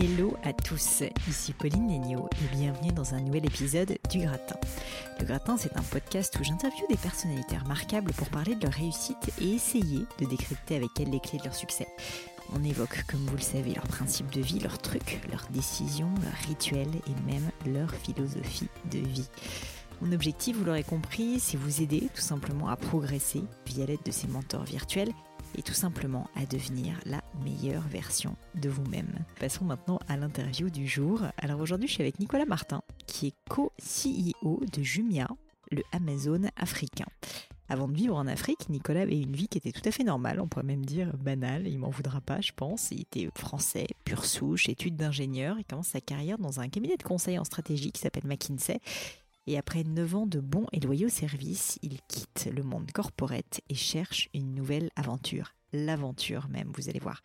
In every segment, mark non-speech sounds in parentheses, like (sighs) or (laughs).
Hello à tous, ici Pauline Legnaud et bienvenue dans un nouvel épisode du Gratin. Le Gratin, c'est un podcast où j'interviewe des personnalités remarquables pour parler de leur réussite et essayer de décrypter avec elles les clés de leur succès. On évoque, comme vous le savez, leurs principes de vie, leurs trucs, leurs décisions, leurs rituels et même leur philosophie de vie. Mon objectif, vous l'aurez compris, c'est vous aider tout simplement à progresser via l'aide de ces mentors virtuels et tout simplement à devenir la meilleure version de vous-même. Passons maintenant à l'interview du jour. Alors aujourd'hui, je suis avec Nicolas Martin, qui est co-CEO de Jumia, le Amazon africain. Avant de vivre en Afrique, Nicolas avait une vie qui était tout à fait normale, on pourrait même dire banale, il m'en voudra pas, je pense. Il était français, pure souche, études d'ingénieur, il commence sa carrière dans un cabinet de conseil en stratégie qui s'appelle McKinsey. Et après 9 ans de bons et loyaux services, il quitte le monde corporate et cherche une nouvelle aventure. L'aventure même, vous allez voir.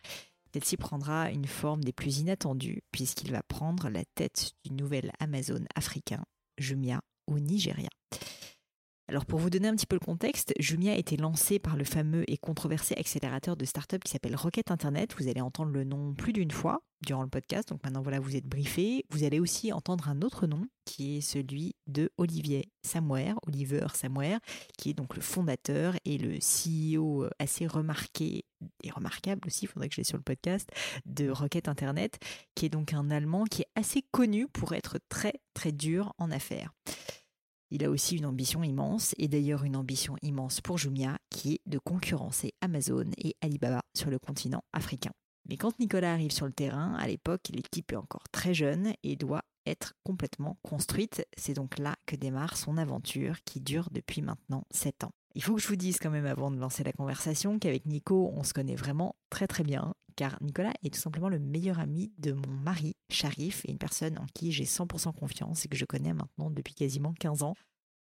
Celle-ci prendra une forme des plus inattendues puisqu'il va prendre la tête du nouvel Amazon africain, Jumia, au Nigeria. Alors pour vous donner un petit peu le contexte, Jumia a été lancé par le fameux et controversé accélérateur de start-up qui s'appelle Rocket Internet. Vous allez entendre le nom plus d'une fois durant le podcast, donc maintenant voilà, vous êtes briefé. Vous allez aussi entendre un autre nom qui est celui de Olivier Samwer, Oliver Samwer, qui est donc le fondateur et le CEO assez remarqué et remarquable aussi, il faudrait que je l'ai sur le podcast, de Rocket Internet, qui est donc un Allemand qui est assez connu pour être très très dur en affaires. Il a aussi une ambition immense, et d'ailleurs une ambition immense pour Jumia, qui est de concurrencer Amazon et Alibaba sur le continent africain. Mais quand Nicolas arrive sur le terrain, à l'époque, l'équipe est encore très jeune et doit être complètement construite. C'est donc là que démarre son aventure qui dure depuis maintenant 7 ans. Il faut que je vous dise quand même avant de lancer la conversation qu'avec Nico, on se connaît vraiment très très bien, car Nicolas est tout simplement le meilleur ami de mon mari, Sharif, et une personne en qui j'ai 100% confiance et que je connais maintenant depuis quasiment 15 ans.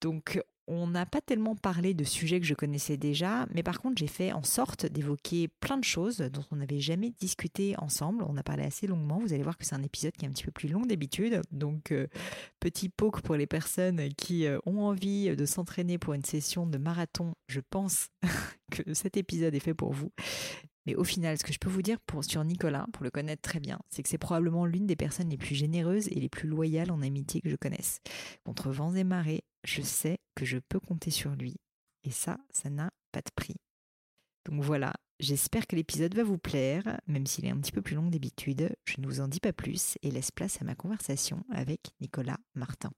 Donc on n'a pas tellement parlé de sujets que je connaissais déjà, mais par contre j'ai fait en sorte d'évoquer plein de choses dont on n'avait jamais discuté ensemble. On a parlé assez longuement, vous allez voir que c'est un épisode qui est un petit peu plus long d'habitude. Donc euh, petit poke pour les personnes qui euh, ont envie de s'entraîner pour une session de marathon, je pense (laughs) que cet épisode est fait pour vous. Mais au final, ce que je peux vous dire pour, sur Nicolas, pour le connaître très bien, c'est que c'est probablement l'une des personnes les plus généreuses et les plus loyales en amitié que je connaisse. Contre vents et marées, je sais que je peux compter sur lui. Et ça, ça n'a pas de prix. Donc voilà, j'espère que l'épisode va vous plaire, même s'il est un petit peu plus long que d'habitude. Je ne vous en dis pas plus et laisse place à ma conversation avec Nicolas Martin.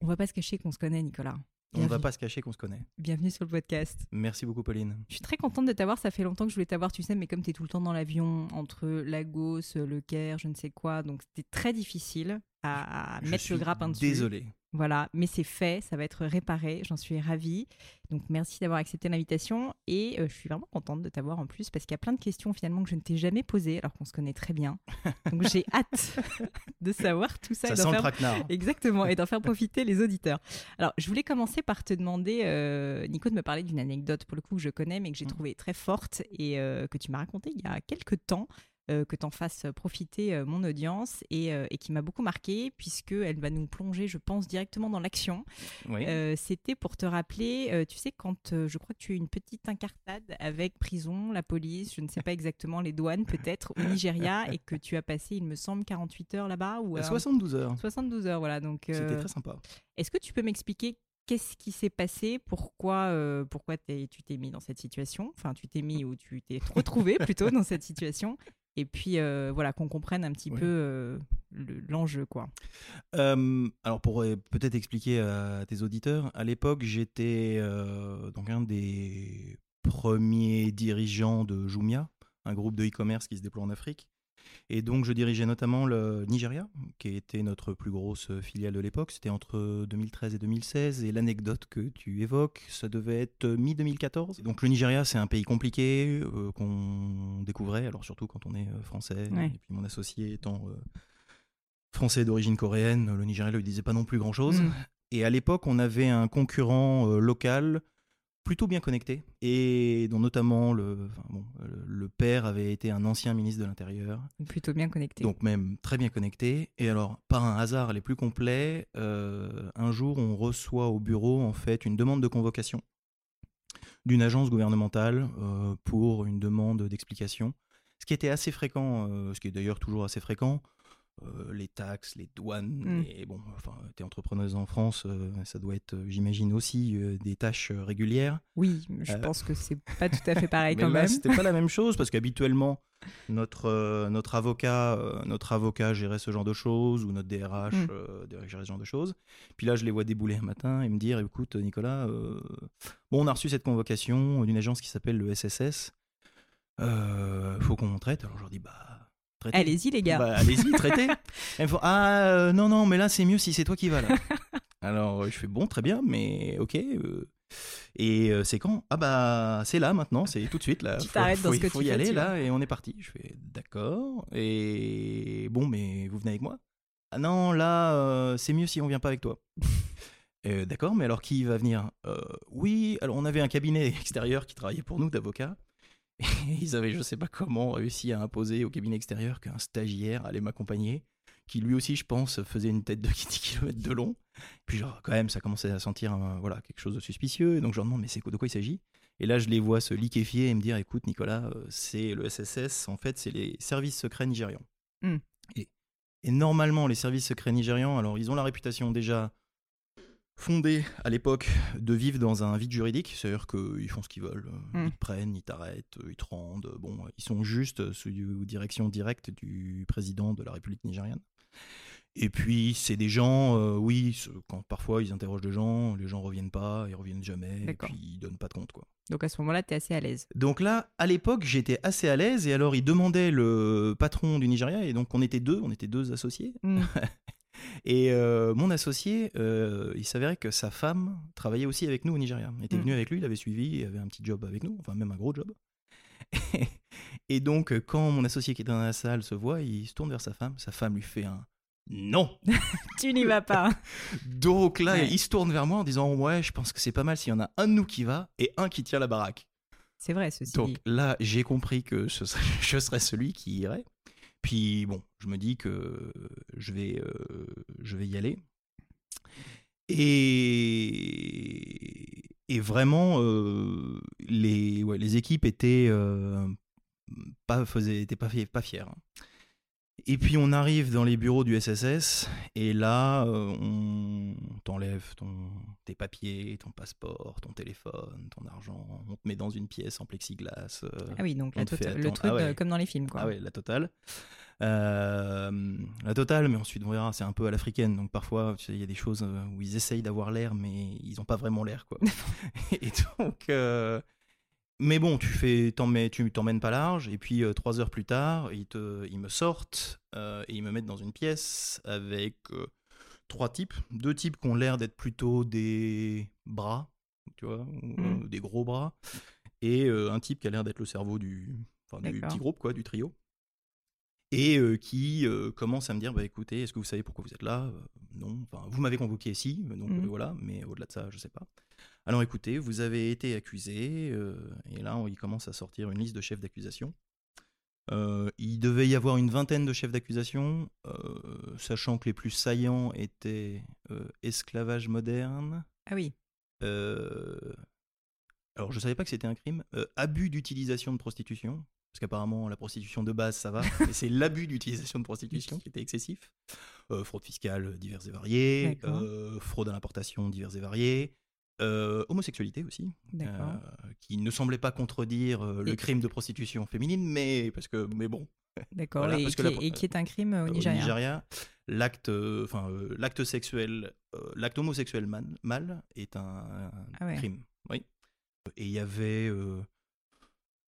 On va pas se cacher qu'on se connaît, Nicolas. On ne va pas se cacher qu'on se connaît. Bienvenue sur le podcast. Merci beaucoup, Pauline. Je suis très contente de t'avoir. Ça fait longtemps que je voulais t'avoir, tu sais, mais comme tu es tout le temps dans l'avion, entre Lagos, le Caire, je ne sais quoi, donc c'était très difficile à, mettre le grappin dessus. Désolé. Voilà, mais c'est fait, ça va être réparé, j'en suis ravie. Donc merci d'avoir accepté l'invitation et euh, je suis vraiment contente de t'avoir en plus parce qu'il y a plein de questions finalement que je ne t'ai jamais posées alors qu'on se connaît très bien. (laughs) Donc j'ai hâte (laughs) de savoir tout ça. Ça sent le traquenard. Exactement, et d'en faire (laughs) profiter les auditeurs. Alors je voulais commencer par te demander, euh, Nico, de me parler d'une anecdote pour le coup que je connais mais que j'ai mmh. trouvée très forte et euh, que tu m'as racontée il y a quelques temps. Euh, que tu en fasses profiter euh, mon audience et, euh, et qui m'a beaucoup marqué puisqu'elle va nous plonger, je pense, directement dans l'action. C'était pour te rappeler, tu sais, quand je crois que tu as une petite incartade avec prison, la police, je ne sais pas exactement, les douanes peut-être, au Nigeria (laughs) et que tu as passé, il me semble, 48 heures là-bas ou 72 heures. 72 heures, voilà. Donc c'était très sympa. Est-ce que tu peux m'expliquer qu'est-ce qui s'est passé Pourquoi, pourquoi tu t'es mis dans cette situation? Enfin, tu t'es mis ou tu t'es retrouvé plutôt dans cette situation et puis euh, voilà qu'on comprenne un petit peu euh, l'enjeu quoi. alors pour euh, peut-être expliquer à tes auditeurs, à l'époque j'étais donc un des premiers dirigeants de Jumia, un groupe de e-commerce qui se déploie en Afrique. Et donc, je dirigeais notamment le Nigeria, qui était notre plus grosse filiale de l'époque. C'était entre 2013 et 2016. Et l'anecdote que tu évoques, ça devait être mi-2014. Donc, le Nigeria, c'est un pays compliqué euh, qu'on découvrait, alors surtout quand on est euh, français. Et puis, mon associé étant euh, français d'origine coréenne, le Nigeria ne lui disait pas non plus grand-chose. Mm. Et à l'époque, on avait un concurrent local plutôt bien connecté et dont notamment le, le père avait été un ancien ministre de l'Intérieur. Plutôt bien connecté. Donc même très bien connecté. Et alors, par un hasard les plus complets, euh, un jour on reçoit au bureau en fait une demande de convocation d'une agence gouvernementale euh, pour une demande d'explication. Ce qui était assez fréquent, euh, ce qui est d'ailleurs toujours assez fréquent, euh, les taxes, les douanes, Mm. et bon, enfin, t'es entrepreneuse en France, euh, ça doit être, euh, j'imagine aussi, euh, des tâches régulières. Oui, je pense que c'est pas tout à fait pareil (laughs) Mais quand là, même. c'était pas la même chose parce (laughs) qu'habituellement, notre, notre avocat, notre avocat gérait ce genre de choses ou notre DRH Mm. gérait ce genre de choses. Puis là, je les vois débouler un matin et me dire, écoute, Nicolas, bon, on a reçu cette convocation d'une agence qui s'appelle le SSS. Faut qu'on traite. Alors je leur dis, bah, Allez-y les gars. Bah, allez-y, traitez. (laughs) Ah euh, non, non, mais là c'est mieux si c'est toi qui vas là. (laughs) Alors euh, je fais bon, très bien, mais ok. euh, et euh, c'est quand? Ah bah c'est là maintenant, c'est tout de suite là. (laughs) Tu Faut- t'arrêtes dans faut- ce que faut tu y fais, aller tu là et on est parti. Je fais d'accord. Et bon, mais vous venez avec moi? Ah non, là euh, c'est mieux si on vient pas avec toi. Euh, D'accord, mais alors qui va venir? Euh, Oui, alors on avait un cabinet extérieur qui travaillait pour nous d'avocats. Et ils avaient, je sais pas comment, réussi à imposer au cabinet extérieur qu'un stagiaire allait m'accompagner, qui lui aussi, je pense, faisait une tête de 10 km de long. Puis genre, quand même, ça commençait à sentir voilà, quelque chose de suspicieux. Et donc je leur demande, mais c'est de quoi il s'agit? Et là, je les vois se liquéfier et me dire, écoute, Nicolas, euh, c'est le SSS, en fait, c'est les services secrets nigérians. Hmm. Et, et normalement, les services secrets nigérians, alors ils ont la réputation déjà fondée à l'époque de vivre dans un vide juridique, c'est-à-dire qu'ils font ce qu'ils veulent, euh, Hmm. ils te prennent, ils t'arrêtent, euh, ils te rendent, bon, ils sont juste sous direction directe du président de la République nigériane. Et puis, c'est des gens, euh, oui, quand parfois ils interrogent des gens, les gens reviennent pas, ils reviennent jamais, et puis ils donnent pas de compte, quoi. Donc à ce moment-là, tu es assez à l'aise. Donc là, à l'époque, j'étais assez à l'aise, et alors il demandait le patron du Nigeria, et donc on était deux, on était deux associés, Mm. (laughs) et euh, mon associé, euh, il s'avérait que sa femme travaillait aussi avec nous au Nigeria. Il était Mm. venu avec lui, il avait suivi, il avait un petit job avec nous, enfin même un gros job. (laughs) et donc, quand mon associé qui était dans la salle se voit, il se tourne vers sa femme. Sa femme lui fait un non. (laughs) tu n'y vas pas. Donc là, Ouais. il se tourne vers moi en disant ouais, je pense que c'est pas mal s'il y en a un de nous qui va et un qui tient la baraque. C'est vrai, ceci Donc dit. là, j'ai compris que ce serait- (laughs) je serais celui qui irait. Puis bon, je me dis que je vais, euh, je vais y aller. Et, et vraiment, euh, les, ouais, les équipes étaient euh, pas, faisaient, étaient pas, pas fières. hein. Et puis on arrive dans les bureaux du SSS et là euh, on t'enlève ton, tes papiers, ton passeport, ton téléphone, ton argent, on te met dans une pièce en plexiglas. euh, Ah oui, donc on la te fait tota- le truc Ah ouais. euh, comme dans les films, quoi. ah ouais, la totale. Euh, la totale, mais ensuite on verra, c'est un peu à l'africaine, donc parfois tu sais, il y a des choses où ils essayent d'avoir l'air, mais ils n'ont pas vraiment l'air, quoi. (laughs) et donc, euh, mais bon, tu fais, t'emmènes- tu t'emmènes pas large, et puis euh, trois heures plus tard, ils, te, ils me sortent euh, et ils me mettent dans une pièce avec euh, trois types, deux types qui ont l'air d'être plutôt des bras, tu vois, ou, Mm. euh, des gros bras, et un type qui a l'air d'être le cerveau du, petit groupe, quoi, du trio et qui commence à me dire bah écoutez est-ce que vous savez pourquoi vous êtes là? Non. Enfin vous m'avez convoqué si donc euh, voilà mais au-delà de ça je sais pas alors écoutez vous avez été accusé euh, et là on- il commence à sortir une liste de chefs d'accusation. Euh, il devait y avoir une vingtaine de chefs d'accusation euh, sachant que les plus saillants étaient esclavage moderne. Ah oui. alors je savais pas que c'était un crime. Abus d'utilisation de prostitution parce qu'apparemment la prostitution de base ça va (laughs) mais c'est l'abus d'utilisation de prostitution qui était excessif. Euh, fraude fiscale diverses et variées. Euh, fraude à l'importation diverses et variées euh, homosexualité aussi euh, qui ne semblait pas contredire euh, le Et- crime de prostitution féminine mais parce que mais bon (laughs) D'accord. voilà, et, parce que qui, la- et qui est un crime au au Nigeria. Nigeria, l'acte, enfin l'acte sexuel, l'acte homosexuel man- mâle est un, un Ah ouais. crime. Oui. Et il y avait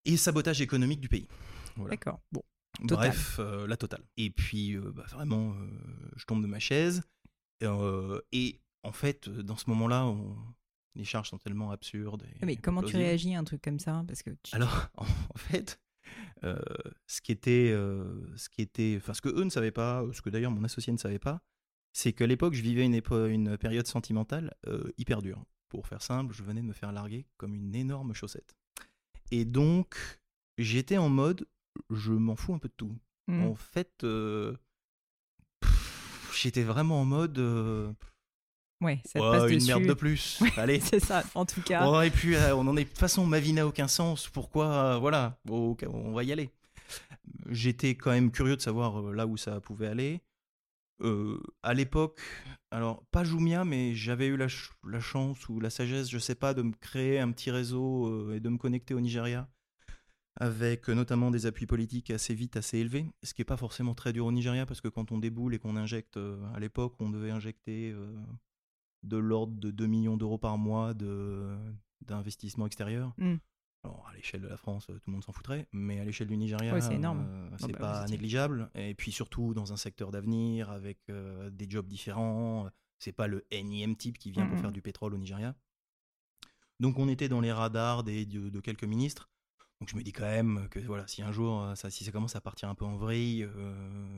et sabotage économique du pays. Voilà. D'accord. Bon. Total. Bref, la totale. Et puis bah, vraiment, je tombe de ma chaise et en fait, dans ce moment-là, on- les charges sont tellement absurdes. et Mais comment tu réagis à un truc comme ça? Parce que tu- Alors, (laughs) en fait, euh, ce qui était, euh, ce qui était, enfin, ce que eux ne savaient pas, ce que d'ailleurs mon associé ne savait pas, c'est qu'à l'époque, je vivais une, épo- une période sentimentale euh, hyper dure. Pour faire simple, je venais de me faire larguer comme une énorme chaussette. Et donc, j'étais en mode, je m'en fous un peu de tout. Hmm. En fait, j'étais vraiment en mode, Ouais, ça te passe une dessus. merde de plus. (laughs) Allez, C'est ça, en tout cas. Et puis, euh, on en est. De toute façon, ma vie n'a aucun sens. Pourquoi euh, Voilà, on va y aller. J'étais quand même curieux de savoir euh, là où ça pouvait aller. Euh, à l'époque, alors pas Jumia, mais j'avais eu la, la, chance ou la sagesse, je sais pas, de me créer un petit réseau et de me connecter au Nigeria avec notamment des appuis politiques assez vite, assez élevés, ce qui n'est pas forcément très dur au Nigeria, parce que quand on déboule et qu'on injecte, à l'époque, on devait injecter de l'ordre de 2 millions d'euros par mois d'investissement extérieur. Hmm. Alors, à l'échelle de la France, tout le monde s'en foutrait, mais à l'échelle du Nigeria, c'est énorme. Euh, c'est bah, pas négligeable. Et puis surtout dans un secteur d'avenir avec euh, des jobs différents. C'est pas le énième type qui vient pour faire du pétrole au Nigeria. Donc on était dans les radars des, de, quelques ministres. Donc je me dis quand même que voilà, si un jour, euh, ça, si ça commence à partir un peu en vrille,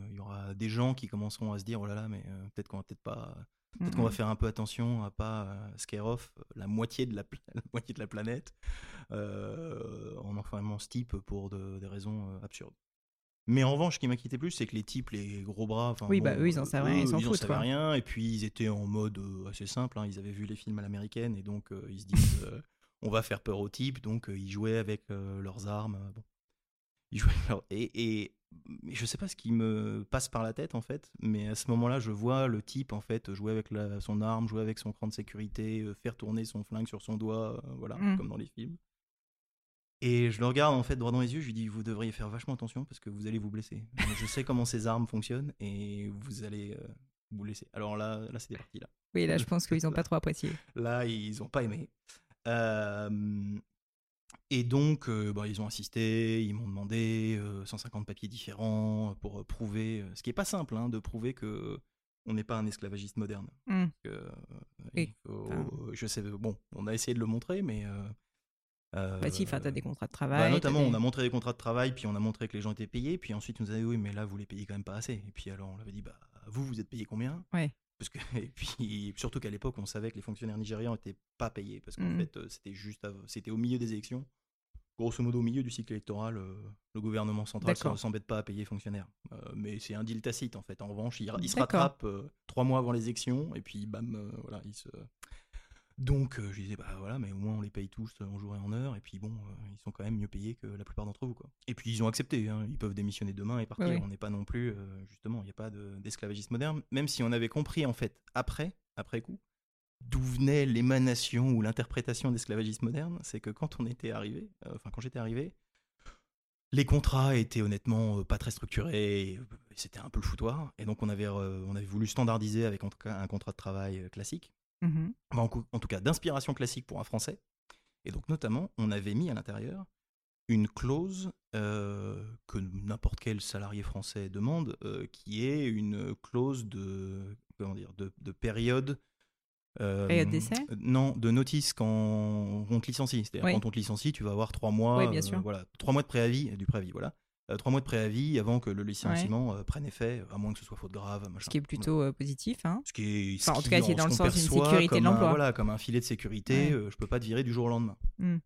il y aura des gens qui commenceront à se dire oh là là, mais peut-être qu'on va peut-être pas Peut-être qu'on va faire un peu attention à pas euh, scare off la moitié de (laughs) la, moitié de la planète euh, en enfermant ce type pour des raisons euh, absurdes. Mais en revanche, ce qui quitté plus, c'est que les types, les gros bras, oui, bah eux, ils en savent rien, ils s'en foutent. Ils rien, et puis ils étaient en mode assez simple. Hein, ils avaient vu les films à l'américaine, et donc ils se disent, (laughs) on va faire peur aux types, donc ils jouaient avec leurs armes. Bon. Ils jouaient et, et je sais pas ce qui me passe par la tête en fait, mais à ce moment-là, je vois le type en fait jouer avec son arme, jouer avec son cran de sécurité, euh, faire tourner son flingue sur son doigt, euh, voilà, mm. comme dans les films. Et je le regarde en fait droit dans les yeux, je lui dis vous devriez faire vachement attention parce que vous allez vous blesser. je sais comment ces armes fonctionnent et vous allez euh, vous blesser. Alors là, là c'était parti là. Oui, là je pense (laughs) qu'ils n'ont pas trop apprécié. Là, ils n'ont pas aimé. Et donc, euh, bah, ils ont assisté, ils m'ont demandé 150 euh, papiers différents pour euh, prouver, ce qui n'est pas simple, hein, de prouver que on n'est pas un esclavagiste moderne. Mmh. Je sais, bon, on a essayé de le montrer, mais. bah si, tu as des contrats de bah, travail. notamment, on a montré des contrats de travail, puis on a montré que les gens étaient payés, puis ensuite, ils nous a dit oui, mais là, vous les payez quand même pas assez. Et puis alors, on avait dit, bah, vous, vous êtes payé combien? Ouais. Parce que, (laughs) et puis, surtout qu'à l'époque, on savait que les fonctionnaires nigérians n'étaient pas payés, parce qu'en mmh. fait, c'était juste, c'était au milieu des élections grosso modo, au milieu du cycle électoral, euh, le gouvernement central ne s'embête pas à payer les fonctionnaires. Euh, mais c'est un deal tacite, en fait. En revanche, il, se rattrape euh, trois mois avant les élections, et puis bam, voilà, il se. Donc, je disais, bah voilà, mais au moins on les paye tous en jour et en heure, et puis bon, ils sont quand même mieux payés que la plupart d'entre vous, quoi. Et puis ils ont accepté, hein. ils peuvent démissionner demain et partir. On n'est pas non plus, justement, il n'y a pas d'esclavagisme moderne, même si on avait compris, en fait, après, après coup, d'où venait l'émanation ou l'interprétation d'esclavagisme moderne, c'est que quand on était arrivé, euh, enfin quand j'étais arrivé, les contrats étaient honnêtement euh, pas très structurés, c'était un peu le foutoir, et donc on avait, euh, on avait voulu standardiser avec un contrat de travail classique, mmh en, tout cas d'inspiration classique pour un Français, et donc notamment on avait mis à l'intérieur une clause que n'importe quel salarié français demande, qui est une clause de, comment dire, de période euh, d'essai? Non, de notice quand on te licencie. C'est-à-dire quand on te licencie, tu vas avoir trois mois, bien sûr. Euh, voilà, trois mois de préavis, du préavis, voilà. Euh, trois mois de préavis avant que le licenciement prenne effet, à moins que ce soit faute grave. Ce qui est plutôt positif. Hein. Ce qui est, en tout cas, qui est dans le sens d'une sécurité de l'emploi. Voilà, comme un filet de sécurité, je peux pas te virer du jour au lendemain. Hmm.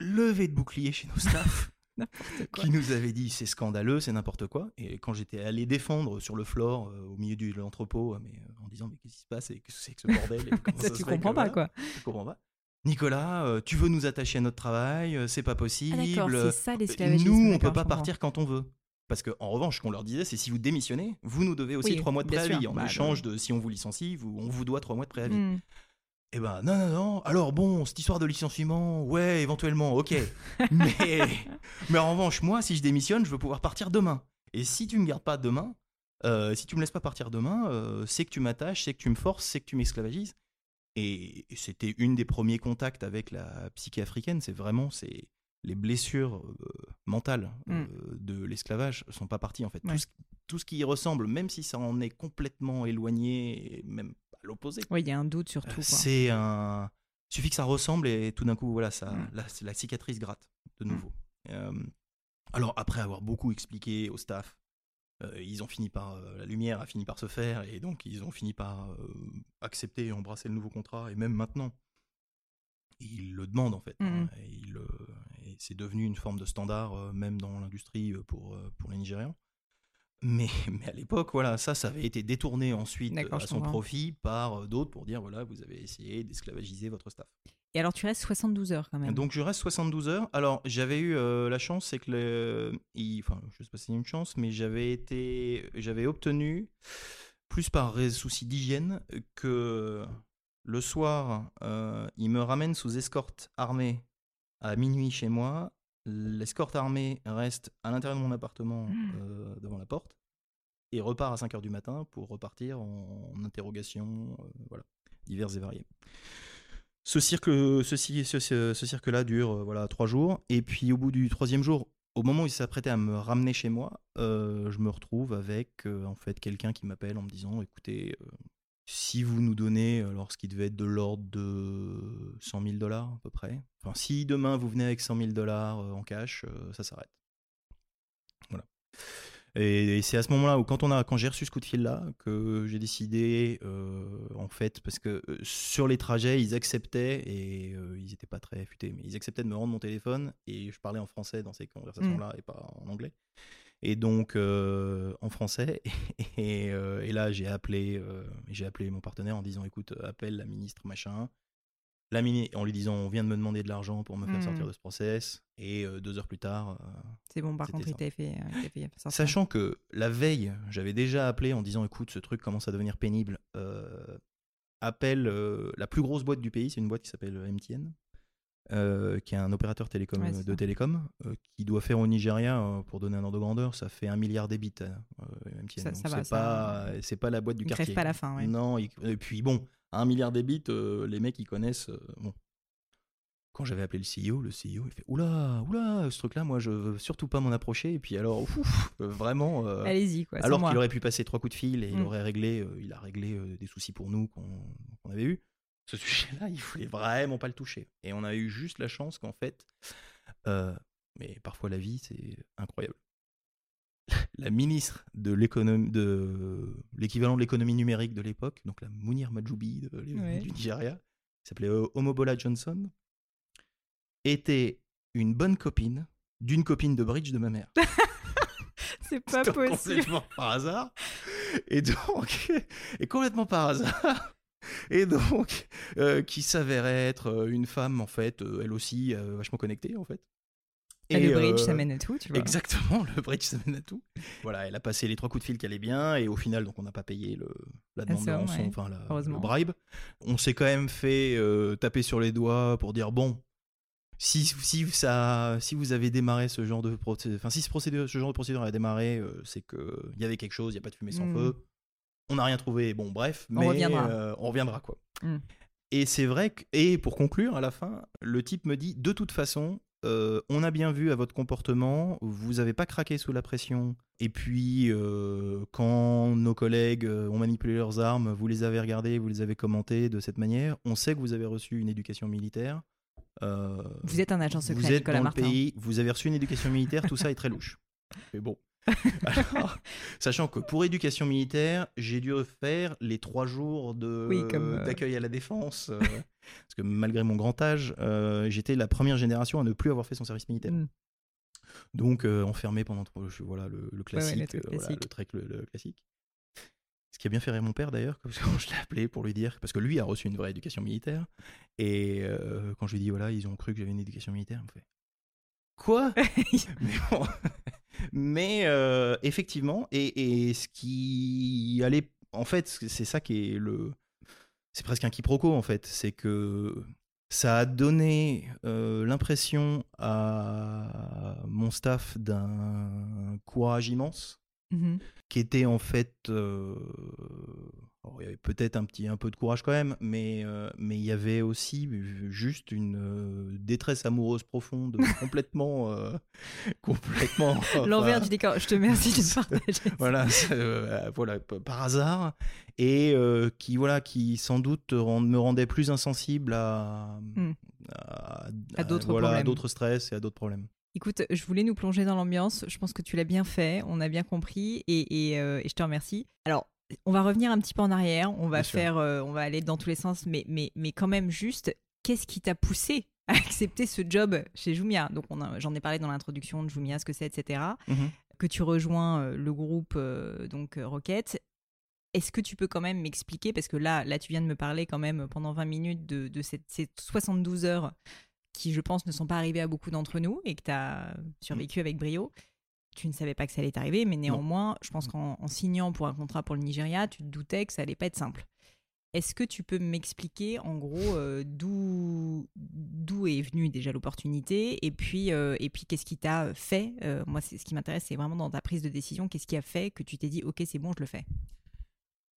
Levé de bouclier chez nos staffs. (laughs) qui nous avait dit c'est scandaleux, c'est n'importe quoi. Et quand j'étais allé défendre sur le floor, euh, au milieu de l'entrepôt, euh, mais euh, en disant mais qu'est-ce qui se passe? Et qu'est-ce que c'est que ce bordel? (laughs) Ça, Tu comprends pas quoi. Tu comprends pas. Nicolas, tu veux nous attacher à notre travail, c'est pas possible. Ah, ça Nous, on peut pas partir quand on veut. Parce qu'en revanche, ce qu'on leur disait, c'est si vous démissionnez, vous nous devez aussi trois mois de préavis. En bah, échange de si on vous licencie, vous, on vous doit trois mois de préavis. Hmm. Eh ben non, non, non. Alors bon, cette histoire de licenciement, ouais, éventuellement, ok. (laughs) mais, mais en revanche, moi, si je démissionne, je veux pouvoir partir demain. Et si tu ne me gardes pas demain, euh, si tu me laisses pas partir demain, euh, c'est que tu m'attaches, c'est que tu me forces, c'est que tu m'esclavagises. Et, c'était une des premiers contacts avec la psyché africaine. C'est vraiment c'est les blessures euh, mentales mm. de l'esclavage sont pas parties en fait. Tout, ce, tout, ce, qui y ressemble, même si ça en est complètement éloigné, même l'opposé. Oui, il y a un doute surtout. C'est un. Il suffit que ça ressemble et tout d'un coup, voilà, ça, mm. la, la, cicatrice gratte de mm. nouveau. Euh, alors, après avoir beaucoup expliqué au staff, euh, ils ont fini par. Euh, la lumière a fini par se faire et donc ils ont fini par accepter et embrasser le nouveau contrat. Et même maintenant, ils le demandent en fait. Hein, mm. et, c'est devenu une forme de standard, même dans l'industrie pour, pour les Nigérians. Mais, (laughs) mais à l'époque, voilà, ça, ça avait été détourné ensuite à son profit par euh, d'autres pour dire voilà, vous avez essayé d'esclavagiser votre staff. Et alors, tu restes 72 heures quand même. Donc je reste 72 heures. Alors j'avais eu euh, la chance, c'est que le, il- enfin je sais pas si c'est une chance, mais j'avais été, j'avais obtenu plus par souci d'hygiène que le soir, euh, il me ramène sous escorte armée à minuit chez moi. L'escorte armée reste à l'intérieur de mon appartement Mmh. euh, devant la porte et repart à 5 heures du matin pour repartir en, en interrogation, voilà, divers et variés. Ce cirque, ceci, ce, cirque-là dure euh, voilà trois jours, et puis au bout du troisième jour, au moment où il s'apprêtait à me ramener chez moi, euh, je me retrouve avec euh, en fait quelqu'un qui m'appelle en me disant, écoutez, euh, si vous nous donnez, alors ce qui devait être de l'ordre de 100 000 dollars à peu près, enfin si demain vous venez avec 100 000 dollars euh, en cash, euh, ça s'arrête. Voilà. Et, et c'est à ce moment-là où, quand, on a, quand j'ai reçu ce coup de fil-là, que j'ai décidé, euh, en fait, parce que euh, sur les trajets, ils acceptaient, et euh, ils n'étaient pas très futés, mais ils acceptaient de me rendre mon téléphone, et je parlais en français dans ces conversations-là, et pas en anglais. Et donc, euh, en français, (laughs) et, et là, j'ai appelé, j'ai appelé mon partenaire en disant, écoute, appelle la ministre machin. La mini en lui disant, on vient de me demander de l'argent pour me faire Mm. sortir de ce process. Et euh, deux heures plus tard, euh, C'est bon, par contre, il t'avait fait, euh, fait. Sachant que la veille, j'avais déjà appelé en disant écoute, ce truc commence à devenir pénible. appelle la plus grosse boîte du pays, c'est une boîte qui s'appelle MTN, qui est un opérateur télécom, Ouais, de ça. télécom, qui doit faire au Nigeria, pour donner un ordre de grandeur, ça fait un milliard débits. Ça- ça c'est ça- pas, c'est pas la boîte du Il quartier. pas la fin, ouais. Non, et puis bon, à un milliard débits, euh, les mecs ils connaissent. euh, bon. Quand j'avais appelé le CEO, le CEO il fait oula, oula, ce truc-là, moi je veux surtout pas m'en approcher. Et puis alors, ouf, euh, vraiment. euh, Allez-y, quoi. alors qu'il aurait pu passer trois coups de fil et il Mm. aurait réglé, il a réglé des soucis pour nous qu'on avait eu. Ce sujet-là, il voulait vraiment pas le toucher. Et on a eu juste la chance qu'en fait, mais parfois la vie, c'est incroyable. La ministre de l'économie, de l'équivalent de l'économie numérique de l'époque, donc la Mounir Majoubi Ouais. du Nigeria, qui s'appelait euh, Omobola Johnson, était une bonne copine d'une copine de bridge de ma mère. (laughs) C'est (laughs) pas Donc, possible. complètement par hasard. Et donc, (laughs) et complètement par hasard. Et donc, euh, qui s'avérait être euh, une femme, en fait, euh, elle aussi, euh, vachement connectée, en fait. Et le bridge, euh, ça mène à tout, tu vois. Exactement, (laughs) le bridge, ça mène à tout. Voilà, elle a passé les trois coups de fil qui allaient bien, et au final, donc, on n'a pas payé le, la demande de rançon, ouais. enfin, la- Heureusement. le bribe. On s'est quand même fait euh, taper sur les doigts pour dire, bon, si, si, ça, si vous avez démarré ce genre de procédure, enfin, si ce, procédure, ce genre de procédure a démarré, euh, c'est qu'il y avait quelque chose, il n'y a pas de fumée sans Mm. feu. On n'a rien trouvé, bon, bref, On mais reviendra. euh, on reviendra, quoi. Mm. Et c'est vrai que, et pour conclure, à la fin, le type me dit, de toute façon, euh, on a bien vu à votre comportement, vous n'avez pas craqué sous la pression. Et puis, euh, quand nos collègues euh, ont manipulé leurs armes, vous les avez regardés, vous les avez commentés de cette manière. On sait que vous avez reçu une éducation militaire. Euh, Vous êtes un agent vous secret, êtes Nicolas dans Martin. le pays, vous avez reçu une éducation militaire, tout ça est très louche. (laughs) Mais bon. Alors, sachant que pour éducation militaire, j'ai dû faire les trois jours Oui, euh, d'accueil à la défense, parce que malgré mon grand âge, euh, j'étais la première génération à ne plus avoir fait son service militaire. Mm. Donc euh, enfermé pendant trois- je- voilà le, le classique, le euh, voilà, le trek le, classique. Ce qui a bien fait rire mon père d'ailleurs, quand (laughs) je l'ai appelé pour lui dire, parce que lui a reçu une vraie éducation militaire, et euh, quand je lui ai dit voilà, ils ont cru que j'avais une éducation militaire, il me fait Quoi? (laughs) (laughs) Mais bon. Mais euh, effectivement, et, et ce qui allait. En fait, c'est ça qui est le. C'est presque un quiproquo, en fait. C'est que ça a donné euh, l'impression à mon staff d'un courage immense Mhm. qui était en fait euh, alors, il y avait peut-être un petit un peu de courage quand même mais euh, mais il y avait aussi juste une euh, détresse amoureuse profonde (laughs) complètement euh, complètement L'envers du décor. Je te remercie de (laughs) partager. voilà voilà par hasard et qui voilà qui sans doute rend- me rendait plus insensible à Hmm. à, À d'autres voilà, à problèmes. d'autres stress et à d'autres problèmes Écoute, je voulais nous plonger dans l'ambiance. Je pense que tu l'as bien fait. On a bien compris et, et, et je te remercie. Alors, on va revenir un petit peu en arrière. On va Bien faire, euh, on va aller dans tous les sens, mais, mais, mais quand même juste, qu'est-ce qui t'a poussé à accepter ce job chez Jumia? Donc, j'en ai parlé dans l'introduction de Jumia, ce que c'est, etc. Mhm. Que tu rejoins euh, le groupe euh, donc Rocket. est-ce que tu peux quand même m'expliquer, parce que là, là, tu viens de me parler quand même pendant 20 minutes de, de cette, ces 72 heures qui, je pense, ne sont pas arrivées à beaucoup d'entre nous et que tu as survécu avec brio. Tu ne savais pas que ça allait t'arriver, mais néanmoins, je pense qu'en en signant pour un contrat pour le Nigeria, tu te doutais que ça allait pas être simple. Est-ce que tu peux m'expliquer en gros euh, d'où d'où est venue déjà l'opportunité et puis euh, et puis qu'est-ce qui t'a fait euh, Moi, ce qui m'intéresse, c'est vraiment dans ta prise de décision, qu'est-ce qui a fait que tu t'es dit ok, c'est bon, je le fais?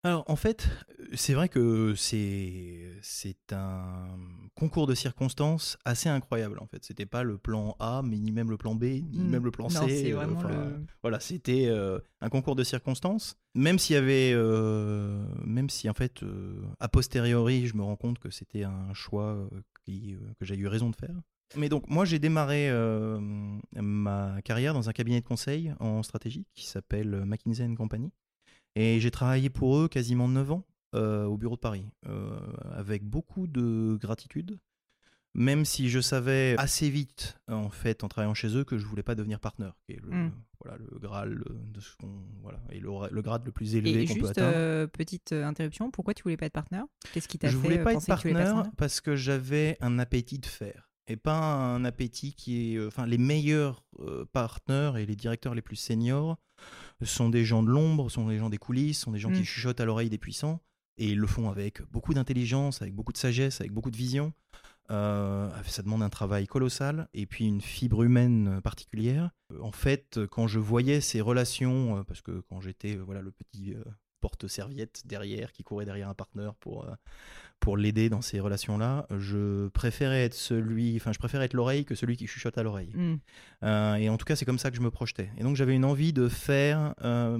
Alors en fait, c'est vrai que c'est c'est un concours de circonstances assez incroyable en fait. C'était pas le plan A, mais ni même le plan B, ni Hmm. même le plan Non, C. euh, vraiment enfin, le- Voilà, c'était euh, un concours de circonstances. Même s'il y avait, euh, même si en fait euh, a posteriori, je me rends compte que c'était un choix euh, qui, euh, que j'ai eu raison de faire. Mais donc moi j'ai démarré euh, ma carrière dans un cabinet de conseil en stratégie qui s'appelle McKinsey Company. Et j'ai travaillé pour eux quasiment 9 ans euh, au bureau de Paris, euh, avec beaucoup de gratitude, même si je savais assez vite, en fait, en travaillant chez eux, que je voulais pas devenir partenaire, qui est le, Mm. voilà, le Graal de ce qu'on, voilà, et le, le grade le plus élevé qu'on peut atteindre. euh, petite interruption, pourquoi tu voulais pas être partenaire? Qu'est-ce qui t'a fait voulais pas être penser que tu voulais pas être partenaire? parce que j'avais un appétit de faire et pas un appétit qui est. Enfin, les meilleurs euh, partenaires et les directeurs les plus seniors sont des gens de l'ombre, sont des gens des coulisses, sont des gens Mm. qui chuchotent à l'oreille des puissants et ils le font avec beaucoup d'intelligence, avec beaucoup de sagesse, avec beaucoup de vision. Euh, ça demande un travail colossal et puis une fibre humaine particulière. Euh, En fait, quand je voyais ces relations, euh, parce que quand j'étais voilà le petit euh, porte-serviette derrière qui courait derrière un partenaire pour euh, pour l'aider dans ces relations-là, je préférais être celui, enfin je préférais être l'oreille que celui qui chuchote à l'oreille. Mm. Euh, et en tout cas, c'est comme ça que je me projetais. Et donc, j'avais une envie de faire euh,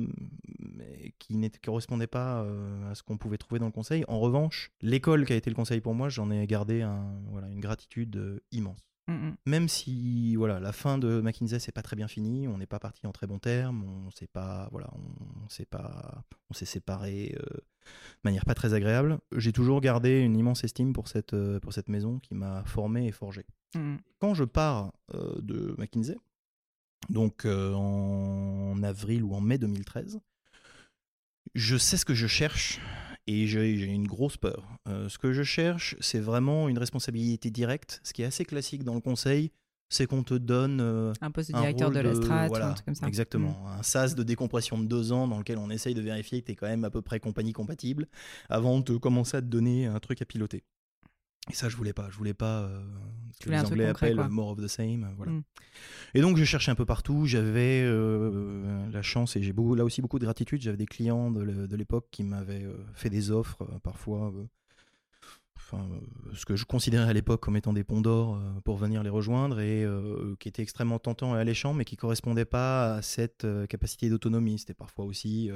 qui ne correspondait pas euh, à ce qu'on pouvait trouver dans le conseil. En revanche, l'école qui a été le conseil pour moi, j'en ai gardé un, voilà, une gratitude immense. Mm, mm. Même si voilà, la fin de McKinsey c'est pas très bien fini, on n'est pas parti en très bon terme, on s'est pas voilà, on, s'est pas on s'est séparés euh, de manière pas très agréable. J'ai toujours gardé une immense estime pour cette euh, pour cette maison qui m'a formé et forgé Mm. quand je pars euh, de McKinsey, donc en avril ou en mai 2013, je sais ce que je cherche et j'ai une grosse peur. Euh, ce que je cherche, c'est vraiment une responsabilité directe. Ce qui est assez classique dans le conseil, c'est qu'on te donne euh, Un poste de directeur de la strat, voilà, un truc comme ça. Exactement. Un sas de décompression de deux ans dans lequel on essaye de vérifier que tu es quand même à peu près compagnie compatible avant de commencer à te donner un truc à piloter. Et ça, je voulais pas. Je voulais pas euh, que voulais les Anglais appellent quoi. more of the same. Voilà. Mm. Et donc, je cherchais un peu partout. J'avais euh, la chance et j'ai beaucoup, là aussi beaucoup de gratitude. J'avais des clients de l'époque qui m'avaient euh, fait des offres, euh, parfois, enfin, ce que je considérais à l'époque comme étant des ponts d'or pour venir les rejoindre et qui étaient extrêmement tentants et alléchants, mais qui correspondaient pas à cette capacité d'autonomie. C'était parfois aussi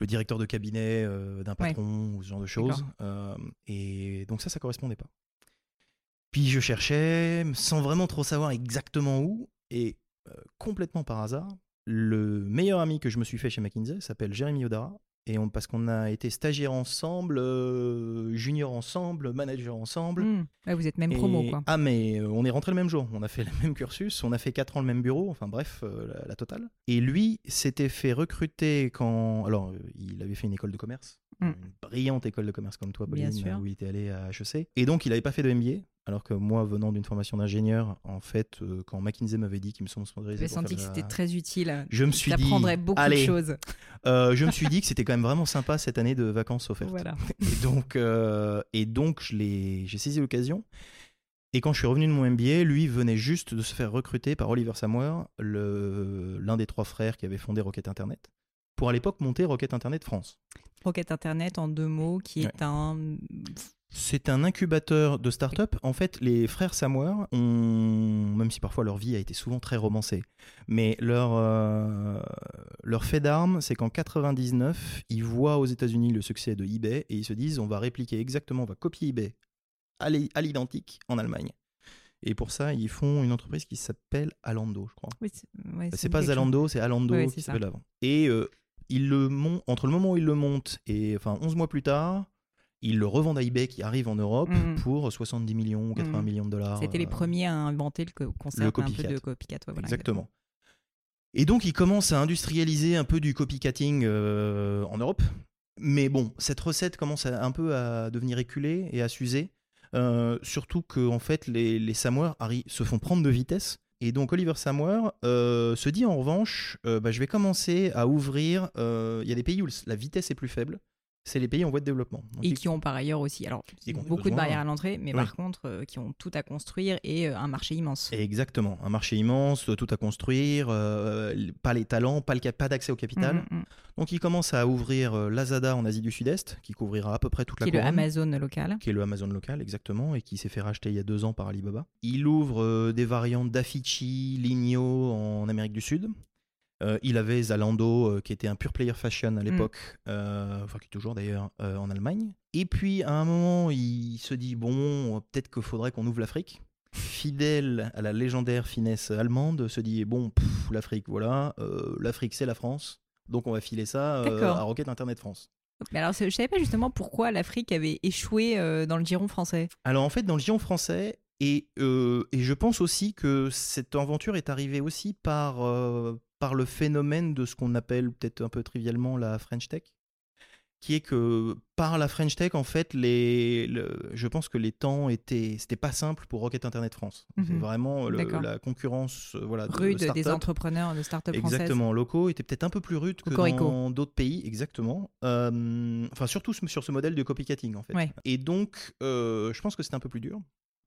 le directeur de cabinet euh, d'un Ouais. patron ou ce genre de choses. Euh, et donc ça, ça correspondait pas. Puis je cherchais, sans vraiment trop savoir exactement où, et euh, complètement par hasard, le meilleur ami que je me suis fait chez McKinsey s'appelle Jérémy Odara. Et on, parce qu'on a été stagiaires ensemble, euh, junior ensemble, manager ensemble. Mm. Ouais, vous êtes même promo, quoi. Ah, mais euh, on est rentré le même jour. On a fait (laughs) le même cursus. On a fait 4 ans le même bureau. Enfin, bref, euh, la, la totale. Et lui s'était fait recruter quand. Alors, il avait fait une école de commerce. Mm. Une brillante école de commerce comme toi, Pauline, où il était allé à HEC. Et donc, il n'avait pas fait de MBA. Alors que moi, venant d'une formation d'ingénieur, en fait, euh, quand McKinsey m'avait dit qu'ils me sont sponsorisés. J'ai pour senti que la- c'était très utile. Je me suis dit. Beaucoup allez, de choses. euh, je me suis (laughs) dit que c'était quand même vraiment sympa cette année de vacances offertes. Voilà. (laughs) Et donc, euh, et donc j'ai saisi l'occasion. Et quand je suis revenu de mon MBA, lui venait juste de se faire recruter par Oliver Samwer, le- l'un des trois frères qui avait fondé Rocket Internet, pour à l'époque monter Rocket Internet France. Rocket Internet, en deux mots, qui est un. C'est un incubateur de start-up. En fait, les frères ont, même si parfois leur vie a été souvent très romancée, mais leur, euh, leur fait d'armes, c'est qu'en 99, ils voient aux États-Unis le succès de eBay et ils se disent on va répliquer exactement, on va copier eBay à l'i- à l'identique en Allemagne. Et pour ça, ils font une entreprise qui s'appelle Alando, je crois. Oui, c'est ouais, me pas. Zalando, c'est Alando Ouais, qui s'appelle avant. Et euh, le entre le moment où ils le montent et enfin 11 mois plus tard, ils le revendent à eBay qui arrive en Europe Mhm. pour 70 millions ou 80 Mhm. millions de dollars. C'était les euh, premiers à inventer le co- concept le un peu de copycat. ouais, voilà, exactement. Et donc ils commencent à industrialiser un peu du copycatting euh, en Europe. Mais bon, cette recette commence à- un peu à devenir éculée et à s'user. Euh, surtout que en fait, les, les Samoa arri- se font prendre de vitesse. Et donc Oliver Samoa euh, se dit en revanche, euh, bah, je vais commencer à ouvrir. euh, Il y a des pays où la vitesse est plus faible. C'est les pays en voie de développement. Donc, Et qui ont par ailleurs aussi, alors qui beaucoup de barrières à l'entrée, mais par contre euh, qui ont tout à construire et euh, un marché immense. Exactement, un marché immense, tout à construire, euh, pas les talents, pas, le pas d'accès au capital. Mm, mm, mm. Donc il commence à ouvrir euh, Lazada en Asie du Sud-Est, qui couvrira à peu près toute Qui la est le. Amazon local. qui est le Amazon local exactement et qui s'est fait racheter il y a deux ans par Alibaba. Il ouvre euh, des variantes d'Affici, Ligno en Amérique du Sud. Euh, il avait Zalando euh, qui était un pure player fashion à l'époque, euh, enfin qui est toujours d'ailleurs en Allemagne. Et puis à un moment il se dit bon peut-être qu'il faudrait qu'on ouvre l'Afrique. Fidèle à la légendaire finesse allemande, se dit bon l'Afrique voilà, l'Afrique c'est la France, donc on va filer ça à Rocket Internet France. Mais alors je savais pas justement pourquoi l'Afrique avait échoué dans le giron français. Alors en fait, dans le giron français, et, euh, et je pense aussi que cette aventure est arrivée aussi par, euh, par le phénomène de ce qu'on appelle peut-être un peu trivialement la French Tech, qui est que par la French Tech, en fait, les, le- je pense que les temps étaient, c'était pas simple pour Rocket Internet France. C'est Mhm. vraiment le- la concurrence, euh, voilà, de- de Rude des entrepreneurs de start-up françaises. Exactement, locaux étaient peut-être un peu plus rudes que dans d'autres pays, exactement. Euh, enfin, surtout sur ce modèle de copycatting, en fait. Ouais. Et donc, euh, je pense que c'était un peu plus dur.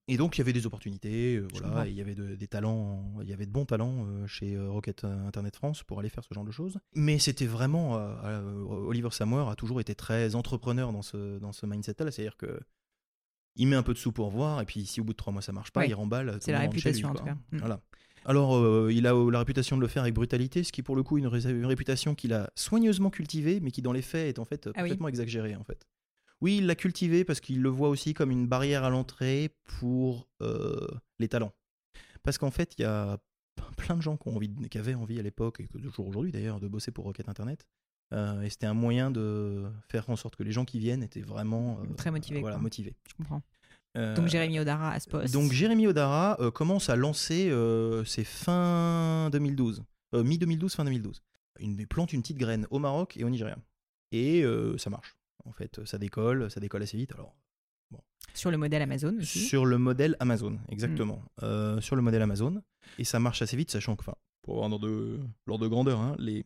Et donc, il y avait des opportunités, euh, voilà, il y avait de- des talents, il y avait de bons talents euh, chez euh, Rocket Internet France pour aller faire ce genre de choses. Mais c'était vraiment, Oliver Samoa a toujours été très entrepreneur dans ce, dans ce mindset-là, c'est-à-dire que il met un peu de sous pour voir, et puis si au bout de trois mois ça marche pas, Ouais. il remballe. C'est la chez lui, réputation, en tout cas. Mm. Voilà. Alors, euh, il a la réputation de le faire avec brutalité, ce qui est pour le coup une, ré- une réputation qu'il a soigneusement cultivée, mais qui dans les faits est en fait Ah oui. exagérée en fait. Oui, il l'a cultivée parce qu'il le voit aussi comme une barrière à l'entrée pour euh, les talents. Parce qu'en fait, il y a (laughs) plein de gens qui, ont envie de- qui avaient envie à l'époque, et que toujours aujourd'hui d'ailleurs, de bosser pour Rocket Internet. Euh, et c'était un moyen de faire en sorte que les gens qui viennent étaient vraiment euh, Très motivés, Voilà, quoi. motivés. Je comprends. Donc Jérémy Odara à ce poste. donc Jérémy Odara commence à lancer, c'est fin 2012, euh, mi-2012, fin 2012. Une, il plante une petite graine au Maroc et au Nigeria. Et euh, ça marche. En fait, ça décolle, ça décolle assez vite. Alors, Sur le modèle Amazon aussi. sur le modèle Amazon, exactement. Euh, sur le modèle Amazon. Et ça marche assez vite, sachant que, enfin, pour avoir l'ordre de, de grandeur, hein, les...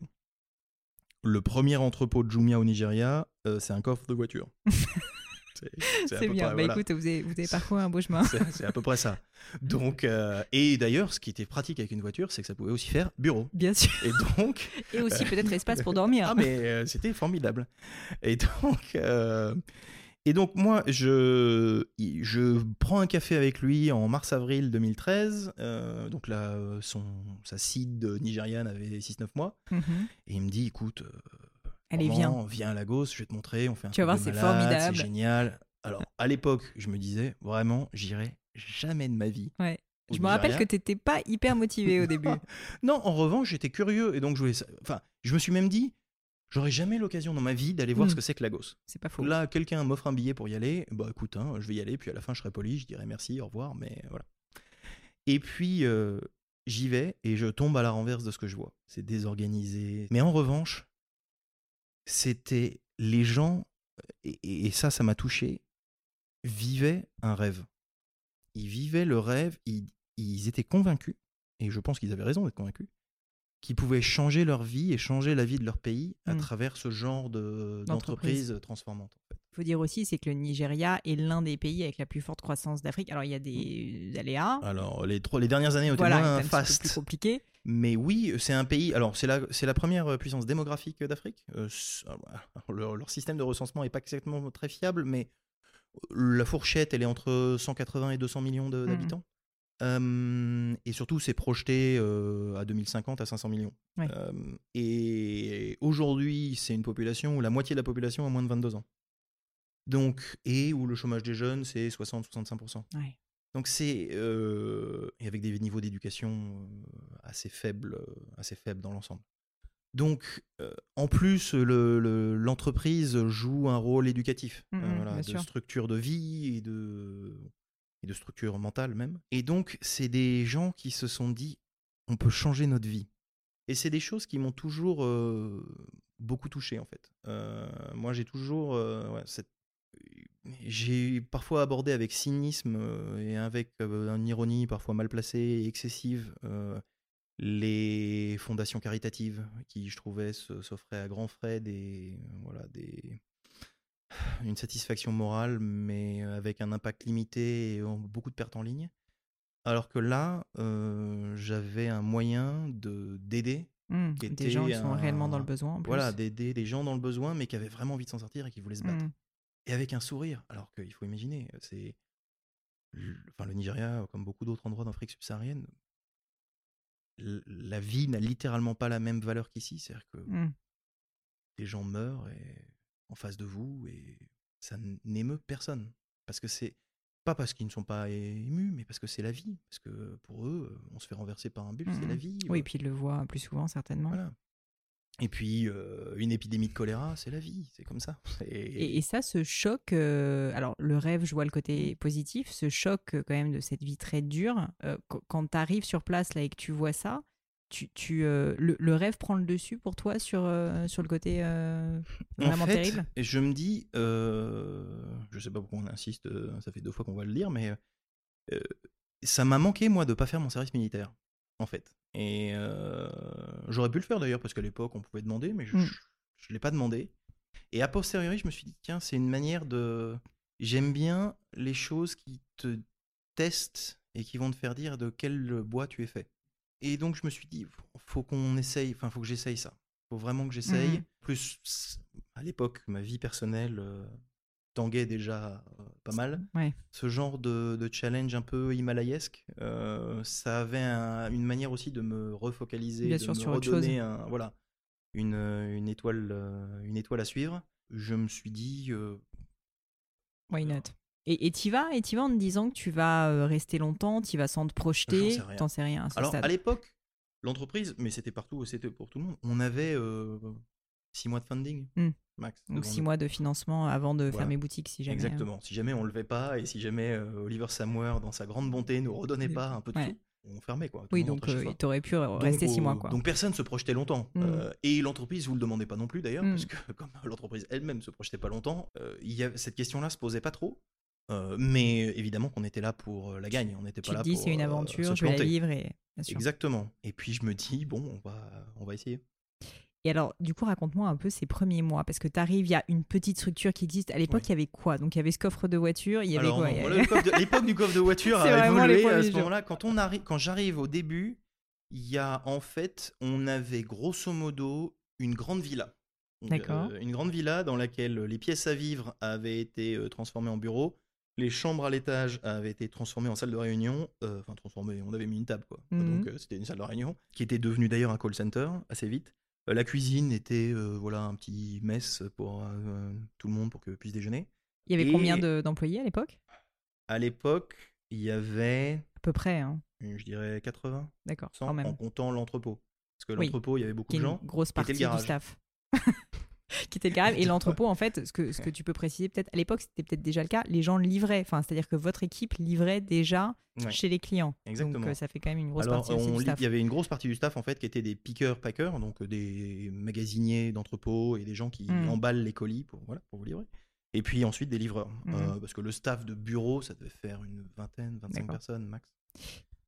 le premier entrepôt de Jumia au Nigeria, euh, c'est un coffre de voiture. (laughs) c'est bien. près, Bah voilà. écoute, vous avez, vous avez parcouru un beau chemin. C'est à peu près ça. Donc, euh, et d'ailleurs, ce qui était pratique avec une voiture, c'est que ça pouvait aussi faire bureau. Bien sûr. Et donc, (laughs) Et aussi peut-être espace pour dormir. ah mais euh, c'était formidable. Et donc, euh, et donc moi, je, je prends un café avec lui en mars-avril 2013. euh, donc là, euh, son, sa seed nigériane avait 6-9 mois. Mhm. Et il me dit, écoute, euh, Allez, viens à Lagos, je vais te montrer, on fait un Tu vas voir, c'est formidable. C'est génial. Alors, à l'époque, je me disais, vraiment, j'irai jamais de ma vie. Ouais. Je me rappelle que Nigeria. t'étais pas hyper motivé au début. (laughs) Non, en revanche, j'étais curieux et donc je voulais. Enfin, je me suis même dit, j'aurais jamais l'occasion dans ma vie d'aller voir Mm. ce que c'est que Lagos. C'est pas faux. Là, quelqu'un m'offre un billet pour y aller. Bah écoute, hein, je vais y aller, puis à la fin, je serai poli, je dirai merci, au revoir, mais voilà. Et puis, euh, j'y vais et je tombe à la renverse de ce que je vois. C'est désorganisé. Mais en revanche, c'était les gens, et, ça, ça m'a touché, vivaient un rêve. Ils vivaient le rêve, ils, ils étaient convaincus, et je pense qu'ils avaient raison d'être convaincus, qu'ils pouvaient changer leur vie et changer la vie de leur pays à Mm. travers ce genre de- D'entreprise. d'entreprise transformante. en fait. Il faut dire aussi, c'est que le Nigeria est l'un des pays avec la plus forte croissance d'Afrique. Alors il y a des aléas. Alors, les, trois, les dernières années ont été voilà, moins peu plus fastes. compliqué. Mais oui, c'est un pays. Alors, c'est la, c'est la première puissance démographique d'Afrique. Euh, c'est- alors, (laughs) leur, leur système de recensement n'est pas exactement très fiable, mais la fourchette, elle est entre 180 et 200 millions de- Mhm. d'habitants. Euh, et surtout, c'est projeté euh, à 2050 à 500 millions. Ouais. Euh, et aujourd'hui, c'est une population où la moitié de la population a moins de 22 ans. Donc, et où le chômage des jeunes, c'est 60-65%. Ouais. Donc c'est euh, et avec des niveaux d'éducation euh, assez faibles, euh, assez faibles dans l'ensemble. Donc euh, en plus le- le- l'entreprise joue un rôle éducatif, euh, voilà, bien de sûr. structure de vie et de et de structure mentale même. Et donc c'est des gens qui se sont dit on peut changer notre vie. Et c'est des choses qui m'ont toujours beaucoup touché en fait. Moi, j'ai toujours ouais, cette j'ai parfois abordé avec cynisme et avec une ironie parfois mal placée et excessive les fondations caritatives qui, je trouvais, s'offraient à grands frais des, voilà, des, (sighs) une satisfaction morale, mais avec un impact limité et beaucoup de pertes en ligne. Alors que là, j'avais un moyen de d'aider. Mmh, des gens qui sont réellement dans le besoin. Voilà, d'aider des gens dans le besoin, mais qui avaient vraiment envie de s'en sortir et qui voulaient se battre. Mmh. Et avec un sourire. Alors qu'il faut imaginer, c'est. Enfin, le Nigeria, comme beaucoup d'autres endroits d'Afrique subsaharienne, la vie n'a littéralement pas la même valeur qu'ici. C'est-à-dire que mmh. des gens meurent et, en face de vous et ça n'émeut personne. Parce que c'est pas parce qu'ils ne sont pas émus, mais parce que c'est la vie. Parce que pour eux, on se fait renverser par un bus, c'est la mmh vie. Oui, et puis ils le voient plus souvent, certainement. Voilà. Et puis, une épidémie de choléra, c'est la vie, c'est comme ça. (laughs) Et, ça, ce choc, alors le rêve, je vois le côté positif, ce choc quand même de cette vie très dure, quand tu arrives sur place là et que tu vois ça, tu, tu le, rêve prend le dessus pour toi sur, sur le côté vraiment en fait, terrible? Et je me dis, je sais pas pourquoi on insiste, ça fait deux fois qu'on va le dire, mais ça m'a manqué, moi, de pas faire mon service militaire, en fait. Et euh, j'aurais pu le faire d'ailleurs, parce qu'à l'époque, on pouvait demander, mais je ne mmh. l'ai pas demandé. Et a posteriori, je me suis dit, tiens, c'est une manière de. J'aime bien les choses qui te testent et qui vont te faire dire de quel bois tu es fait. Et donc, je me suis dit, faut qu'on essaye, enfin, faut que j'essaye ça. Faut vraiment que j'essaye. Mmh Plus, à l'époque, ma vie personnelle, euh, tanguait déjà euh, pas mal. Ce genre de, challenge un peu himalayesque, euh, ça avait une manière aussi de me refocaliser, de me redonner un, voilà, une, une, étoile, euh, une étoile à suivre. Je me suis dit. Why not? Et tu vas, et vas en te disant que tu vas rester longtemps, tu vas sans te projeter, t'en sais rien. À Alors à l'époque, l'entreprise, mais c'était partout, c'était pour tout le monde. On avait six mois de funding. Donc six mois de financement avant de fermer boutique si jamais. Exactement. Si jamais on ne levait pas et si jamais euh, Oliver Samuel, dans sa grande bonté, nous redonnait pas un peu de sous, on fermait quoi. oui, donc euh, il t'aurait pu rester six mois quoi. Donc personne se projetait longtemps mmh. euh, et l'entreprise vous le demandait pas non plus d'ailleurs mmh. parce que (laughs) comme l'entreprise elle-même se projetait pas longtemps, y cette question-là se posait pas trop. mais évidemment qu'on était là pour la gagne, on n'était pas là dis, pour. c'est une aventure, je vais la vivre et. Exactement. Et puis je me dis bon, on va, on va essayer. Et alors, du coup, raconte-moi un peu ces premiers mois, parce que tu arrives, il y a une petite structure qui existe. À l'époque, il y avait quoi? Donc, il y avait ce coffre de voiture, il y avait quoi? L'époque du coffre de voiture (laughs) a évolué à ce moment-là. Quand, on arrive, quand j'arrive au début, il y a en fait, on avait grosso modo une grande villa. D'accord. Euh, une grande villa dans laquelle les pièces à vivre avaient été euh, transformées en bureaux. Les chambres à l'étage avaient été transformées en salle de réunion. Euh, enfin, transformées, on avait mis une table, quoi. Mmh Donc, c'était une salle de réunion qui était devenue d'ailleurs un call center assez vite. La cuisine était voilà un petit mess pour tout le monde pour que puisse déjeuner. Il y avait combien d'employés à l'époque? À l'époque, il y avait à peu près, hein. je dirais 80. D'accord, En comptant l'entrepôt, parce que l'entrepôt, il y avait beaucoup de gens. Une grosse partie du staff. (laughs) qui était le garage. Et l'entrepôt, en fait, ce que, ce que tu peux préciser, peut-être à l'époque, c'était peut-être déjà le cas, les gens livraient. Enfin, c'est-à-dire que votre équipe livrait déjà chez les clients. Exactement. Donc, euh, ça fait quand même une grosse partie du staff. Il y avait une grosse partie du staff, en fait, qui était des pickers-packers, donc euh, des magasiniers d'entrepôt et des gens qui mmh. emballent les colis pour, voilà, pour vous livrer. Et puis ensuite des livreurs. Mmh. Euh, parce que le staff de bureau, ça devait faire une vingtaine, 25 personnes max.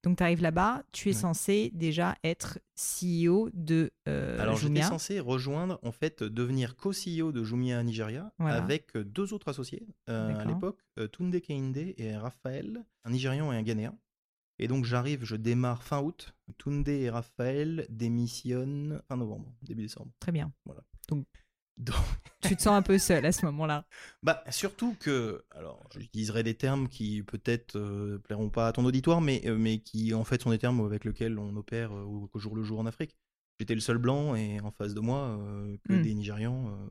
Donc, tu arrives là-bas, tu es censé déjà être CEO de euh, Alors, j'étais censé rejoindre, en fait, devenir co-CEO de Jumia Nigeria avec euh, deux autres associés euh, à l'époque, euh, Tunde Keinde et Raphaël, un Nigérian et un Ghanéen. Et donc, j'arrive, je démarre fin août. Tunde et Raphaël démissionnent fin novembre, début décembre. Très bien. Voilà. Donc, tu te sens un peu seul à ce moment-là. Bah surtout que, alors j'utiliserai des termes qui peut-être euh, plairont pas à ton auditoire, mais, euh, mais qui en fait sont des termes avec lesquels on opère euh, au jour le jour en Afrique. J'étais le seul blanc et en face de moi que hmm. des Nigérians.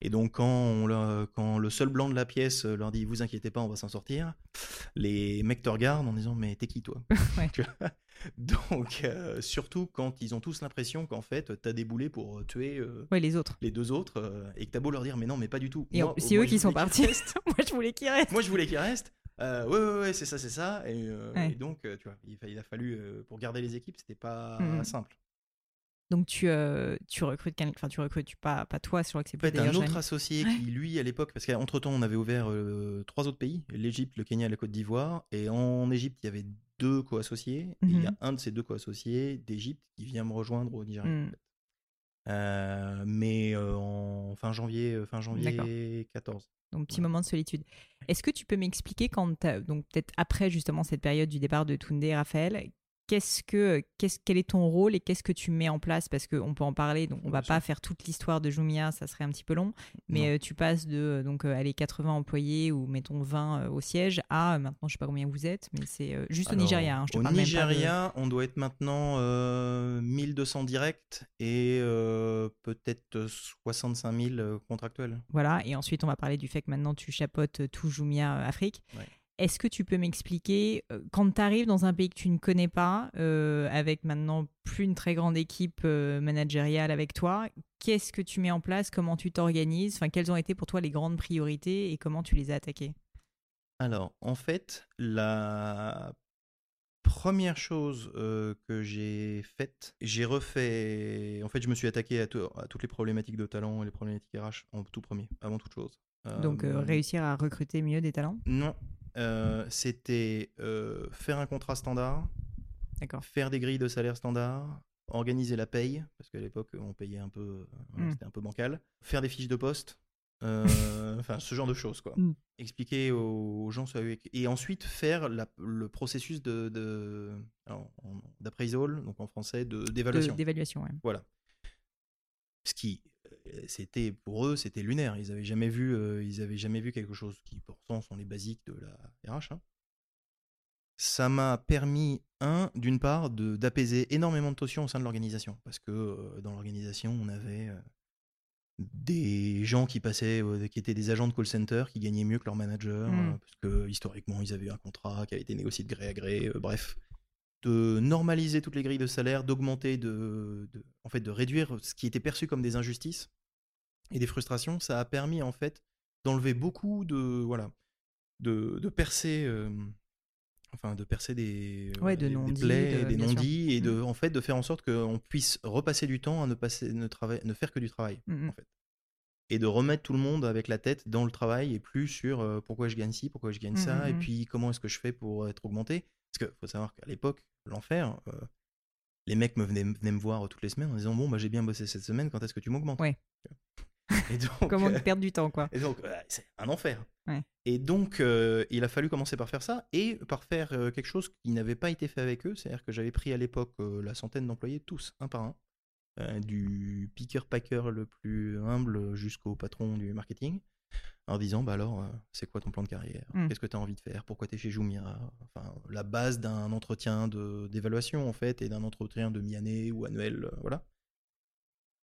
et donc quand, on quand le seul blanc de la pièce leur dit vous inquiétez pas on va s'en sortir, les mecs te regardent en disant mais t'es qui toi? (laughs) Donc, euh, surtout quand ils ont tous l'impression qu'en fait, t'as déboulé pour euh, tuer euh, les autres. Les deux autres, et que t'as beau leur dire, mais non, mais pas du tout. Et c'est eux qui sont partis. (laughs) moi, je voulais qu'ils restent. Moi, je voulais qu'ils restent. ouais, ouais, ouais, c'est ça, c'est ça. Et, donc, tu vois, il, a fallu, pour garder les équipes, c'était pas mmh simple. Donc tu, euh, tu recrutes quelqu'un, enfin tu recrutes pas, pas toi, que c'est fait, plus un autre associé Ouais. qui, lui, à l'époque, parce qu'entre temps, on avait ouvert euh, trois autres pays l'Égypte, le Kenya et la Côte d'Ivoire. Et en Égypte, il y avait deux co-associés. Il y a Mhm. un de ces deux co-associés d'Égypte qui vient me rejoindre au Nigeria. Mm. en fait. Euh, mais euh, en fin janvier, euh, fin janvier 14. Donc petit moment de solitude. Est-ce que tu peux m'expliquer quand donc peut-être après justement cette période du départ de Toundé et Raphaël, qu'est-ce que qu'est-ce quel est ton rôle et qu'est-ce que tu mets en place? Parce qu'on peut en parler donc on va Bien pas sûr. faire toute l'histoire de Jumia, ça serait un petit peu long, mais Non. euh, tu passes de euh, donc euh, allez 80 employés ou mettons 20 euh, au siège à maintenant je sais pas combien vous êtes mais c'est juste Alors, au Nigeria, hein, je te au parle même pas de- Nigeria, on doit être maintenant euh, 1200 directs et euh, peut-être 65 000 euh, contractuels. Voilà, et ensuite on va parler du fait que maintenant tu chapeautes euh, tout Jumia Afrique. Ouais. Est-ce que tu peux m'expliquer, euh, quand tu arrives dans un pays que tu ne connais pas, euh, avec maintenant plus une très grande équipe euh, managériale avec toi, qu'est-ce que tu mets en place, comment tu t'organises, enfin, quelles ont été pour toi les grandes priorités et comment tu les as attaquées? Alors, en fait, la première chose euh, que j'ai faite, j'ai refait. En fait, je me suis attaqué à, tout- à toutes les problématiques de talent et les problématiques RH en tout premier, avant toute chose. Donc Euh, réussir à recruter mieux des talents? Non, euh, c'était euh, faire un contrat standard, faire des grilles de salaire standard, organiser la paye, parce qu'à l'époque on payait un peu, euh, voilà, Mm. c'était un peu bancal, faire des fiches de poste, (laughs) enfin ce genre de choses quoi. Mm. Expliquer aux, aux gens ce et ensuite faire la- le processus de, de d'appraisal, donc en français de d'évaluation. D'évaluation, ouais. Voilà. Ce qui, c'était pour eux, c'était lunaire. Ils avaient jamais vu, euh, ils avaient jamais vu quelque chose qui pourtant sont les basiques de la RH. hein. Ça m'a permis un, d'une part, de d'apaiser énormément de tensions au sein de l'organisation, parce que euh, dans l'organisation, on avait euh, des gens qui passaient, euh, qui étaient des agents de call center, qui gagnaient mieux que leur manager, Mm. euh, parce que historiquement, ils avaient un contrat qui a été négocié de gré à gré. euh, bref, de normaliser toutes les grilles de salaire, d'augmenter, de, de- en fait, de réduire ce qui était perçu comme des injustices et des frustrations, ça a permis en fait d'enlever beaucoup de voilà, de, de percer, euh, enfin de percer des, Ouais, de des- des non-dits, plaies, de- des non-dits et de Mm. en fait de faire en sorte qu'on puisse repasser du temps à ne passer, ne travailler, ne faire que du travail Mm, mm. en fait. Et de remettre tout le monde avec la tête dans le travail et plus sur euh, pourquoi je gagne ci, pourquoi je gagne ça, et puis comment est-ce que je fais pour être augmenté? Parce qu'il faut savoir qu'à l'époque, l'enfer, euh, les mecs me venaient, venaient me voir toutes les semaines en disant Bon, bah, j'ai bien bossé cette semaine, quand est-ce que tu m'augmentes? Ouais. Et (laughs) donc, Comment euh, perdre du temps, quoi. et donc, c'est un enfer. Ouais. Et donc, euh, il a fallu commencer par faire ça et par faire euh, quelque chose qui n'avait pas été fait avec eux. C'est-à-dire que j'avais pris à l'époque la centaine d'employés, tous, un par un, du picker-packer le plus humble jusqu'au patron du marketing, en disant bah alors, c'est quoi ton plan de carrière? Mm. Qu'est-ce que tu as envie de faire? Pourquoi tu es chez Jumia Enfin, la base d'un entretien d'évaluation, en fait, et d'un entretien de mi-année ou annuel, voilà.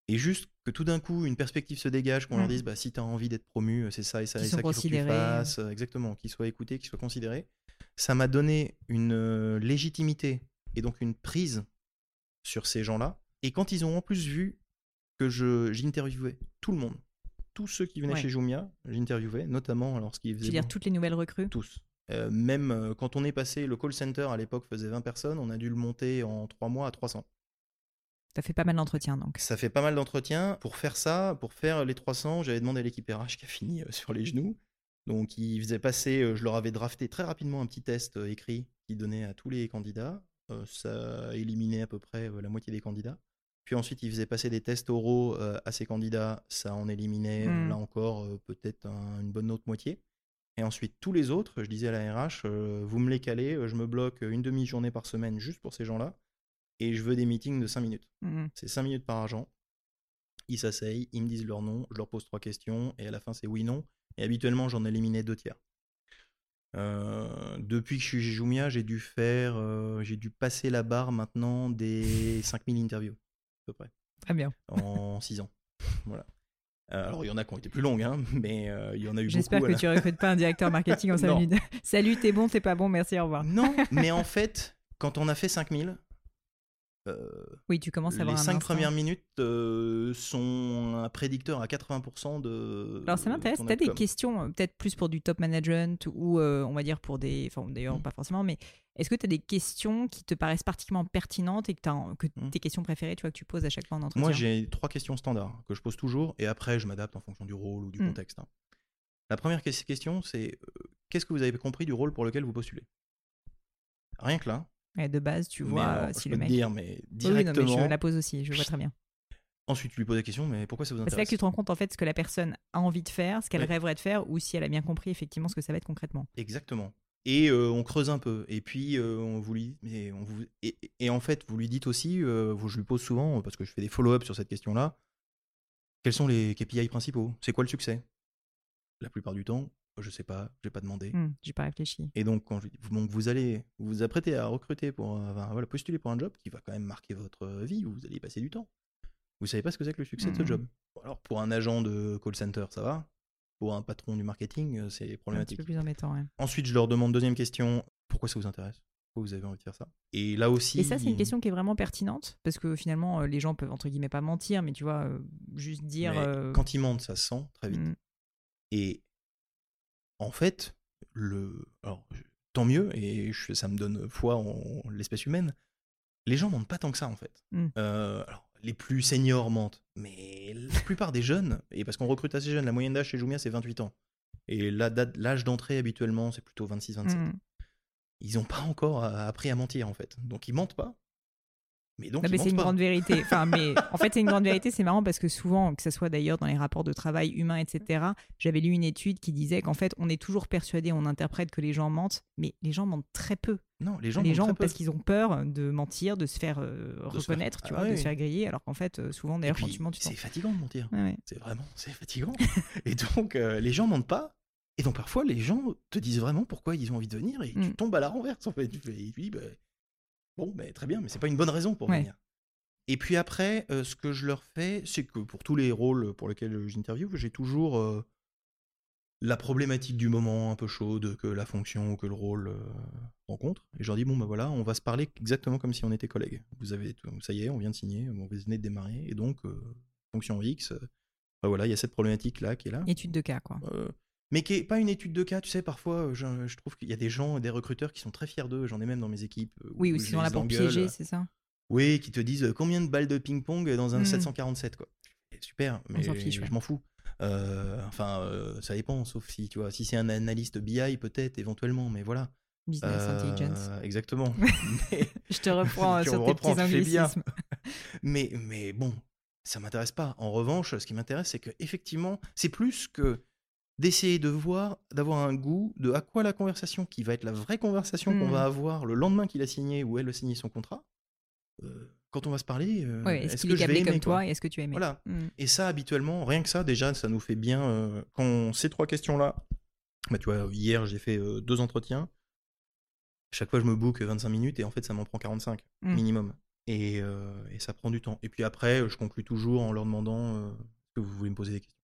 Et juste que tout d'un coup, une perspective se dégage, qu'on leur Mm. dise bah, si tu as envie d'être promu, c'est ça et ça et ça qu'il faut que tu fasses. euh, Exactement, qu'ils soient écoutés, qu'ils soient considérés. Ça m'a donné une euh, légitimité et donc une prise sur ces gens-là. Et quand ils ont en plus vu que je j'interviewais tout le monde, tous ceux qui venaient Ouais. chez Jumia, j'interviewais, notamment lorsqu'ils Tu faisaient veux dire toutes les nouvelles recrues? tous. Euh, même euh, quand on est passé, le call center à l'époque faisait 20 personnes, on a dû le monter en 3 mois à 300. T'as fait pas mal d'entretiens, donc. Ça fait pas mal d'entretiens. Pour faire ça, pour faire les 300, j'avais demandé à l'équipe RH qui a fini euh, sur les genoux. Donc ils faisaient passer, euh, je leur avais drafté très rapidement un petit test euh, écrit qui donnait à tous les candidats. Ça éliminait à peu près la moitié des candidats. Puis ensuite, ils faisaient passer des tests oraux à ces candidats. Ça en éliminait, Mm. là encore, peut-être un- une bonne autre moitié. Et ensuite, tous les autres, je disais à la RH, vous me les calez, je me bloque une demi-journée par semaine juste pour ces gens-là. Et je veux des meetings de 5 minutes. Mm, C'est 5 minutes par agent. Ils s'asseyent, ils me disent leur nom, je leur pose trois questions, et à la fin c'est oui, non. Et habituellement, j'en éliminais deux tiers. Euh, depuis que je suis chez Jumia, j'ai dû faire, euh, j'ai dû passer la barre maintenant des (laughs) 5000 interviews, à peu près, Très bien. en 6 ans. Voilà. Euh, alors, il y en a qui ont été plus longues, hein, mais il y en a eu beaucoup. J'espère que la- tu recrutes pas un directeur marketing en 5 (laughs) Non. minutes. (laughs) Salut, t'es bon, t'es pas bon, merci, au revoir. Non, mais en fait, quand on a fait 5000, euh, Oui, tu commences à avoir les cinq premières minutes euh, sont un prédicteur à 80% de. Alors ça m'intéresse, ton tu as des questions euh, peut-être plus pour du top management ou euh, on va dire pour des... Enfin d'ailleurs Mm. pas forcément, mais est-ce que tu as des questions qui te paraissent particulièrement pertinentes et que, t'as- que Mm. tes questions préférées, tu vois, que tu poses à chaque fois en entretien? Moi, j'ai trois questions standards que je pose toujours et après, je m'adapte en fonction du rôle ou du Mm. contexte. hein. La première que- question, c'est qu'est-ce que vous avez compris du rôle pour lequel vous postulez? Rien que là. Ouais, de base, tu vois alors, euh, je si peux le te mec... dire, mais Oui, oui, non, mais je la pose aussi, je vois très bien. Ensuite, tu lui poses la question, mais pourquoi ça vous C'est là intéresse que tu te rends compte en fait ce que la personne a envie de faire, ce qu'elle rêverait de faire, ou si elle a bien compris effectivement ce que ça va être concrètement. Exactement. Et euh, on creuse un peu. Et puis, euh, on vous lui, mais on vous, et, et en fait, vous lui dites aussi, euh, vous- je lui pose souvent, parce que je fais des follow-up sur cette question-là, quels sont les KPI principaux? C'est quoi le succès? La plupart du temps, je sais pas, j'ai pas demandé. Hmm, J'ai pas réfléchi. Et donc, quand je, donc vous allez vous vous apprêtez à recruter pour, enfin, voilà, postuler pour un job qui va quand même marquer votre vie, où vous allez y passer du temps. Vous savez pas ce que c'est que le succès de ce Mhm. job. Alors, pour un agent de call center, ça va. Pour un patron du marketing, euh, c'est Un petit problématique. peu plus embêtant, ouais. Ensuite, je leur demande deuxième question pourquoi ça vous intéresse? Pourquoi vous avez envie de faire ça? Et là aussi. Et ça, c'est une question qui est vraiment pertinente parce que finalement, euh, les gens peuvent entre guillemets pas mentir, mais tu vois, euh, juste dire. mais euh, Quand ils mentent, ça se sent très vite. hmm, Et en fait, le, alors, tant mieux, et je- ça me donne foi en l'espèce humaine. Les gens mentent pas tant que ça, en fait. Mm. Euh, alors, les plus seniors mentent, mais la plupart des jeunes, et parce qu'on recrute assez jeunes, la moyenne d'âge chez Jumia, c'est 28 ans. Et la date- l'âge d'entrée, habituellement, c'est plutôt 26-27. hmm. Ils n'ont pas encore appris à mentir, en fait. Donc, ils mentent pas. Mais donc, c'est une pas. grande vérité. (laughs) Enfin, mais en fait, c'est une grande vérité. C'est marrant parce que souvent, que ce soit d'ailleurs dans les rapports de travail humains, etc., j'avais lu une étude qui disait qu'en fait, on est toujours persuadé, on interprète que les gens mentent, mais les gens mentent très peu. Non, les gens les mentent gens, très parce qu'ils ont peur de mentir, de se faire euh, De se faire- reconnaître, tu Ah vois, de oui. se faire griller, alors qu'en fait, euh, souvent, d'ailleurs, quand tu mens, tu. C'est fatigant de mentir. Ouais. C'est vraiment, c'est fatigant. et donc, euh, les gens mentent pas. Et donc, parfois, les gens te disent vraiment pourquoi ils ont envie de venir et tu Mm. tombes à la renverse, en fait. Tu, tu dis, bah, bon, bah, très bien, mais c'est pas une bonne raison pour Ouais. venir. Et puis après, euh, ce que je leur fais, c'est que pour tous les rôles pour lesquels j'interviewe, j'ai toujours euh, la problématique du moment un peu chaude que la fonction ou que le rôle euh, rencontre. Et je leur dis, bon, bah voilà, on va se parler exactement comme si on était collègues. Vous avez, tout- ça y est, on vient de signer, on venait de démarrer, et donc, fonction X, bah voilà, il y a cette problématique-là qui est là. Étude de cas, quoi. Mais qui est pas une étude de cas, tu sais, parfois, euh, je, je trouve qu'il y a des gens, des recruteurs qui sont très fiers d'eux, j'en ai même dans mes équipes. euh, Oui, ou je sinon là pour piéger, c'est ça Oui, qui te disent euh, combien de balles de ping-pong dans un Mm. 747, quoi. Et Super, mais fiche, ouais. je m'en fous. Euh, enfin, euh, ça dépend, sauf si, tu vois, si c'est un analyste BI, peut-être, éventuellement, mais voilà. Business Euh, intelligence. exactement. (laughs) mais, (laughs) Je te reprends (laughs) sur tes reprends, petits bien. mais, mais bon, ça m'intéresse pas. En revanche, ce qui m'intéresse, c'est que effectivement, c'est plus que d'essayer de voir, d'avoir un goût de à quoi la conversation, qui va être la vraie conversation qu'on va avoir le lendemain qu'il a signé ou elle a signé son contrat. euh, quand on va se parler, euh, Ouais, est-ce est-ce qu'il que est je vais aimer comme toi et est-ce que tu aimé Voilà. Hmm. Et ça, habituellement, rien que ça, déjà, ça nous fait bien. euh, quand ces trois questions-là, bah, tu vois, hier, j'ai fait deux entretiens. Chaque fois, je me book 25 minutes et en fait, ça m'en prend 45 Mm. minimum. Et, et ça prend du temps. Et puis après, je conclus toujours en leur demandant que vous voulez me poser des questions?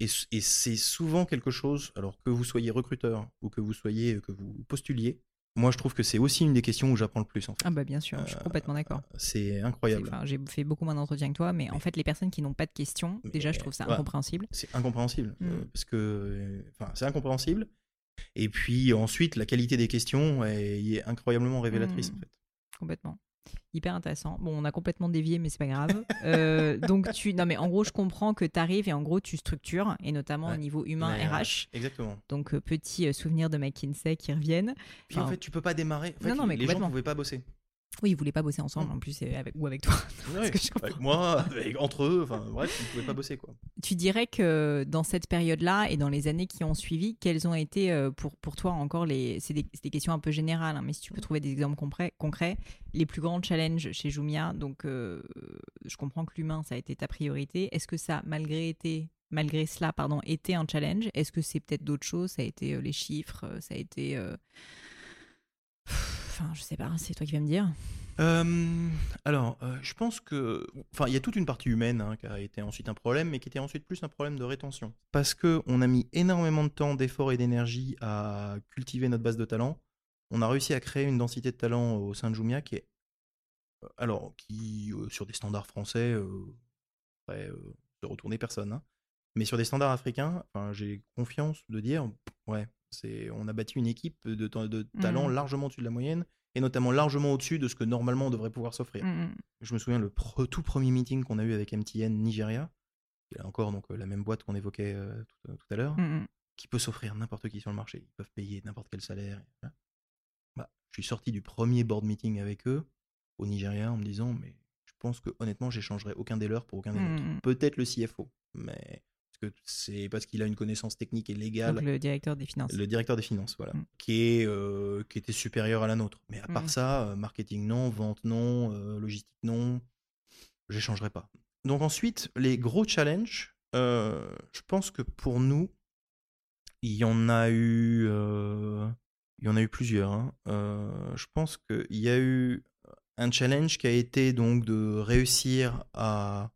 Et, c'est souvent quelque chose, alors que vous soyez recruteur ou que vous soyez, que vous postuliez, moi, je trouve que c'est aussi une des questions où j'apprends le plus. En fait. Ah bah bien sûr, je suis Euh, complètement d'accord. C'est incroyable. Enfin, J'ai fait beaucoup moins d'entretiens que toi, mais, en fait, les personnes qui n'ont pas de questions, déjà, je trouve ça incompréhensible. c'est incompréhensible euh, parce que euh, enfin c'est incompréhensible et puis ensuite la qualité des questions est, est incroyablement révélatrice Mm. en fait Complètement. Hyper intéressant. Bon, on a complètement dévié, mais c'est pas grave. (laughs) Euh, donc, tu. Non, mais en gros, je comprends que tu arrives et en gros, tu structures, et notamment au niveau humain ouais, RH. exactement Donc, euh, petit euh, souvenir de McKinsey qui reviennent. puis en fait tu peux pas démarrer en fait, Non, non, mais les gens pouvaient pas bosser Oui, ils voulaient pas bosser ensemble, Mm. en plus, avec, ou avec toi. (laughs) Ouais, que je comprends. avec moi avec- entre eux enfin bref ils pouvaient pas bosser quoi Tu dirais que dans cette période-là et dans les années qui ont suivi, quelles ont été euh, pour, pour toi encore les. C'est des, questions un peu générales, hein, mais si tu peux trouver des exemples concrets, concrets les plus grands challenges chez Jumia. Donc, euh, je comprends que l'humain, ça a été ta priorité. Est-ce que ça, malgré, été, malgré cela, pardon, était un challenge? Est-ce que c'est peut-être d'autres choses? Ça a été euh, les chiffres Ça a été. euh, Enfin, je sais pas, c'est toi qui vas me dire. Euh, alors euh, je pense que enfin il y a toute une partie humaine hein, qui a été ensuite un problème mais qui était ensuite plus un problème de rétention parce que on a mis énormément de temps d'efforts et d'énergie à cultiver notre base de talent on a réussi à créer une densité de talent au sein de Jumia qui est alors, qui, sur des standards français, après, se retourner personne. Hein. Mais sur des standards africains, j'ai confiance de dire, ouais, on a bâti une équipe de, de talents mmh. largement au-dessus de la moyenne et notamment largement au-dessus de ce que normalement on devrait pouvoir s'offrir. Mmh, Je me souviens le tout premier meeting qu'on a eu avec MTN Nigeria, qui est encore donc la même boîte qu'on évoquait tout, à l'heure, qui peut s'offrir n'importe qui sur le marché. Ils peuvent payer n'importe quel salaire. Bah, je suis sorti du premier board meeting avec eux au Nigeria en me disant, mais je pense que honnêtement, j'échangerai aucun des leurs pour aucun des autres. Mmh. Peut-être le CFO, mais parce que c'est parce qu'il a une connaissance technique et légale. Donc le directeur des finances. Le directeur des finances, voilà, mmh. qui est euh, qui était supérieur à la nôtre. Mais à part mmh. ça, euh, marketing non, vente non, euh, logistique non, j'échangerai pas. Donc ensuite, les gros challenges, je pense que pour nous, il y en a eu, il y en a eu plusieurs. Hein. je pense qu'il y a eu un challenge qui a été donc de réussir à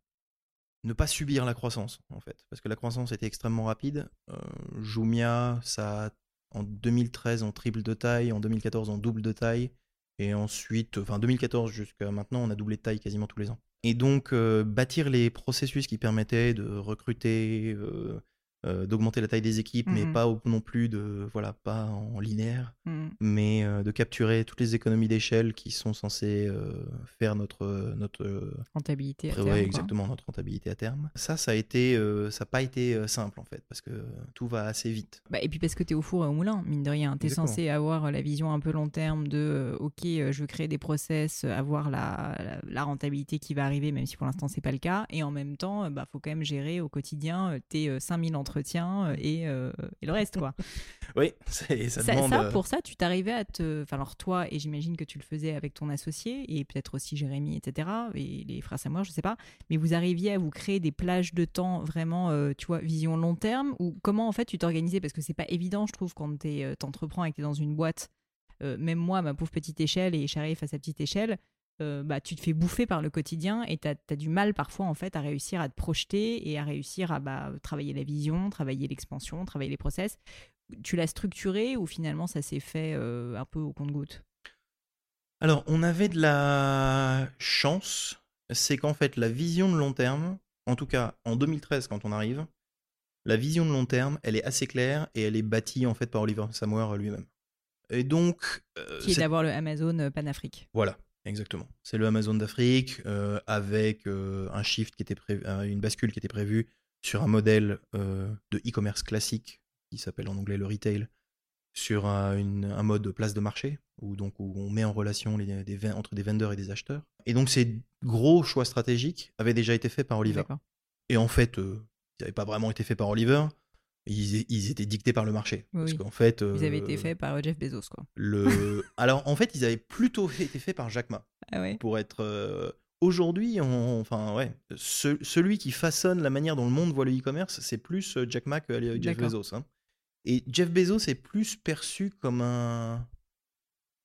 ne pas subir la croissance, en fait. Parce que la croissance était extrêmement rapide. Euh, Jumia, ça en 2013 en triple de taille, en 2014 en double de taille. Et ensuite, enfin 2014 jusqu'à maintenant, on a doublé de taille quasiment tous les ans. Et donc, euh, bâtir les processus qui permettaient de recruter, euh, euh, d'augmenter la taille des équipes, mais mmh pas non plus de voilà pas en linéaire, mmh. mais euh, de capturer toutes les économies d'échelle qui sont censées euh, faire notre notre rentabilité à terme. exactement notre rentabilité à terme. Ça, ça a été ça n'a pas été simple en fait parce que tout va assez vite. Bah, et puis parce que tu es au four et au moulin, mine de rien, tu es censé avoir la vision un peu long terme de ok, je veux créer des process, avoir la, la, rentabilité qui va arriver, même si pour l'instant c'est pas le cas, et en même temps, bah faut quand même gérer au quotidien tes 5000 entreprises euh, et, euh, et, le reste, quoi. (laughs) oui, ça, ça, demande... ça, pour ça, tu t'arrivais à te... Enfin, alors toi, et j'imagine que tu le faisais avec ton associé, et peut-être aussi Jérémy, etc., et les frères Samoa, je sais pas, mais vous arriviez à vous créer des plages de temps vraiment, euh, tu vois, vision long terme, ou comment, en fait, tu t'organisais? Parce que c'est pas évident, je trouve, quand tu t'entreprends et que es dans une boîte, même moi, ma pauvre petite échelle, et Charif à sa petite échelle, euh, bah, tu te fais bouffer par le quotidien et tu as, du mal parfois en fait à réussir à te projeter et à réussir à bah, travailler la vision, travailler l'expansion, travailler les process. Tu l'as structuré ou finalement ça s'est fait euh, un peu au compte-goutte Alors on avait de la chance, c'est qu'en fait la vision de long terme, en tout cas en 2013 quand on arrive, la vision de long terme, elle est assez claire et elle est bâtie en fait par Oliver Samoer lui-même. Et donc, euh, qui est, d'avoir le Amazon Pan-Afrique. Voilà, Exactement. C'est le Amazon d'Afrique euh, avec euh, un shift qui était prévu, euh, une bascule qui était prévue sur un modèle de e-commerce classique qui s'appelle en anglais le retail, sur un, mode de place de marché où donc où on met en relation les, des, entre des vendeurs et des acheteurs. Et donc ces gros choix stratégiques avaient déjà été faits par Oliver. Et en fait, ils n'avaient pas vraiment été faits par Oliver ils, étaient dictés par le marché. parce qu'en fait, ils avaient été euh, faits par Jeff Bezos, quoi. Le... (laughs) Alors, en fait, ils avaient plutôt été faits par Jack Ma. Ah pour être. Euh, aujourd'hui, enfin, ouais, celui qui façonne la manière dont le monde voit le e-commerce, c'est plus euh, Jack Ma que Jeff Bezos. Hein. Et Jeff Bezos est plus perçu comme un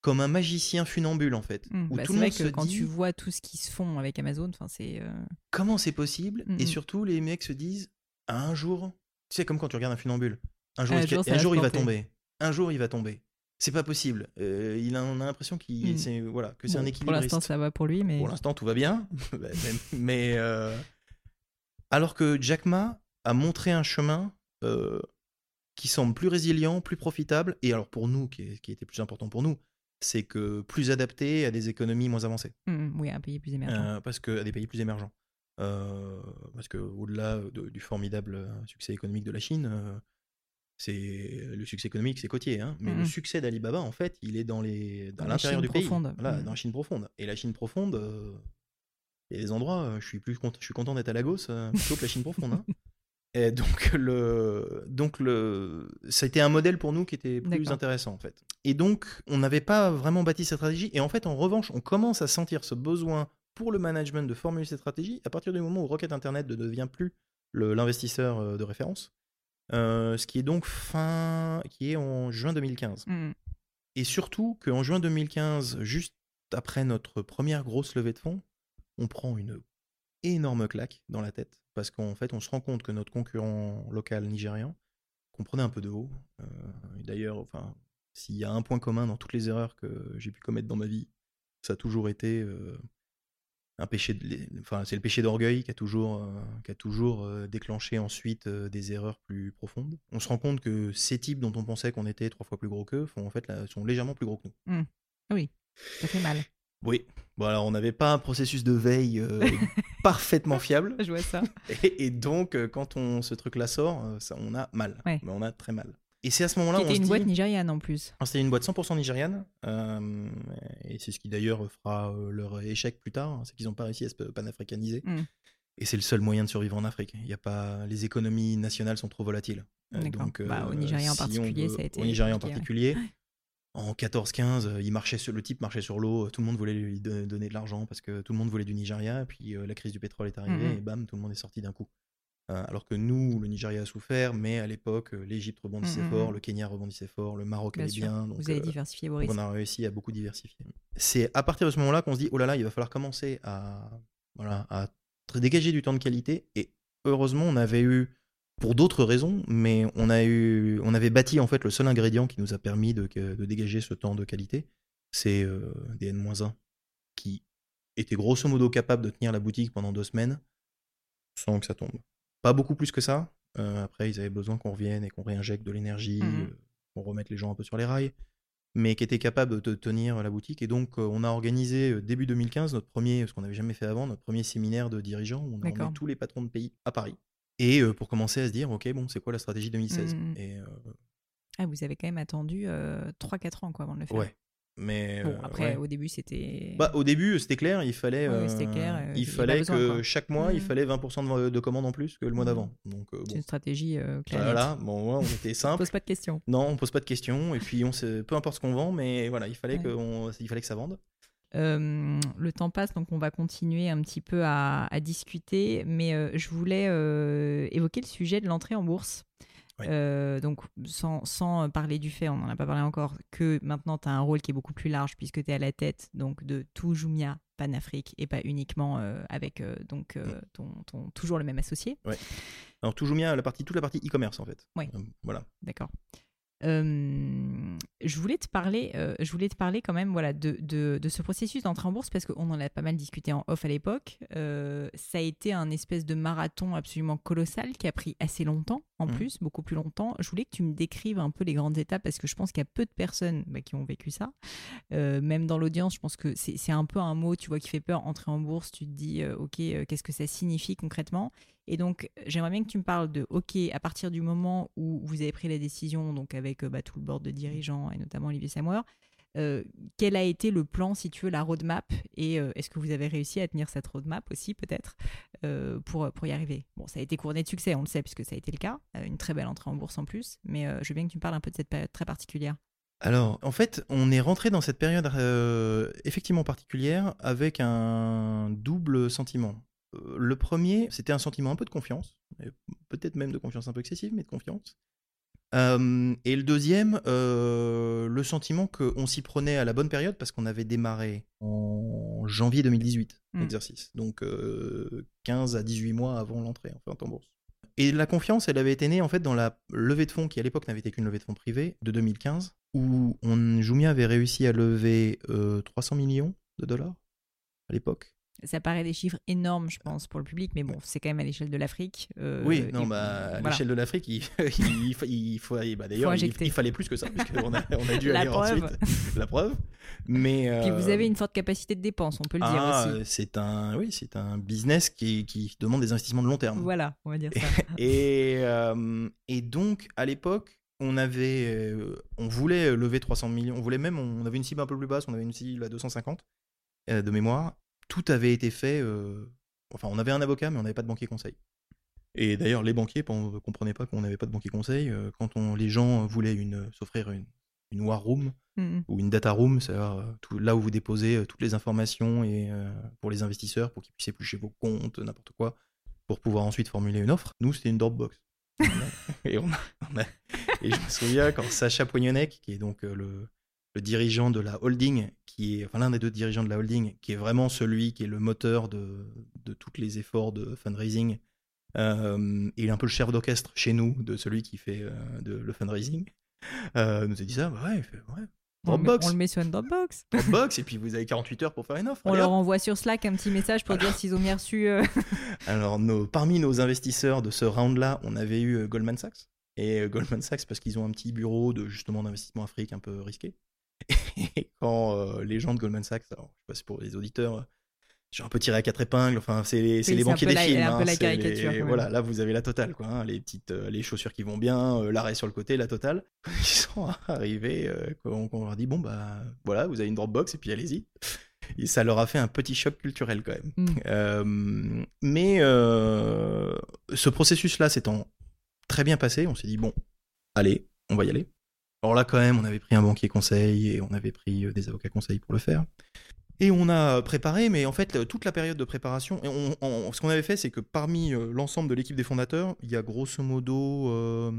comme un magicien funambule en fait. Mmh, bah, c'est vrai que quand tu vois tout ce qui se font avec Amazon, enfin c'est. Comment c'est possible? Et mmh, mmh. surtout, les mecs se disent un jour, tu sais, comme quand tu regardes un funambule. Un jour, un jour, il va tomber. Un jour, il va tomber. C'est pas possible. Euh, il a, on a l'impression qu'il, hmm. voilà, que c'est un équilibre. Pour l'instant, ça va pour lui, mais. Pour l'instant, tout va bien. (laughs) Mais. Euh, alors que Jack Ma a montré un chemin euh, qui semble plus résilient, plus profitable. Et alors, pour nous, qui, qui était plus important pour nous, c'est que plus adapté à des économies moins avancées. Hmm, oui, à un pays plus émergent. parce que, à des pays plus émergents. Euh, parce que au-delà du formidable euh, succès économique de la Chine, euh, c'est le succès économique, c'est côtier, hein, mais le succès d'Alibaba, en fait, il est dans les dans, l'intérieur du pays, voilà, mmh. dans la Chine profonde. Et la Chine profonde, il y a des endroits, je suis plus content, je suis content d'être à Lagos plutôt que la Chine profonde. Hein. (laughs) Et donc le donc le ça a été un modèle pour nous qui était plus intéressant en fait. Et donc on n'avait pas vraiment bâti cette stratégie. Et en fait, en revanche, on commence à sentir ce besoin pour le management de formuler cette stratégie à partir du moment où Rocket Internet ne devient plus l'investisseur euh, de référence. Euh, ce qui est donc fin, qui est en juin 2015. Mmh. Et surtout qu'en juin 2015, juste après notre première grosse levée de fonds, on prend une énorme claque dans la tête parce qu'en fait, on se rend compte que notre concurrent local nigérian, qu'on prenait un peu de haut, euh, d'ailleurs, enfin, s'il y a un point commun dans toutes les erreurs que j'ai pu commettre dans ma vie, ça a toujours été un péché, de, enfin c'est le péché d'orgueil qui a toujours, qui a toujours déclenché ensuite des erreurs plus profondes. On se rend compte que ces types dont on pensait qu'on était trois fois plus gros qu'eux, en fait, là, sont légèrement plus gros que nous. Mmh. Oui, ça fait mal. Oui. Bon, alors on n'avait pas un processus de veille (laughs) parfaitement fiable. Je vois ça. Et, donc, quand on, ce truc-là sort, ça, on a mal. Mais on a très mal. Et c'est à ce moment-là C'était une boîte nigériane en plus. C'était une boîte 100% nigériane. Euh, et c'est ce qui d'ailleurs fera euh, leur échec plus tard. Hein, c'est qu'ils n'ont pas réussi à se panafricaniser. Hmm. Et c'est le seul moyen de survivre en Afrique. Il y a pas... Les économies nationales sont trop volatiles. Euh, donc, bah, au Nigeria en particulier, ça a été. Au Nigeria en particulier. En 14-15, il marchait sur, le type marchait sur l'eau, tout le monde voulait lui donner de l'argent parce que tout le monde voulait du Nigeria, et puis la crise du pétrole est arrivée, hmm. et bam, tout le monde est sorti d'un coup. Euh, alors que nous, le Nigeria a souffert, mais à l'époque, euh, l'Égypte rebondissait mmh, fort, mmh. le Kenya rebondissait fort, le Maroc allait bien. Donc, Vous avez euh, diversifié vos risques. on a réussi à beaucoup diversifier. C'est à partir de ce moment-là qu'on se dit, oh là là, il va falloir commencer à, voilà, à dégager du temps de qualité. Et heureusement, on avait eu, pour d'autres raisons, mais on, a eu, on avait bâti en fait le seul ingrédient qui nous a permis de, de dégager ce temps de qualité, c'est des N-1 qui étaient grosso modo capables de tenir la boutique pendant deux semaines sans que ça tombe. Pas beaucoup plus que ça. Euh, après, ils avaient besoin qu'on revienne et qu'on réinjecte de l'énergie, mmh euh, qu'on remette les gens un peu sur les rails, mais qui était capable de tenir la boutique. Et donc, euh, on a organisé début 2015 notre premier, ce qu'on n'avait jamais fait avant, notre premier séminaire de dirigeants où on a emmené tous les patrons de pays à Paris. Et pour commencer à se dire, ok, bon, c'est quoi la stratégie 2016 mmh et, ah, vous avez quand même attendu 3-4 ans quoi, avant de le faire. Ouais, mais bon, après, au début, c'était. Bah, au début, c'était clair. Il fallait, clair, il fallait que chaque mois, il mmh. fallait 20% de, commandes en plus que le mois mmh. d'avant. Donc, C'est une stratégie claire. Voilà, bon, on était (laughs) simple. on pose pas de questions. Non, on pose pas de questions. Et puis, on sait, peu importe ce qu'on vend, mais voilà, il fallait, que, il fallait que ça vende. le temps passe, donc on va continuer un petit peu à, à discuter, mais je voulais évoquer le sujet de l'entrée en bourse. Euh, donc, sans, sans, parler du fait, on n'en a pas parlé encore, que maintenant tu as un rôle qui est beaucoup plus large puisque tu es à la tête donc, de tout Jumia Pan-Afrique et pas uniquement euh, avec euh, donc, ton, ton, toujours le même associé. Ouais. Alors, tout Jumia, la partie, toute la partie e-commerce en fait. Oui. voilà. D'accord je voulais te parler, je voulais te parler quand même, voilà, de, de, ce processus d'entrée en bourse parce qu'on en a pas mal discuté en off à l'époque. ça a été un espèce de marathon absolument colossal qui a pris assez longtemps, en mmh. plus, beaucoup plus longtemps. Je voulais que tu me décrives un peu les grandes étapes parce que je pense qu'il y a peu de personnes bah, qui ont vécu ça. même dans l'audience, je pense que c'est un peu un mot, tu vois, qui fait peur. Entrer en bourse, tu te dis, ok, qu'est-ce que ça signifie concrètement? Et donc, j'aimerais bien que tu me parles de, OK, à partir du moment où vous avez pris la décision, donc avec euh, bah, tout le board de dirigeants et notamment Olivier Samouer, euh, quel a été le plan, si tu veux, la roadmap Et euh, est-ce que vous avez réussi à tenir cette roadmap aussi, peut-être, pour, pour y arriver? Bon, ça a été couronné de succès, on le sait, puisque ça a été le cas. une très belle entrée en bourse en plus. Mais je veux bien que tu me parles un peu de cette période très particulière. Alors, en fait, on est rentré dans cette période effectivement particulière avec un double sentiment. Euh, le premier, c'était un sentiment un peu de confiance, peut-être même de confiance un peu excessive, mais de confiance. Euh, et le deuxième, euh, le sentiment qu'on s'y prenait à la bonne période parce qu'on avait démarré en janvier 2018 mmh. l'exercice, donc 15 à 18 mois avant l'entrée en fait en bourse. Et la confiance, elle avait été née en fait dans la levée de fonds qui à l'époque n'avait été qu'une levée de fonds privée de 2015, où on, Jumia avait réussi à lever 300 millions de dollars à l'époque. Ça paraît des chiffres énormes, je pense, pour le public, mais bon, c'est quand même à l'échelle de l'Afrique. Euh, oui, non, bah, à l'échelle de l'Afrique, il, (laughs) il, il, faut, bah, d'ailleurs, il, fallait plus que ça, puisqu'on a, on a dû (laughs) aller ensuite. La preuve. Mais, Puis vous avez une forte capacité de dépense, on peut le dire ah, aussi. C'est un, oui, c'est un business qui, qui, demande des investissements de long terme. Voilà, on va dire ça. (laughs) et, euh, et donc, à l'époque, on avait, euh, on voulait lever 300 millions, on voulait même, on avait une cible un peu plus basse, on avait une cible à 250 de mémoire, tout avait été fait. Euh, enfin, on avait un avocat, mais on n'avait pas de banquier conseil. Et d'ailleurs, les banquiers ne comprenaient pas qu'on n'avait pas de banquier conseil. Euh, quand on, les gens voulaient une, s'offrir une, une war room mmh ou une data room, c'est-à-dire euh, là où vous déposez toutes les informations et, pour les investisseurs, pour qu'ils puissent éplucher vos comptes, n'importe quoi, pour pouvoir ensuite formuler une offre. Nous, c'était une Dropbox. et, (laughs) et je me souviens quand Sacha Poignonnec, qui est donc le, le dirigeant de la holding, qui est enfin, l'un des deux dirigeants de la holding, qui est vraiment celui qui est le moteur de, de tous les efforts de fundraising. Euh, il est un peu le chef d'orchestre chez nous de celui qui fait euh, de, le fundraising. Euh, nous a dit ça, bah ouais, met- Dropbox. On le met sur une Dropbox. Dropbox, et puis vous avez 48 heures pour faire une offre. On leur envoie sur Slack un petit message pour dire s'ils ont bien reçu. euh, (laughs) Alors, nos- parmi nos investisseurs de ce round-là, on avait eu Goldman Sachs. Et Goldman Sachs, parce qu'ils ont un petit bureau de justement d'investissement Afrique un peu risqué. Et quand euh, les gens de Goldman Sachs, alors je sais pas si pour les auditeurs, euh, j'ai un peu tiré à quatre épingles. Enfin, c'est les, Oui, les banquiers des la- films. un peu hein, la caricature, les- voilà, là vous avez la totale, quoi. hein, les petites, euh, les chaussures qui vont bien, euh, l'arrêt sur le côté, la totale. (laughs) Ils sont arrivés, euh, quand on leur a dit bon bah voilà, vous avez une Dropbox et puis allez-y. Et ça leur a fait un petit choc culturel quand même. Mm. Mais ce processus-là s'étant très bien passé, on s'est dit bon, allez, on va y aller. Alors là, quand même, on avait pris un banquier conseil et on avait pris euh, des avocats conseils pour le faire. Et on a préparé, mais en fait, euh, toute la période de préparation, et on- on- ce qu'on avait fait, c'est que parmi euh, l'ensemble de l'équipe des fondateurs, il y a grosso modo euh,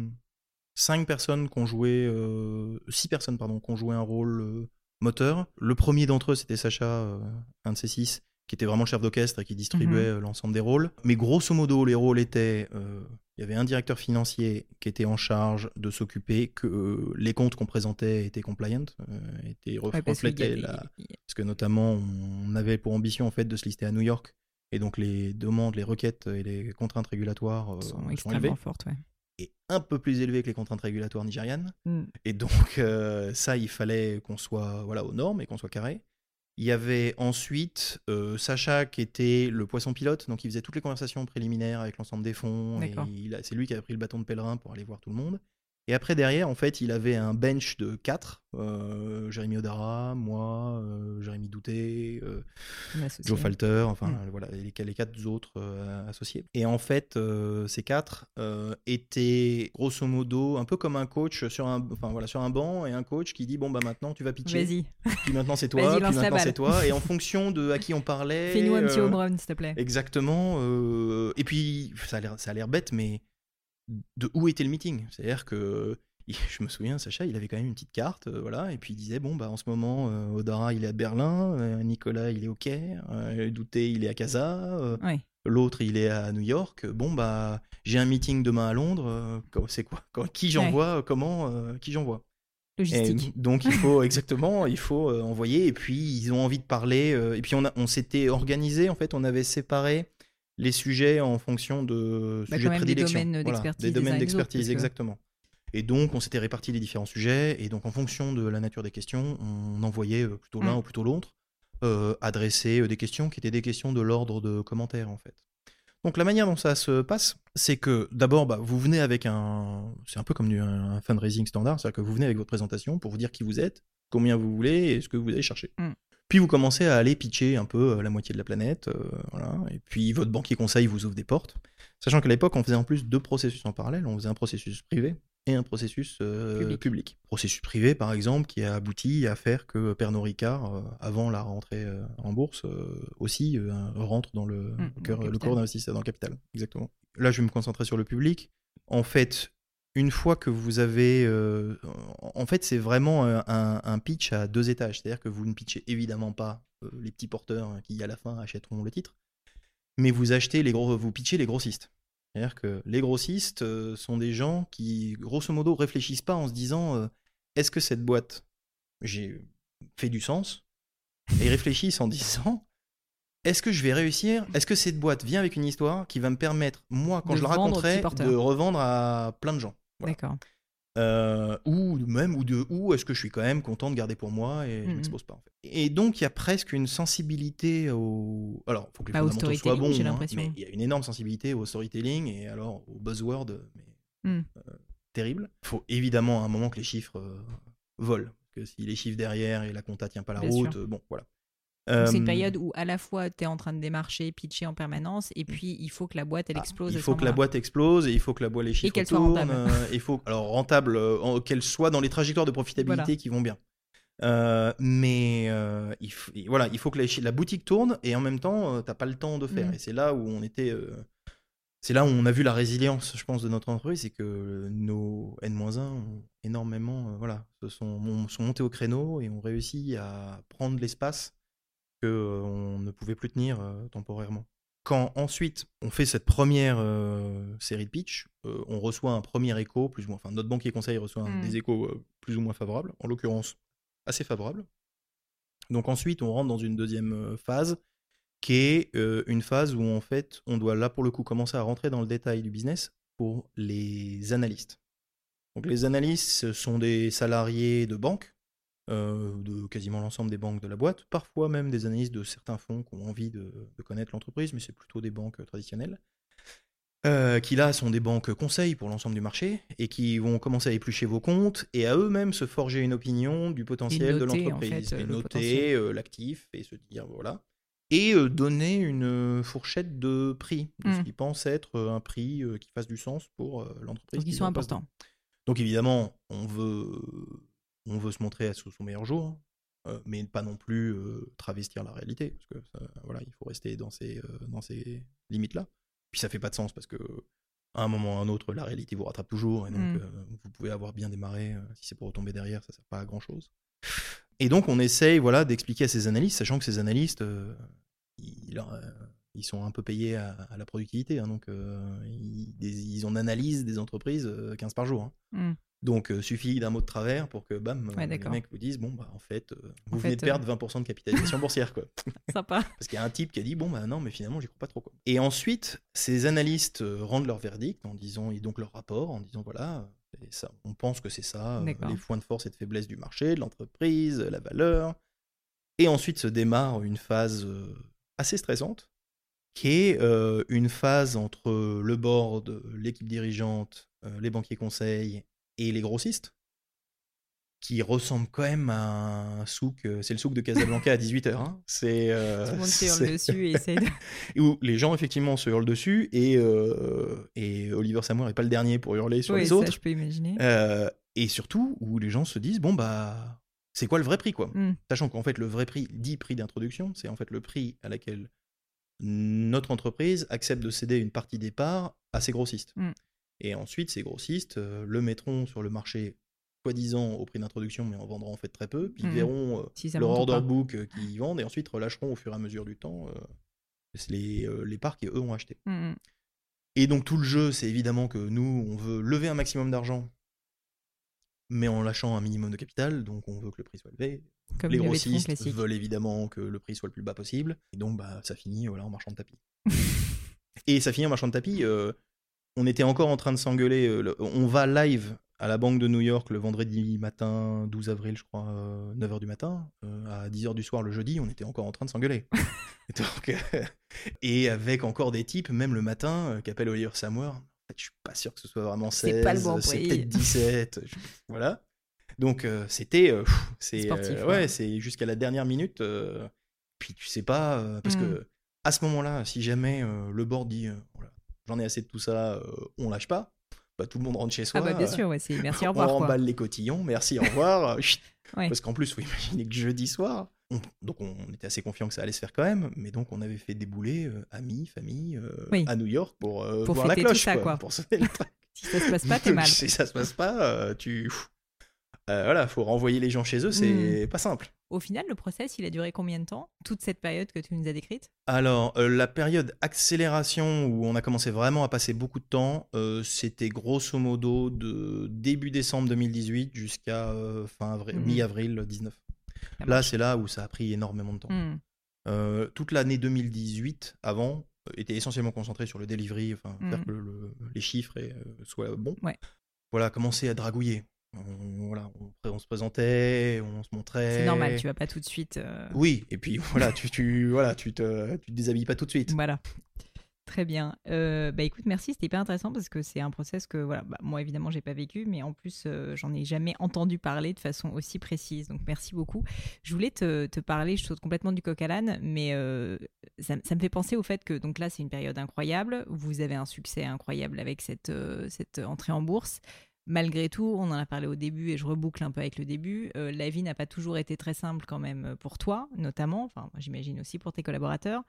cinq personnes qui ont joué, euh, six personnes, pardon, qui ont joué un rôle euh, moteur. Le premier d'entre eux, c'était Sacha, euh, un de ces six, qui était vraiment le chef d'orchestre et qui distribuait euh, l'ensemble des rôles. Mais grosso modo, les rôles étaient, euh, il y avait un directeur financier qui était en charge de s'occuper que euh, les comptes qu'on présentait étaient compliant, euh, étaient ouais, parce avait- la, que notamment, on avait pour ambition en fait de se lister à New York. Et donc les demandes, les requêtes et les contraintes régulatoires euh, sont sont élevées. extrêmement fortes. Ouais. Et un peu plus élevées que les contraintes régulatoires nigérianes. Mm. Et donc euh, ça, il fallait qu'on soit voilà, aux normes et qu'on soit carré. Il y avait ensuite euh, Sacha qui était le poisson pilote, donc il faisait toutes les conversations préliminaires avec l'ensemble des fonds. a- C'est lui qui avait pris le bâton de pèlerin pour aller voir tout le monde. Et après, derrière, en fait, il avait un bench de quatre. euh, Jérémy Odara, moi, euh, Jérémy Douté, euh. Joe Falter, enfin Mm. voilà, les, les quatre autres euh, associés. Et en fait, ces quatre étaient grosso modo un peu comme un coach sur un, enfin voilà, sur un banc et un coach qui dit bon bah maintenant tu vas pitcher, Vas-y, puis maintenant c'est (laughs) toi, puis maintenant c'est toi, et en (laughs) fonction de à qui on parlait. fais-nous un petit home s'il te plaît. Exactement. et puis, ça a l'air bête, mais de où était le meeting C'est-à-dire que (laughs) je me souviens, Sacha, il avait quand même une petite carte, euh, voilà, et puis il disait bon bah en ce moment, euh, Odara il est à Berlin, euh, Nicolas il est au Caire, euh, Douté il est à Casa, l'autre il est à New York. Bon bah j'ai un meeting demain à Londres. c'est quoi Quand- Qui j'envoie Comment Qui j'envoie? Et Logistique. donc il faut (laughs) exactement, il faut envoyer et puis ils ont envie de parler et puis on, a- on s'était organisé en fait, on avait séparé les sujets en fonction de Bah, sujets de même des prédilection, domaines d'expertise des domaines d'expertise que- exactement. Et donc on s'était réparti les différents sujets et donc en fonction de la nature des questions, on envoyait euh, plutôt l'un Mm. ou plutôt l'autre euh, adresser euh, des questions qui étaient des questions de l'ordre de commentaires en fait. Donc la manière dont ça se passe, c'est que d'abord, bah, vous venez avec un... C'est un peu comme du, un, un fundraising standard, c'est-à-dire que vous venez avec votre présentation pour vous dire qui vous êtes, combien vous voulez et ce que vous allez chercher. Mm. Puis vous commencez à aller pitcher un peu euh, la moitié de la planète, euh, voilà, et puis votre banquier conseil vous ouvre des portes. Sachant qu'à l'époque, on faisait en plus deux processus en parallèle, on faisait un processus privé et un processus euh, Public. public. Processus privé, par exemple, qui a abouti à faire que Pernod Ricard, avant la rentrée en bourse, aussi rentre dans le, Mm, dans cœur, le corps dans le capital. Exactement. Là, je vais me concentrer sur le public. En fait, une fois que vous avez... euh, en fait, c'est vraiment un, un- pitch à deux étages. C'est-à-dire que vous ne pitchez évidemment pas euh, les petits porteurs qui, à la fin, achèteront le titre, mais vous achetez les gros, vous pitchez les grossistes. C'est-à-dire que les grossistes euh, sont des gens qui, grosso modo, réfléchissent pas en se disant euh, est-ce que cette boîte j'ai fait du sens? Et réfléchissent en disant est-ce que je vais réussir? Est-ce que cette boîte vient avec une histoire qui va me permettre, moi, quand De je la raconterai, de revendre à plein de gens? Voilà. D'accord. Euh, ou même ou de ou est-ce que je suis quand même content de garder pour moi et je Mhm. m'expose pas en fait? Et donc il y a presque une sensibilité au alors faut que les Bah, au fondamentaux soient bons hein, mais il y a une énorme sensibilité au storytelling et alors au buzzword mais Mhm. euh, terrible. Il faut évidemment à un moment que les chiffres euh, volent que si les chiffres derrière et la compta tient pas la Bien route bon voilà. C'est une Euh, période où à la fois tu es en train de démarcher, pitcher en permanence, et puis il faut que la boîte elle Ah, explose. Il faut que la boîte explose et il faut que la boîte les chiffres qu'elle soit tournent. rentable. euh, il faut alors rentable, euh, qu'elle soit dans les trajectoires de profitabilité Voilà. qui vont bien. Euh, mais il, faut, et voilà, il faut que la, boutique tourne et en même temps, t'as pas le temps de faire. Mm. Et c'est là où on était. c'est là où on a vu la résilience, je pense, de notre entreprise, c'est que nos N-1 ont énormément, voilà, se sont, sont montés au créneau et ont réussi à prendre l'espace que euh, on ne pouvait plus tenir euh, temporairement. Quand ensuite on fait cette première euh, série de pitch, on reçoit un premier écho, plus ou moins, enfin notre banquier conseil reçoit un- des échos euh, plus ou moins favorables, en l'occurrence assez favorable. Donc ensuite, on rentre dans une deuxième phase qui est une phase où en fait, on doit là pour le coup commencer à rentrer dans le détail du business pour les analystes. Donc les analystes ce sont des salariés de banque, de quasiment l'ensemble des banques de la boîte, parfois même des analystes de certains fonds qui ont envie de, connaître l'entreprise, mais c'est plutôt des banques traditionnelles. qui là sont des banques conseils pour l'ensemble du marché et qui vont commencer à éplucher vos comptes et à eux-mêmes se forger une opinion du potentiel de l'entreprise et noter l'actif et se dire voilà et donner une fourchette de prix, de ce mmh. qu'ils pensent être un prix qui fasse du sens pour l'entreprise. Donc ils sont importants. Donc évidemment, on veut, on veut se montrer à son meilleur jour, mais pas non plus travestir la réalité, parce que voilà, il faut rester dans ces, dans ces limites-là. Puis ça fait pas de sens parce que à un moment ou à un autre, la réalité vous rattrape toujours, et donc mmh. vous pouvez avoir bien démarré, si c'est pour retomber derrière, ça sert pas à grand chose. Et donc, on essaye voilà, d'expliquer à ces analystes, sachant que ces analystes, euh, ils, ils, sont un peu payés à, la productivité. Hein, donc, euh, ils, ils, en analysent des entreprises 15 euh, par jour. Hein. Mmh. Donc, suffit d'un mot de travers pour que, bam, les mecs vous disent Bon, bah, en fait, vous venez de perdre 20% de capitalisation (laughs) boursière. Quoi. Sympa. Parce qu'il y a un type qui a dit Bon, bah, non, mais finalement, j'y crois pas trop. Quoi. Et ensuite, ces analystes rendent leur verdict en disant, et donc leur rapport, en disant Voilà, ça, on pense que c'est ça, euh, les points de force et de faiblesse du marché, de l'entreprise, la valeur. Et ensuite se démarre une phase euh, assez stressante, qui est euh, une phase entre le board, l'équipe dirigeante, les banquiers conseils et les grossistes qui ressemble quand même à un souk. Euh, c'est le souk de Casablanca à (laughs) 18h. Hein. C'est, euh, Tout le monde se hurle (laughs) dessus et essaie de... Où les gens, effectivement, se hurlent dessus et, euh, et Oliver Samour n'est pas le dernier pour hurler sur les ça, autres. je peux imaginer. et surtout, où les gens se disent bon, bah, c'est quoi le vrai prix, quoi? Hmm. Sachant qu'en fait, le vrai prix, dit prix d'introduction, c'est en fait le prix à laquelle notre entreprise accepte de céder une partie des parts à ses grossistes. Hmm. Et ensuite, ces grossistes le mettront sur le marché soi-disant au prix d'introduction, mais en vendront en fait très peu. Puis ils mmh. verront euh, leur order book euh, qu'ils vendent et ensuite relâcheront au fur et à mesure du temps euh, les, les parts qu'eux ont acheté. Mmh, mmh. Et donc tout le jeu, c'est évidemment que nous, on veut lever un maximum d'argent, mais en lâchant un minimum de capital, donc on veut que le prix soit élevé. les grossistes veulent évidemment que le prix soit le plus bas possible, et donc bah, ça finit voilà, en marchand de tapis. (laughs) et ça finit en marchand de tapis. On était encore en train de s'engueuler. on va live à la Banque de New York le vendredi matin, 12 avril, je crois, 9h euh, du matin, euh, à 10h du soir le jeudi, on était encore en train de s'engueuler. (laughs) Euh, et avec encore des types, même le matin, qui appellent Oliver Samuel. En fait, je suis pas sûr que ce soit vraiment 16, c'est, pas le bon c'est peut-être 17. voilà. Donc c'était. c'est, ouais, c'est jusqu'à la dernière minute. puis tu sais pas. parce que mmh. à ce moment-là, si jamais le board dit j'en ai assez de tout ça, on lâche pas bah, tout le monde rentre chez soi. Ah bah bien sûr, ouais, c'est merci, (laughs) au revoir. On remballe les cotillons, merci, au revoir. (laughs) Parce qu'en plus, vous imaginez que jeudi soir, donc on était assez confiant que ça allait se faire quand même, mais donc on avait fait débouler euh, amis, famille euh, à New York pour, euh, pour voir la cloche, ça, quoi. pour sonner le (laughs) si ça se passe pas, t'es mal. si ça se passe pas, tu euh, voilà, faut renvoyer les gens chez eux, c'est hmm. pas simple. Au final, le process, il a duré combien de temps Toute cette période que tu nous as décrite? Alors, euh, la période accélération où on a commencé vraiment à passer beaucoup de temps, euh, c'était grosso modo de début décembre 2018 jusqu'à fin hmm. mi-avril 19. là, c'est là où ça a pris énormément de temps. Hmm. toute l'année 2018, avant, était essentiellement concentrée sur le delivery, enfin, faire que les chiffres soient bons. Voilà, commencer à dragouiller on, voilà, on, se présentait, on se montrait. C'est normal, tu vas pas tout de suite. Euh, oui, et puis (laughs) voilà, tu, tu, voilà, tu te, tu te déshabilles pas tout de suite. Voilà. Très bien. Euh, bah écoute, merci, c'était hyper intéressant parce que c'est un process que voilà, bah, moi évidemment j'ai pas vécu, mais en plus euh, j'en ai jamais entendu parler de façon aussi précise. Donc merci beaucoup. Je voulais te, te parler, je saute complètement du coq à l'âne, mais ça, ça, me fait penser au fait que donc là c'est une période incroyable. Vous avez un succès incroyable avec cette, cette entrée en bourse malgré tout, on en a parlé au début et je reboucle un peu avec le début, euh, la vie n'a pas toujours été très simple quand même euh, pour toi, notamment, enfin j'imagine aussi pour tes collaborateurs.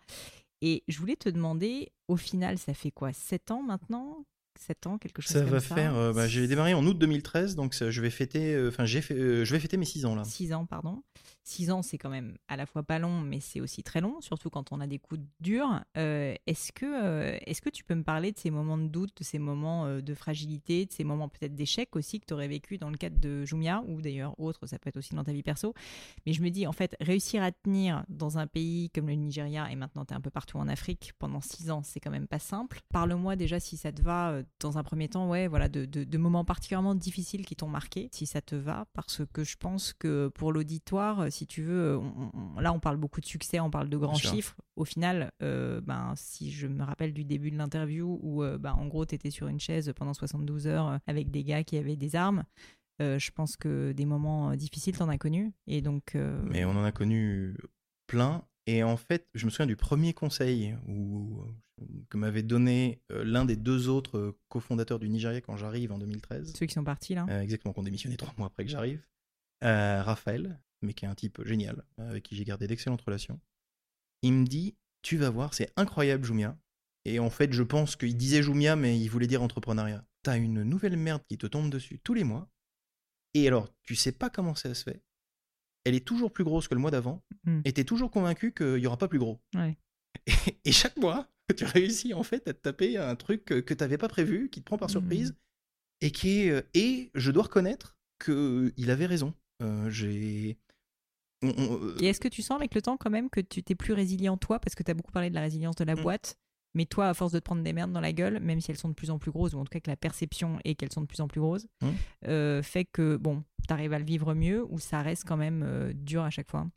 Et je voulais te demander, au final, ça fait quoi 7 ans maintenant? 7 ans, quelque chose ça comme va faire, euh, bah, j'ai démarré en août 2013, donc je vais fêter, enfin j'ai fait, je vais fêter mes 6 ans là. 6 ans, pardon. Six ans, c'est quand même à la fois pas long, mais c'est aussi très long, surtout quand on a des coups durs. Euh, est-ce que, euh, est-ce que tu peux me parler de ces moments de doute, de ces moments euh, de fragilité, de ces moments peut-être d'échec aussi que tu aurais vécu dans le cadre de Jumia ou d'ailleurs autre, ça peut être aussi dans ta vie perso. Mais je me dis, en fait, réussir à tenir dans un pays comme le Nigeria et maintenant tu es un peu partout en Afrique pendant six ans, c'est quand même pas simple. Parle-moi déjà si ça te va dans un premier temps, ouais, voilà, de, de, de moments particulièrement difficiles qui t'ont marqué, si ça te va, parce que je pense que pour l'auditoire, si tu veux, là on parle beaucoup de succès, on parle de grands chiffres. Au final, euh, ben, si je me rappelle du début de l'interview où euh, ben, en gros tu étais sur une chaise pendant 72 heures euh, avec des gars qui avaient des armes, je pense que des moments difficiles, t'en as connu. Et donc, Mais on en a connu plein. Et en fait, je me souviens du premier conseil où, que m'avait donné l'un des deux autres cofondateurs du Nigeria quand j'arrive en 2013. Ceux qui sont partis là Exactement, qui ont démissionné trois mois après que j'arrive. Raphaël, mais qui est un type génial, avec qui j'ai gardé d'excellentes relations. Il me dit Tu vas voir, c'est incroyable, Jumia. Et en fait, je pense qu'il disait Jumia, mais il voulait dire entrepreneuriat. T'as une nouvelle merde qui te tombe dessus tous les mois. Et alors, tu sais pas comment ça se fait. Elle est toujours plus grosse que le mois d'avant. Mmh. Et t'es toujours convaincu qu'il y aura pas plus gros. Et, chaque mois, (laughs) tu réussis en fait à te taper un truc que, t'avais pas prévu, qui te prend par surprise. Mmh. Et qui est. Et je dois reconnaître qu'il avait raison. Euh, j'ai euh, Et est-ce que tu sens avec le temps quand même que tu t'es plus résilient toi Parce que tu as beaucoup parlé de la résilience de la mm. boîte. Mais toi, à force de te prendre des merdes dans la gueule, même si elles sont de plus en plus grosses, ou en tout cas que la perception est qu'elles sont de plus en plus grosses, mm. euh, fait que, bon, tu arrives à le vivre mieux ou ça reste quand même euh, dur à chaque fois?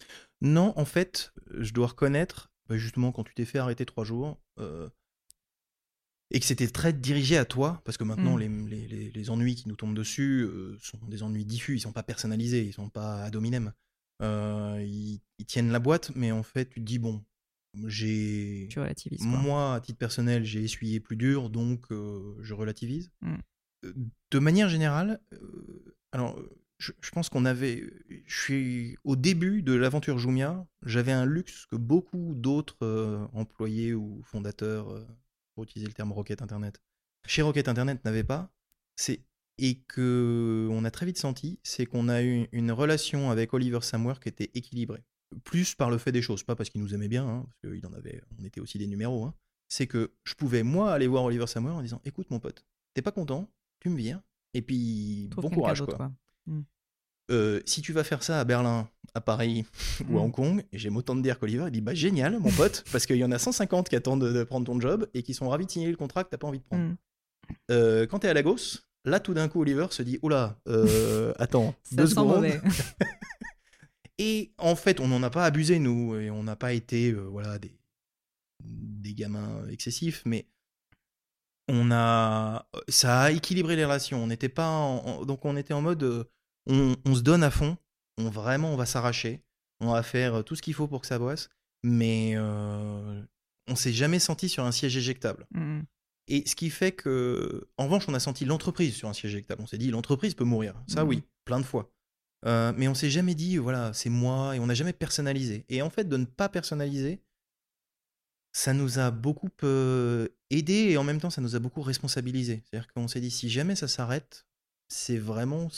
Non, en fait, je dois reconnaître, bah, justement, quand tu t'es fait arrêter trois jours, et que c'était très dirigé à toi, parce que maintenant, mm. les, les, les, ennuis qui nous tombent dessus sont des ennuis diffus, ils sont pas personnalisés, ils sont pas ad hominem. Ils, tiennent la boîte, mais en fait, tu te dis, bon, j'ai. Moi, à titre personnel, j'ai essuyé plus dur, donc je relativise. Mmh. De manière générale, alors, je, pense qu'on avait. Je suis au début de l'aventure Jumia, j'avais un luxe que beaucoup d'autres employés ou fondateurs, pour utiliser le terme Rocket Internet, chez Rocket Internet n'avaient pas. C'est et que on a très vite senti, c'est qu'on a eu une relation avec Oliver Samwer qui était équilibrée. Plus par le fait des choses, pas parce qu'il nous aimait bien, hein, parce qu'il en avait, on était aussi des numéros. Hein. C'est que je pouvais moi aller voir Oliver Samwer en disant, écoute mon pote, t'es pas content, tu me vires, et puis bon courage quoi. Mmh. Euh, si tu vas faire ça à Berlin, à Paris (laughs) ou à mmh. Hong Kong, j'aime autant de dire qu'Oliver, il dit bah génial mon pote, (laughs) parce qu'il y en a 150 qui attendent de, prendre ton job et qui sont ravis de signer le contrat que t'as pas envie de prendre. Mmh. Euh, quand t'es à Lagos, Là, tout d'un coup, Oliver se dit Oula, euh, (laughs) attends, deux secondes. (laughs) et en fait, on n'en a pas abusé, nous, et on n'a pas été euh, voilà, des, des gamins excessifs, mais on a, ça a équilibré les relations. On n'était pas, donc on était en mode, euh, on, se donne à fond, on vraiment, on va s'arracher, on va faire tout ce qu'il faut pour que ça boisse, mais on s'est jamais senti sur un siège éjectable. Mmh et ce qui fait que, en revanche, on a senti l'entreprise sur un siège éjectable. On s'est dit, l'entreprise peut mourir. Ça, oui, mmh. plein de fois. Euh, mais on s'est jamais dit, voilà, c'est moi, et on n'a jamais personnalisé. Et en fait, de ne pas personnaliser, ça nous a beaucoup euh, aidé et en même temps, ça nous a beaucoup responsabilisé. C'est-à-dire qu'on s'est dit, si jamais ça s'arrête, c'est vraiment,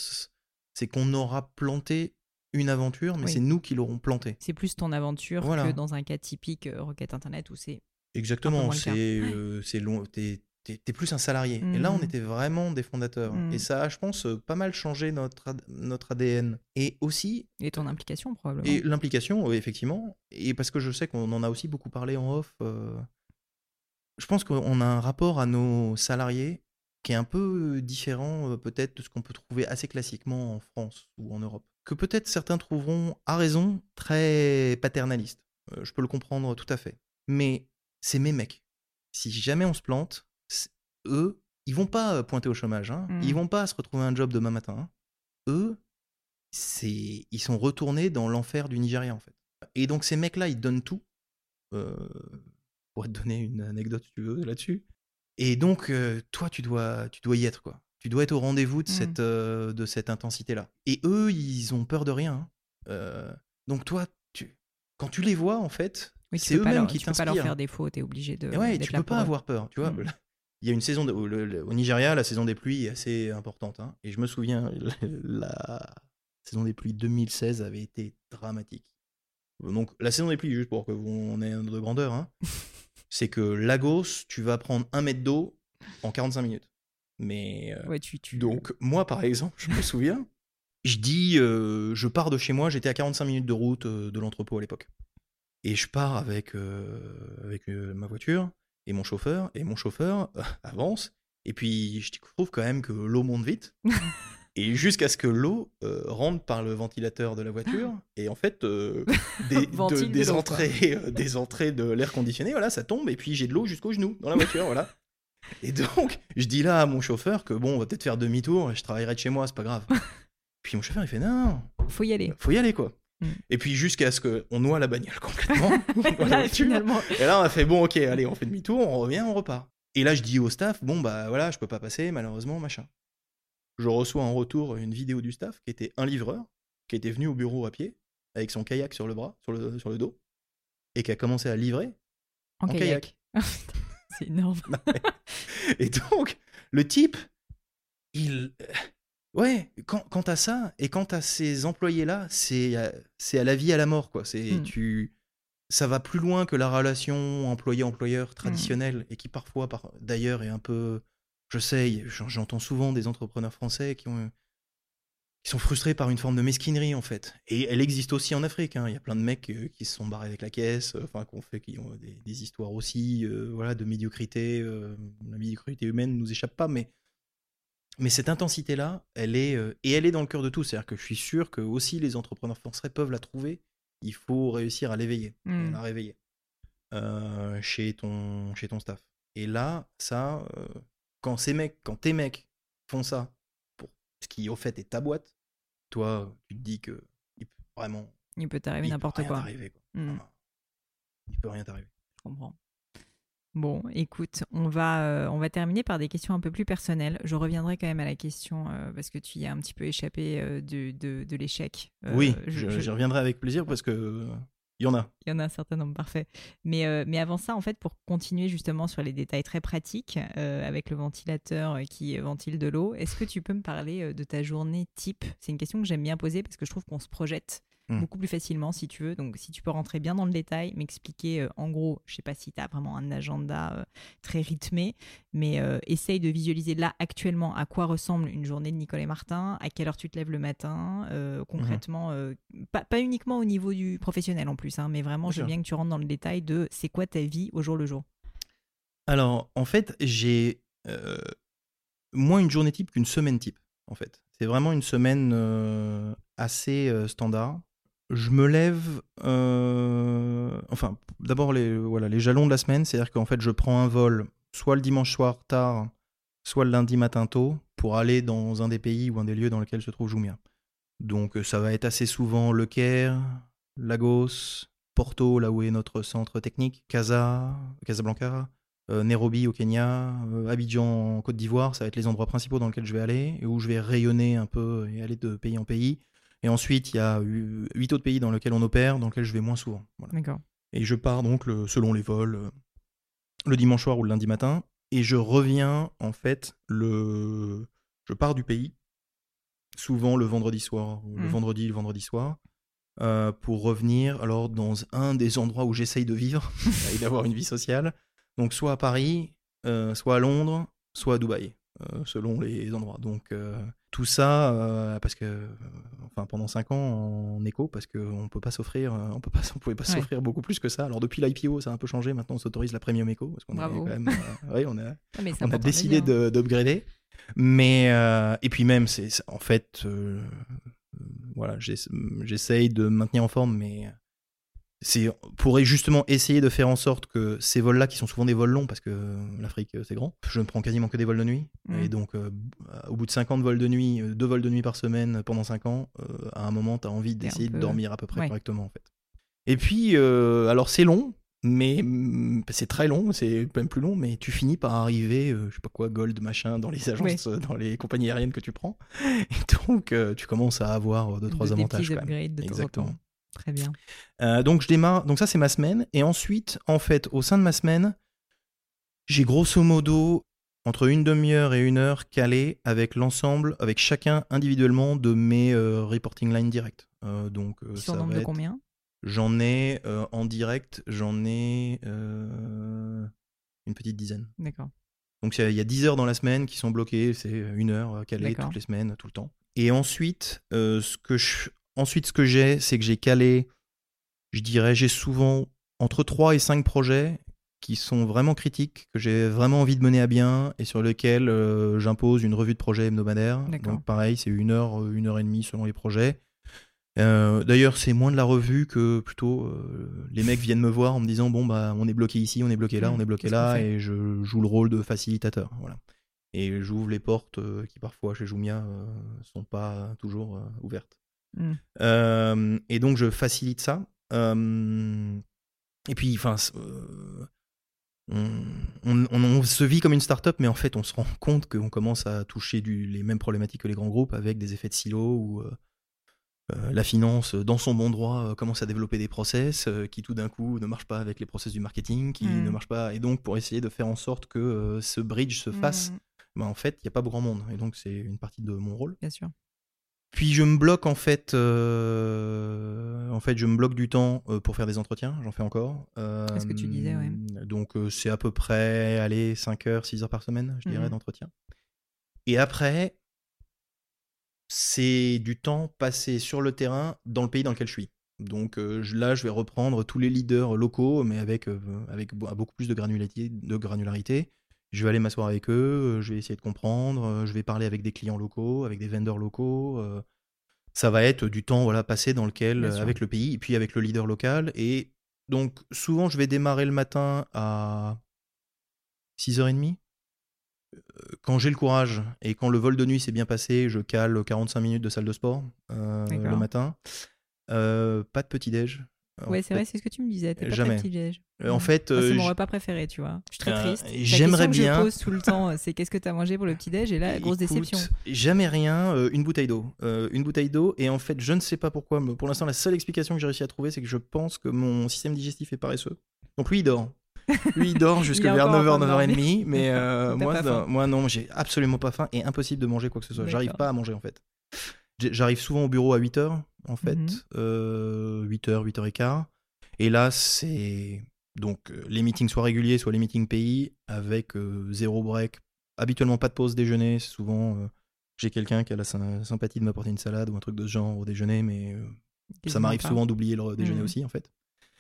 c'est qu'on aura planté une aventure, mais c'est nous qui l'aurons planté. C'est plus ton aventure que dans un cas typique euh, Rocket Internet où c'est Exactement, c'est euh, c'est long, t'es es, plus un salarié. Et là, on mmh. était vraiment des fondateurs. Et mmh. ça a, je pense, pas mal changé notre, notre ADN. Et aussi. Et ton implication, probablement. Et l'implication, effectivement. Et parce que je sais qu'on en a aussi beaucoup parlé en off. Euh, je pense qu'on a un rapport à nos salariés qui est un peu différent, peut-être, de ce qu'on peut trouver assez classiquement en France ou en Europe. Que peut-être certains trouveront, à raison, très paternaliste. je peux le comprendre tout à fait. Mais c'est mes mecs. Si jamais on se plante, eux, ils vont pas pointer au chômage. Hein. Ils mmh. vont pas se retrouver un job demain matin. Hein. Eux, c'est, ils sont retournés dans l'enfer du Nigeria en fait. Et donc ces mecs-là, ils donnent tout. Euh, pour te donner une anecdote, si tu veux, là-dessus. Et donc, toi, tu dois, tu dois y être, quoi. Tu dois être au rendez-vous de, mmh. cette, de cette intensité-là. Et eux, ils ont peur de rien. Hein. donc, toi, tu, quand tu les vois, en fait, c'est eux-mêmes qui t'inspirent. Tu peux pas leur faire défaut, t'es obligé de. ouais, tu peux pas avoir peur. Tu vois, mmh. (laughs) il y a une saison au Nigeria, la saison des pluies est assez importante. Hein, et je me souviens (laughs) la saison des pluies 2016 avait été dramatique. Donc la saison des pluies, juste pour que vous en ayez un de grandeur, hein, (laughs) c'est que Lagos, tu vas prendre un mètre d'eau en 45 minutes. Mais euh, Ouais, tu, tu... donc moi par exemple, je me souviens, je dis, euh, je pars de chez moi, j'étais à 45 minutes de route euh, de l'entrepôt à l'époque, et je pars avec euh, avec euh, ma voiture et mon chauffeur, et mon chauffeur euh, (laughs) avance, et puis je trouve quand même que l'eau monte vite. (laughs) Et jusqu'à ce que l'eau rentre par le ventilateur de la voiture, (laughs) et en fait, des, de- entrées, des entrées de l'air conditionné, voilà, ça tombe, et puis j'ai de l'eau jusqu'au genou dans la voiture, voilà. Et donc, je dis là à mon chauffeur que bon, on va peut-être faire demi-tour, et je travaillerai de chez moi, c'est pas grave. Puis mon chauffeur, il fait non, Faut y aller. faut y aller quoi. Mm. Et puis jusqu'à ce qu'on noie la bagnole (laughs) complètement. (laughs) Là, finalement, Et là, on a fait bon, ok, allez, on fait demi-tour, on revient, on repart. Et là, je dis au staff, bon, bah voilà, je peux pas passer, malheureusement, machin. Je reçois en retour une vidéo du staff qui était un livreur, qui était venu au bureau à pied, avec son kayak sur le bras, sur le, sur le dos, et qui a commencé à livrer. en, En kayak. (laughs) c'est énorme. Et donc, le type, il. Euh, Ouais, quand, quand t'as ça, et quand t'as ces employés-là, c'est à- c'est à la vie, à la mort, quoi. C'est Mm. tu. Ça va plus loin que la relation employé-employeur Hmm. traditionnelle, et qui parfois, par, d'ailleurs, est un peu. Je sais, j'en- j'entends souvent des entrepreneurs français qui ont. qui sont frustrés par une forme de mesquinerie, en fait. Et elle existe aussi en Afrique. hein. Il y a plein de mecs euh, qui se sont barrés avec la caisse, euh, enfin, qu'on fait, qui ont des, des histoires aussi, euh, voilà, de médiocrité. euh, la médiocrité humaine ne nous échappe pas, mais mais cette intensité-là, elle est euh, et elle est dans le cœur de tout. C'est-à-dire que je suis sûr que aussi les entrepreneurs français peuvent la trouver. Il faut réussir à l'éveiller, à la réveiller euh, chez ton chez ton staff. Et là, ça, euh, quand ces mecs, quand tes mecs font ça pour ce qui au fait est ta boîte, toi, tu te dis que il peut vraiment Il peut t'arriver n'importe quoi. Mm. Vraiment. Il peut rien t'arriver. Je comprends. Bon, écoute, on va, euh, on va terminer par des questions un peu plus personnelles. Je reviendrai quand même à la question, euh, parce que tu y as un petit peu échappé euh, de, de, de l'échec. Oui, je- je- je- j'y reviendrai avec plaisir parce que il y en a. Il y en a un certain nombre, parfait. Mais, euh, mais avant ça, en fait, pour continuer justement sur les détails très pratiques, euh, avec le ventilateur qui ventile de l'eau, est-ce que tu peux me parler de ta journée type? C'est une question que j'aime bien poser parce que je trouve qu'on se projette Hmm. beaucoup plus facilement si tu veux. Donc, si tu peux rentrer bien dans le détail, m'expliquer euh, en gros, je sais pas si tu as vraiment un agenda euh, très rythmé, mais euh, essaye de visualiser là actuellement à quoi ressemble une journée de Nicolas Martin, à quelle heure tu te lèves le matin, concrètement, euh, pas, pas uniquement au niveau du professionnel en plus, hein, mais vraiment, je veux bien que tu rentres dans le détail de c'est quoi ta vie au jour le jour. Alors, en fait, j'ai moins une journée type qu'une semaine type, en fait. C'est vraiment une semaine euh, assez euh, standard. Je me lève, euh, enfin, d'abord les, voilà, les jalons de la semaine, c'est-à-dire qu'en fait, je prends un vol soit le dimanche soir tard, soit le lundi matin tôt, pour aller dans un des pays ou un des lieux dans lesquels se trouve Jumia. Donc, euh, ça va être assez souvent Le Caire, Lagos, Porto, là où est notre centre technique, Casa, Casablanca, euh, Nairobi au Kenya, Abidjan en Côte d'Ivoire, ça va être les endroits principaux dans lesquels je vais aller et où je vais rayonner un peu et aller de pays en pays. Et ensuite, il y a hu- huit autres pays dans lesquels on opère, dans lesquels je vais moins souvent. Voilà. D'accord. Et je pars donc le- selon les vols euh, le dimanche soir ou le lundi matin et je reviens en fait le je pars du pays souvent le vendredi soir le Mhm. vendredi le vendredi soir euh, pour revenir alors dans un des endroits où j'essaye de vivre (laughs) et d'avoir une vie sociale donc soit à Paris euh, soit à Londres soit à Dubaï euh, selon les endroits donc tout ça euh, parce que euh, enfin pendant 5 ans en éco parce qu'on peut pas s'offrir euh, on peut pas (laughs) on pouvait pas Ouais. s'offrir beaucoup plus que ça alors depuis l'IPO ça a un peu changé maintenant on s'autorise la premium éco parce qu'on quand même euh, ouais, on a Ah, on a décidé d'upgrader. Mais euh, et puis même, c'est en fait, voilà, j'ess- j'essaye de me maintenir en forme, mais c'est pour justement essayer de faire en sorte que ces vols-là, qui sont souvent des vols longs, parce que l'Afrique euh, c'est grand, je ne prends quasiment que des vols de nuit. Mm. Et donc, euh, au bout de 50 vols de nuit, euh, deux vols de nuit par semaine pendant 5 ans, euh, à un moment, tu as envie d'essayer peu- de dormir à peu près Ouais. correctement, en fait. Et puis, euh, alors c'est long, mais mm, c'est très long, c'est même plus long, mais tu finis par arriver, euh, je sais pas quoi, gold, machin, dans les agences, euh, dans les compagnies aériennes que tu prends. Et donc, euh, tu commences à avoir euh, deux, trois De- des avantages. petits quand même. upgrades de Exactement. Très bien. Euh, donc je démarre, donc ça c'est ma semaine, et ensuite, en fait, au sein de ma semaine, j'ai grosso modo entre une demi-heure et une heure calé avec l'ensemble, avec chacun individuellement de mes euh, reporting lines directs. Euh, donc, Sur ça nombre va de être- combien? J'en ai en direct, j'en ai une petite dizaine. D'accord. Donc il y a 10 heures dans la semaine qui sont bloquées, c'est une heure calée toutes les semaines, tout le temps. Et ensuite, euh, ce que je, ensuite ce que j'ai, c'est que j'ai calé, je dirais, j'ai souvent entre 3 et 5 projets qui sont vraiment critiques, que j'ai vraiment envie de mener à bien et sur lesquels euh, j'impose une revue de projet hebdomadaire. Donc pareil, c'est une heure, euh, une heure et demie selon les projets. Euh, D'ailleurs, c'est moins de la revue que plutôt euh, les mecs viennent me voir en me disant bon bah on est bloqué ici, on est bloqué là, Mm, on est bloqué là et je joue le rôle de facilitateur. Voilà. Et j'ouvre les portes qui parfois chez Jumia sont pas toujours ouvertes. Mm. Euh, et donc je facilite ça. Euh, et puis enfin euh, on, on- on- on se vit comme une start-up, mais en fait on se rend compte qu'on commence à toucher du- les mêmes problématiques que les grands groupes avec des effets de silo euh, la finance, dans son bon droit, commence à développer des process qui tout d'un coup ne marchent pas avec les process du marketing, qui Mm. ne marchent pas. Et donc, pour essayer de faire en sorte que ce bridge se fasse, Mm, bah, en fait, il n'y a pas grand monde. Et donc, c'est une partie de mon rôle. bien sûr. Puis, je me bloque, en fait, euh, en fait je me bloque du temps euh, pour faire des entretiens. J'en fais encore. Euh, C'est ce que tu disais, ouais. Donc, euh, c'est à peu près, allez, 5 heures, 6 heures par semaine, je dirais, Mhm. d'entretien. Et après, c'est du temps passé sur le terrain dans le pays dans lequel je suis. Donc euh, là, je vais reprendre tous les leaders locaux, mais avec, euh, avec beaucoup plus de granularité, de granularité. Je vais aller m'asseoir avec eux, euh, je vais essayer de comprendre, euh, je vais parler avec des clients locaux, avec des vendors locaux. euh, ça va être du temps voilà, passé dans lequel, avec le pays, et puis avec le leader local. Et donc souvent, je vais démarrer le matin à 6h30 quand j'ai le courage et quand le vol de nuit s'est bien passé, je cale 45 minutes de salle de sport euh, le matin. Euh, pas de petit-déj. En Ouais, c'est vrai, c'est ce que tu me disais. T'es pas jamais. très petit. Euh, En fait, euh, c'est mon repas préféré, tu vois. Je suis très Euh, triste. J'aimerais question que bien- Je pose tout le temps, euh, c'est qu'est-ce que t'as mangé pour le petit déj? Et là, (laughs) grosse écoute, déception. Jamais rien, euh, une bouteille d'eau. Euh, une bouteille d'eau, et en fait, je ne sais pas pourquoi, mais pour l'instant, la seule explication que j'ai réussi à trouver, c'est que je pense que mon système digestif est paresseux. Donc lui, il dort. Lui, il dort (laughs) jusque vers encore en 9h, train de 9h30, mais euh, (laughs) moi, moi, non, j'ai absolument pas faim et impossible de manger quoi que ce soit. J'arrive pas à manger en fait. J'arrive souvent au bureau à 8h, en fait, Mhm. euh, 8h, 8h15. Et là, c'est donc euh, les meetings soit réguliers, soit les meetings pays, avec euh, zéro break. Habituellement, pas de pause déjeuner. Souvent, euh, j'ai quelqu'un qui a la sy- sympathie de m'apporter une salade ou un truc de ce genre au déjeuner, mais ça m'arrive souvent d'oublier le déjeuner Mhm. aussi, en fait.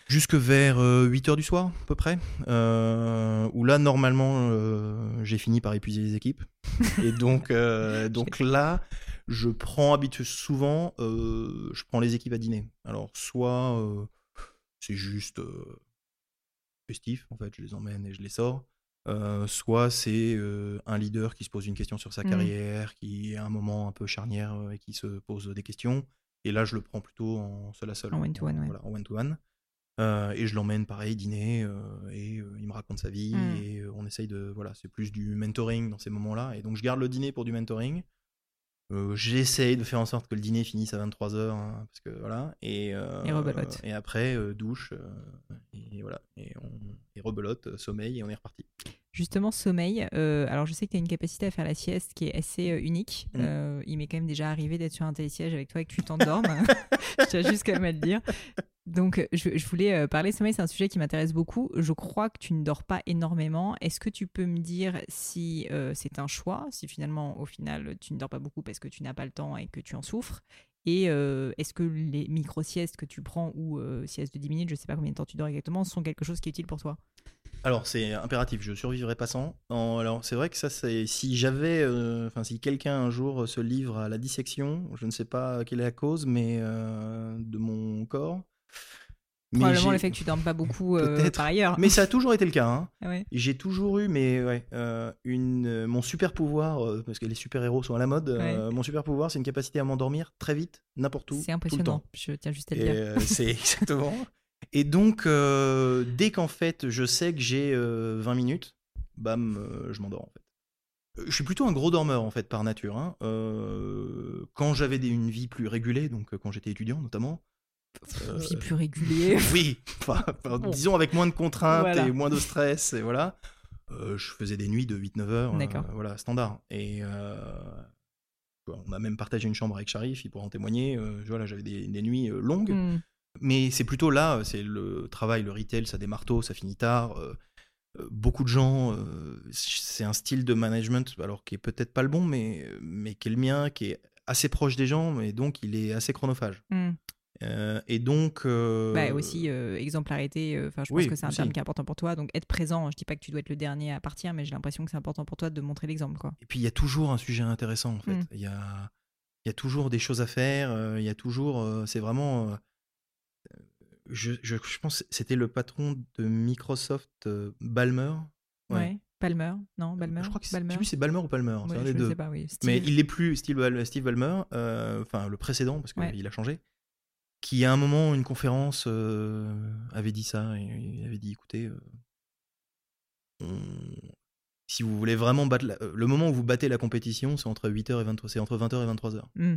Jusque vers 8h du soir, à peu près. où là, normalement, j'ai fini par épuiser les équipes. (laughs) Et donc, donc là, je prends habitude souvent, euh, je prends les équipes à dîner. Alors, soit euh, c'est juste euh, festif, en fait, je les emmène et je les sors. Soit c'est un leader qui se pose une question sur sa Mhm. carrière, qui est à un moment un peu charnière et qui se pose des questions. Et là, je le prends plutôt en seul à seul. En one-to-one, ouais. Voilà, en one-to-one. Euh, et je l'emmène pareil dîner euh, et euh, il me raconte sa vie Mm. et on essaye de voilà c'est plus du mentoring dans ces moments-là et donc je garde le dîner pour du mentoring Euh, j'essaye de faire en sorte que le dîner finisse à 23h parce que voilà et euh, Et rebelote. et après euh, douche euh, et voilà et on et rebelote sommeil et on est reparti Justement, sommeil. alors, je sais que tu as une capacité à faire la sieste qui est assez unique. Mm. Il m'est quand même déjà arrivé d'être sur un télésiège avec toi et que tu t'endormes. (laughs) (laughs) je tiens juste quand même à le dire. Donc, je, je voulais euh, parler sommeil. C'est un sujet qui m'intéresse beaucoup. Je crois que tu ne dors pas énormément. Est-ce que tu peux me dire si euh, c'est un choix, si finalement, au final, tu ne dors pas beaucoup parce que tu n'as pas le temps et que tu en souffres? Et euh, est-ce que les micro-siestes que tu prends ou euh, siestes de 10 minutes, je ne sais pas combien de temps tu dors exactement, sont quelque chose qui est utile pour toi? Alors c'est impératif, je survivrai pas sans. Alors c'est vrai que ça c'est si j'avais, euh, si quelqu'un un jour se livre à la dissection, je ne sais pas quelle est la cause, mais euh, de mon corps. Probablement le fait que tu dormes pas beaucoup euh, par ailleurs. Mais ça a toujours été le cas. Hein. Ah ouais. J'ai toujours eu, mais ouais, euh, une, euh, mon super pouvoir, parce que les super héros sont à la mode. mon super pouvoir, c'est une capacité à m'endormir très vite, n'importe où, C'est tout le impressionnant. temps. Je tiens juste à le dire. c'est (laughs) exactement. Et donc, dès qu'en fait, je sais que j'ai euh, 20 minutes, bam, je m'endors en fait. Je suis plutôt un gros dormeur en fait par nature. hein. Quand j'avais une vie plus régulée, donc quand j'étais étudiant notamment. Euh, Vie plus régulière. (laughs) oui, enfin, enfin, Bon. disons avec moins de contraintes Voilà. et moins de stress, et voilà. je faisais des nuits de 8-9 heures, D'accord. voilà, standard. Et on a même partagé une chambre avec Sharif, il pourra en témoigner. voilà, j'avais des, des, nuits longues. Mmh. Mais c'est plutôt là, c'est le travail, le retail, ça des marteaux, ça finit tard. beaucoup de gens, c'est un style de management, alors qui est peut-être pas le bon, mais, mais qui est le mien, qui est assez proche des gens, mais donc il est assez chronophage. Mmh. Euh, et donc. Euh... Bah, aussi, euh, exemplarité, enfin, je pense que c'est un terme qui est important pour toi. Donc, être présent, je dis pas que tu dois être le dernier à partir, mais j'ai l'impression que c'est important pour toi de montrer l'exemple. Quoi. Et puis, il y a toujours un sujet intéressant, en fait. Mmh. Il y, a, y a toujours des choses à faire. Il y a toujours. c'est vraiment. Je, je, je, pense que c'était le patron de Microsoft, Balmer. Ouais. ouais. Palmer, non Balmer? Je crois que Balmer? Je sais plus c'est Balmer ou Palmer, ouais, c'est un des deux. Pas, oui. Mais il n'est plus Steve, Ballmer, enfin le précédent parce qu'il ouais. a changé qui à un moment, une conférence, euh, avait dit ça, il avait dit, écoutez, euh, on... si vous voulez vraiment battre, la... le moment où vous battez la compétition, c'est entre 8h et 23 c'est entre 20h et 23h. Mmh.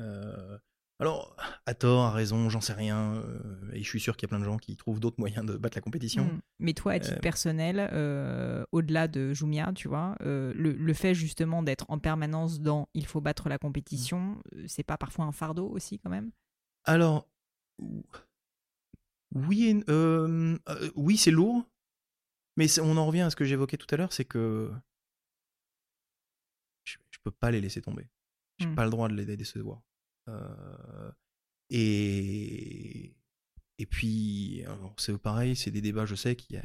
Euh, alors, à tort, à raison, j'en sais rien, et je suis sûr qu'il y a plein de gens qui trouvent d'autres moyens de battre la compétition. Mmh. Mais toi, à titre personnel, au-delà de Jumia, tu vois, le, le fait justement d'être en permanence dans il faut battre la compétition, c'est pas parfois un fardeau aussi quand même? Alors, oui, et- euh, euh, oui, c'est lourd, mais on en revient à ce que j'évoquais tout à l'heure, c'est que je, je peux pas les laisser tomber. J'ai Mm. pas le droit de les décevoir. Euh, et et puis, c'est pareil, c'est des débats, je sais, qui,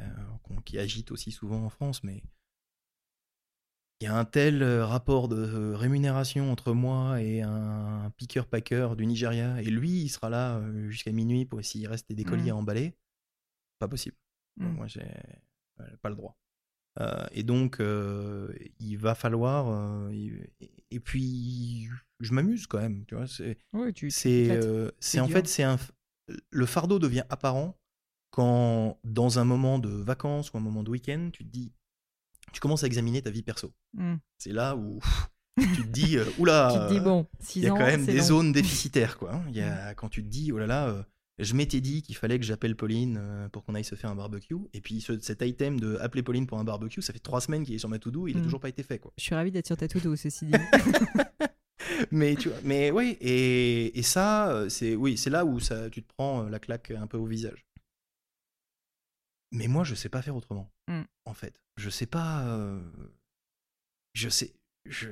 qu'on- qui agitent aussi souvent en France, mais il y a un tel euh, rapport de euh, rémunération entre moi et un picker-packer du Nigeria, et lui, il sera là euh, jusqu'à minuit pour s'il reste des colis Mm. à emballer. Pas possible. Mm. Moi, j'ai pas le droit. Euh, et donc, euh, il va falloir. euh, et puis, je m'amuse quand même. Tu vois, c'est, Oui, c'est, en fait, c'est un. Le fardeau devient apparent quand, dans un moment de vacances ou un moment de week-end, tu te dis, tu commences à examiner ta vie perso. Mm. C'est là où tu te dis, euh, oula, (laughs) bon, il 6 y a ans, quand même des long. zones (laughs) déficitaires, quoi. hein. Y a, quand tu te dis, oh là là, euh, je m'étais dit qu'il fallait que j'appelle Pauline euh, pour qu'on aille se faire un barbecue. Et puis ce- cet item de appeler Pauline pour un barbecue, ça fait trois semaines qu'il est sur ma to-do, il n'a Mm. toujours pas été fait, quoi. Je suis ravie d'être sur ta to-do, ceci dit. (laughs) mais tu vois, mais oui, et, et ça, c'est oui, c'est là où ça, tu te prends la claque un peu au visage. Mais moi, je sais pas faire autrement. Mm. En fait, je sais pas. euh, je sais. Je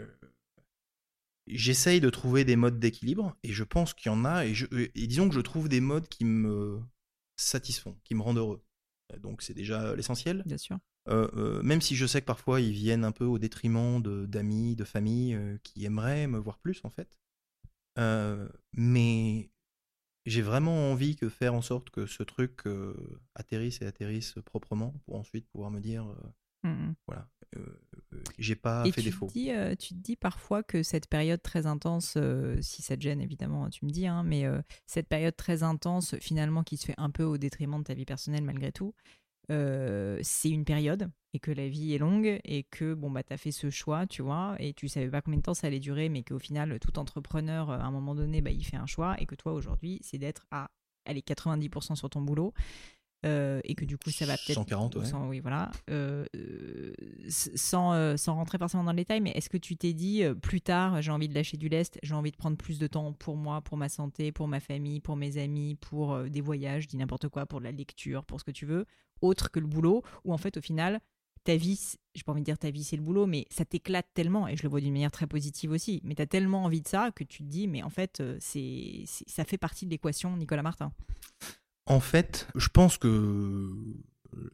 j'essaye de trouver des modes d'équilibre et je pense qu'il y en a et, je, et disons que je trouve des modes qui me satisfont, qui me rendent heureux. Donc c'est déjà l'essentiel. Bien sûr. Euh, euh, même si je sais que parfois ils viennent un peu au détriment de- d'amis, de, famille euh, qui aimeraient me voir plus en fait. Euh, mais j'ai vraiment envie de faire en sorte que ce truc euh, atterrisse et atterrisse proprement pour ensuite pouvoir me dire euh, Mm, mm. voilà, euh, j'ai pas Et fait tu défaut. te, dis, tu te dis parfois que cette période très intense, si ça te gêne évidemment, tu me dis, hein, mais cette période très intense, finalement, qui se fait un peu au détriment de ta vie personnelle malgré tout, euh, c'est une période et que la vie est longue et que bon bah tu as fait ce choix, tu vois, et tu savais pas combien de temps ça allait durer, mais qu'au final, tout entrepreneur, à un moment donné, bah, il fait un choix et que toi, aujourd'hui, c'est d'être à allez, 90% sur ton boulot. euh, et que du coup ça va peut-être 140, ouais. sans- oui voilà euh, sans, sans rentrer forcément dans le détail mais est-ce que tu t'es dit plus tard j'ai envie de lâcher du lest j'ai envie de prendre plus de temps pour moi pour ma santé pour ma famille pour mes amis pour des voyages dis n'importe quoi pour de la lecture pour ce que tu veux autre que le boulot ou en fait au final ta vie j'ai pas envie de dire ta vie c'est le boulot mais ça t'éclate tellement et je le vois d'une manière très positive aussi mais tu as tellement envie de ça que tu te dis mais en fait euh, c'est ça fait partie de l'équation Nicolas Martin En fait, je pense que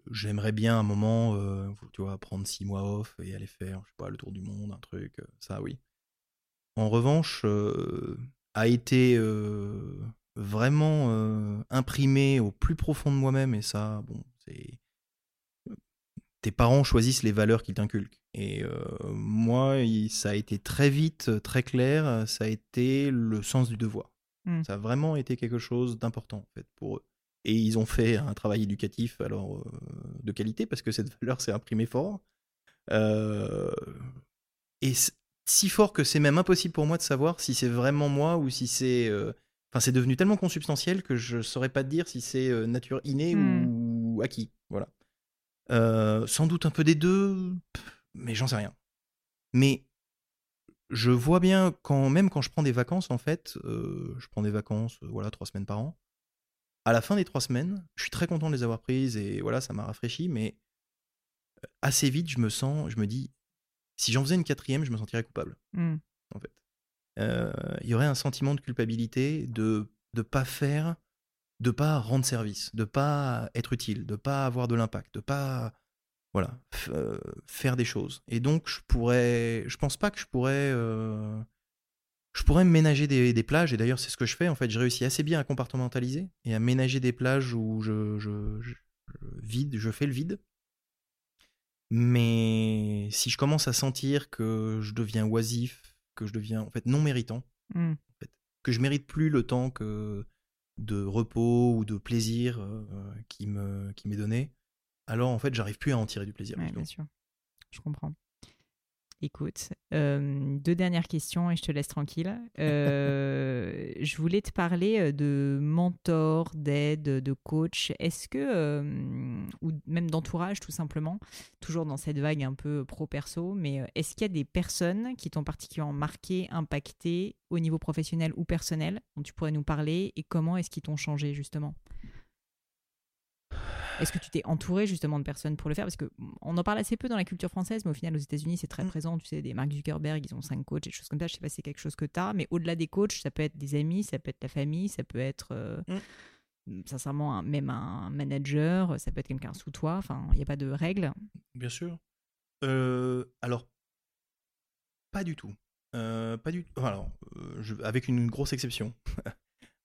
j'aimerais bien un moment, euh, tu vois, prendre six mois off et aller faire, je sais pas, le tour du monde, un truc, euh, ça oui. En revanche, a été vraiment imprimé au plus profond de moi-même et ça, bon, tes parents choisissent les valeurs qu'ils t'inculquent. Et euh, moi, il- ça a été très vite, très clair, ça a été le sens du devoir. Mm. Ça a vraiment été quelque chose d'important en fait pour eux. Et ils ont fait un travail éducatif alors euh, de qualité parce que cette (laughs) valeur s'est imprimée fort. Euh, et si fort que c'est même impossible pour moi de savoir si c'est vraiment moi ou si c'est. euh, Enfin, c'est devenu tellement consubstantiel que je saurais pas te dire si c'est euh, nature innée Mm. ou acquis. Voilà. Euh, sans doute un peu des deux, mais j'en sais rien. Mais je vois bien quand même quand je prends des vacances en fait, euh, je prends des vacances, voilà, trois semaines par an. À la fin des trois semaines, je suis très content de les avoir prises et voilà, ça m'a rafraîchi, mais assez vite, je me sens, je me dis, si j'en faisais une quatrième, je me sentirais coupable. Hmm. En fait, il y aurait un sentiment de culpabilité de ne pas faire de pas rendre service, de pas être utile, de pas avoir de l'impact, de pas voilà euh, faire des choses. Et donc je pourrais, je pense pas que je pourrais, euh, je pourrais ménager des, plages. Et d'ailleurs c'est ce que je fais en fait. Je réussis assez bien à compartimentaliser et à ménager des plages où je, je, vide, je fais le vide. Mais si je commence à sentir que je deviens oisif, que je deviens en fait non méritant, mmh. que je mérite plus le temps que de repos ou de plaisir euh, qui me qui m'est donné, alors en fait j'arrive plus à en tirer du plaisir. bien sûr, je comprends. Écoute, euh, deux dernières questions et je te laisse tranquille. (laughs) Euh, je voulais te parler euh, de mentor, d'aide, de coach. Est-ce que, ou même d'entourage tout simplement, toujours dans cette vague un peu pro-perso, mais est-ce qu'il y a des personnes qui t'ont particulièrement marqué, impacté au niveau professionnel ou personnel, dont tu pourrais nous parler et comment est-ce qu'ils t'ont changé justement? Est-ce que tu t'es entouré justement de personnes pour le faire? Parce qu'on mm, en parle assez peu dans la culture française, mais au final, aux États-Unis, c'est très mm. présent. Tu sais, des Mark Zuckerberg, ils ont cinq coachs et des choses comme ça. Je sais pas si c'est quelque chose que tu as, mais au-delà des coachs, ça peut être des amis, ça peut être la famille, ça peut être. Euh, mm. Sincèrement, même un manager, ça peut être quelqu'un sous toi. Enfin, il n'y a pas de règles. Bien sûr. Euh, alors, pas du tout. Euh, pas du tout. Alors, avec une grosse exception.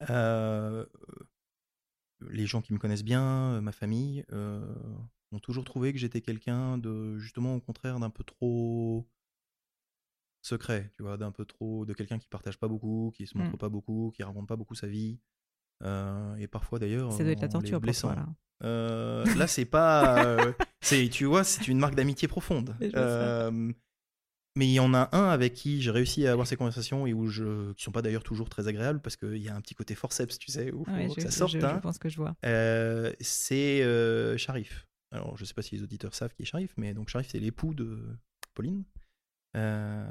(laughs) les gens qui me connaissent bien, euh, ma famille, euh, ont toujours trouvé que j'étais quelqu'un de, justement, au contraire, d'un peu trop secret, tu vois, d'un peu trop, de quelqu'un qui partage pas beaucoup, qui se montre mmh. pas beaucoup, qui raconte pas beaucoup sa vie. Euh, et parfois d'ailleurs. Ça doit être la torture pour toi, là. là, c'est pas. (laughs) c'est, tu vois, c'est une marque d'amitié profonde. Mais il y en a un avec qui j'ai réussi à avoir ces conversations et où je, qui sont pas d'ailleurs toujours très agréables parce qu'il y a un petit côté forceps, tu sais, où ça sorte. Je, hein. pense que je vois. Euh, c'est euh, Sharif. Alors, je sais pas si les auditeurs savent qui est Sharif, mais donc Sharif, c'est l'époux de Pauline. Euh,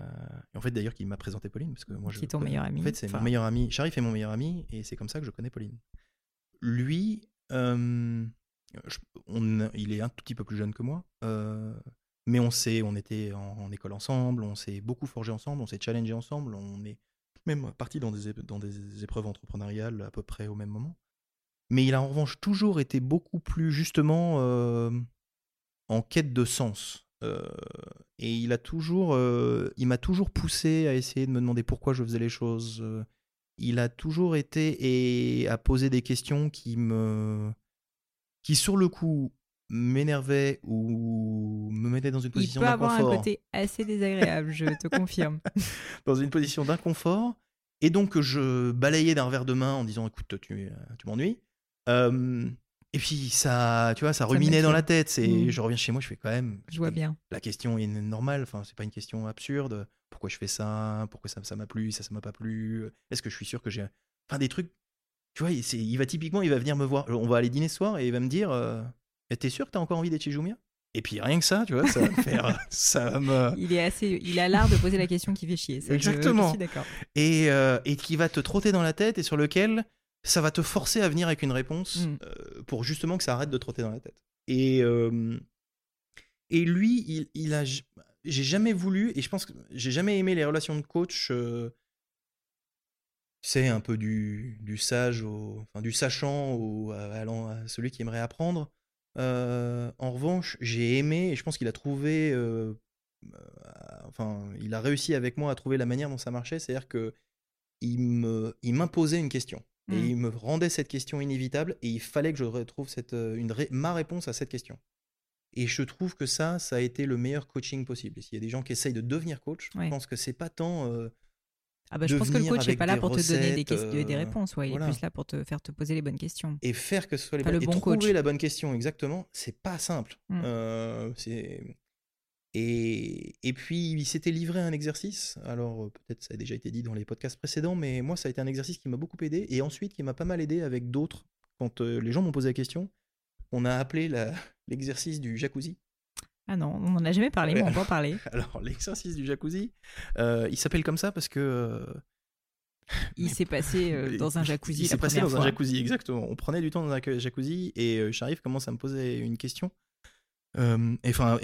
et en fait, d'ailleurs, qui m'a présenté Pauline parce que moi, qui est ton meilleur ami. En fait, c'est mon meilleur ami. Sharif est mon meilleur ami et c'est comme ça que je connais Pauline. Lui, on, il est un tout petit peu plus jeune que moi. Mais on sait, on était en, école ensemble, on s'est beaucoup forgé ensemble, on s'est challengé ensemble, on est même parti dans des, dans des épreuves entrepreneuriales à peu près au même moment. Mais il a en revanche toujours été beaucoup plus justement euh, en quête de sens. Euh, et il a toujours, euh, il m'a toujours poussé à essayer de me demander pourquoi je faisais les choses. il a toujours été et à poser des questions qui me, qui sur le coup m'énervait ou me mettait dans une position d'inconfort. Il peut avoir un côté assez désagréable, je te confirme. (laughs) dans une position d'inconfort. Et donc, je balayais d'un verre de main en disant Écoute, tu, tu m'ennuies. Euh, et puis, ça, tu vois, ça, ruminait dans la tête. C'est, mmh. Je reviens chez moi, je fais quand même. Je vois bien. La question est normale, enfin, c'est pas une question absurde. Pourquoi je fais ça? Pourquoi ça, ça m'a plu? Ça, ça m'a pas plu? Est-ce que je suis sûr que j'ai. Enfin, des trucs. Tu vois, il va typiquement, il va venir me voir. On va aller dîner ce soir et il va me dire. Euh, T'es sûr que t'as encore envie d'être chez Jumia et puis rien que ça, tu vois, ça va me faire, (laughs) ça me... Il est assez, il a l'art de poser la question qui fait chier. Exactement. d'accord. Et, euh, et qui va te trotter dans la tête et sur lequel ça va te forcer à venir avec une réponse mm. euh, pour justement que ça arrête de trotter dans la tête. Et euh, et lui, il, il a, j'ai jamais voulu et je pense que j'ai jamais aimé les relations de coach. c'est un peu du, du sage au, enfin du sachant au, allant à celui qui aimerait apprendre. Euh, en revanche, j'ai aimé et je pense qu'il a trouvé, euh, euh, enfin, il a réussi avec moi à trouver la manière dont ça marchait, c'est-à-dire que il me, il m'imposait une question et mmh. il me rendait cette question inévitable et il fallait que je retrouve cette, une ma réponse à cette question. Et je trouve que ça, ça a été le meilleur coaching possible. S'il y a des gens qui essayent de devenir coach, je pense que c'est pas tant ah bah, je pense que le coach n'est pas là pour te donner des, questions, des euh, réponses, ouais, il est plus là pour te faire te poser les bonnes questions. Et faire que ce soit les bonnes... et trouver la bonne question, exactement, c'est pas simple. Mmh. Euh. Et, et puis, il s'était livré un exercice. Alors, euh, peut-être ça a déjà été dit dans les podcasts précédents, mais moi, ça a été un exercice qui m'a beaucoup aidé et ensuite qui m'a pas mal aidé avec d'autres. Quand les gens m'ont posé la question, qu'on a appelé (laughs) l'exercice du jacuzzi. Ah non, on n'en a jamais parlé, mais on peut en parler. (laughs) Alors, l'exercice du jacuzzi, euh, il s'appelle comme ça parce que. euh, Il s'est passé euh, dans un jacuzzi Il s'est passé dans un jacuzzi, exactement. On prenait du temps dans un jacuzzi et Sharif commence à me poser une question. Et enfin,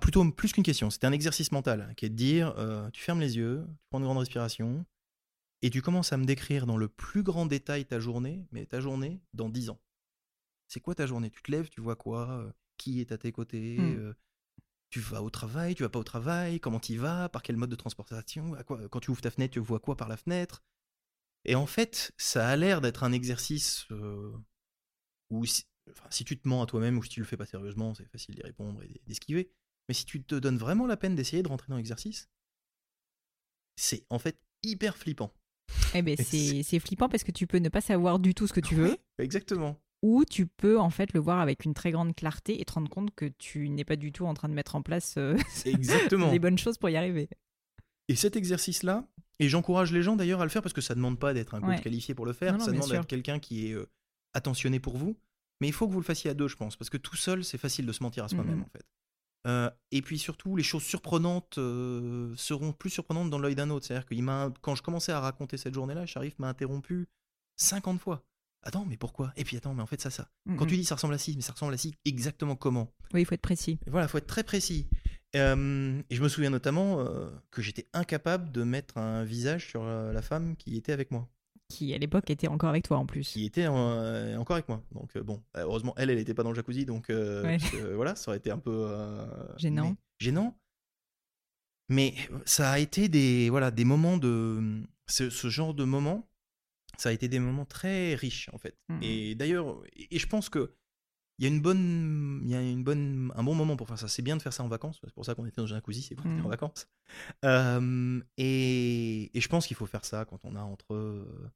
plutôt plus qu'une question. C'était un exercice mental qui est de dire tu fermes les yeux, tu prends une grande respiration et tu commences à me décrire dans le plus grand détail ta journée, mais ta journée dans 10 ans. C'est quoi ta journée? Tu te lèves, tu vois quoi? Qui est à tes côtés? Hmm. Tu vas au travail, tu vas pas au travail Comment tu y vas Par quel mode de transportation à quoi, Quand tu ouvres ta fenêtre, tu vois quoi par la fenêtre Et en fait, ça a l'air d'être un exercice euh, où si, enfin, si tu te mens à toi-même ou si tu le fais pas sérieusement, c'est facile d'y répondre et d'esquiver. Mais si tu te donnes vraiment la peine d'essayer de rentrer dans l'exercice, c'est en fait hyper flippant. Eh ben, c'est c'est flippant parce que tu peux ne pas savoir du tout ce que tu veux, Oui, exactement. Ou tu peux en fait le voir avec une très grande clarté et te rendre compte que tu n'es pas du tout en train de mettre en place euh, Exactement. (laughs) les bonnes choses pour y arriver. Et cet exercice-là, et j'encourage les gens d'ailleurs à le faire parce que ça ne demande pas d'être un coach Ouais. qualifié pour le faire, Non, non, ça demande d'être quelqu'un qui est euh, attentionné pour vous. Mais il faut que vous le fassiez à deux, je pense, parce que tout seul, c'est facile de se mentir à soi-même, Mhm. en fait. Euh, et puis surtout, les choses surprenantes euh, seront plus surprenantes dans l'œil d'un autre. C'est-à-dire que quand je commençais à raconter cette journée-là, Sharif m'a interrompu 50 fois. Attends, mais pourquoi? Et puis attends, mais en fait, ça, ça. Quand Mhm. tu dis ça ressemble à ci, mais ça ressemble à ci, exactement comment? Oui, il faut être précis. et voilà, faut être très précis. Euh, et je me souviens notamment euh, que j'étais incapable de mettre un visage sur euh, la femme qui était avec moi, Qui à l'époque était encore avec toi en plus. qui était encore avec moi. Donc bon, heureusement elle, elle n'était pas dans le jacuzzi, donc euh, Ouais. parce que, voilà, ça aurait été un peu Gênant. mais- gênant. Mais ça a été des voilà des moments de ce, ce genre de moments, ça a été des moments très riches en fait. Mhm. Et d'ailleurs, et et je pense que il y a une bonne, il y a une bonne, un bon moment pour faire ça. C'est bien de faire ça en vacances. C'est pour ça qu'on était dans un jacuzzi, c'est pour être Mhm. en vacances. Euh, et, et je pense qu'il faut faire ça quand on a entre euh,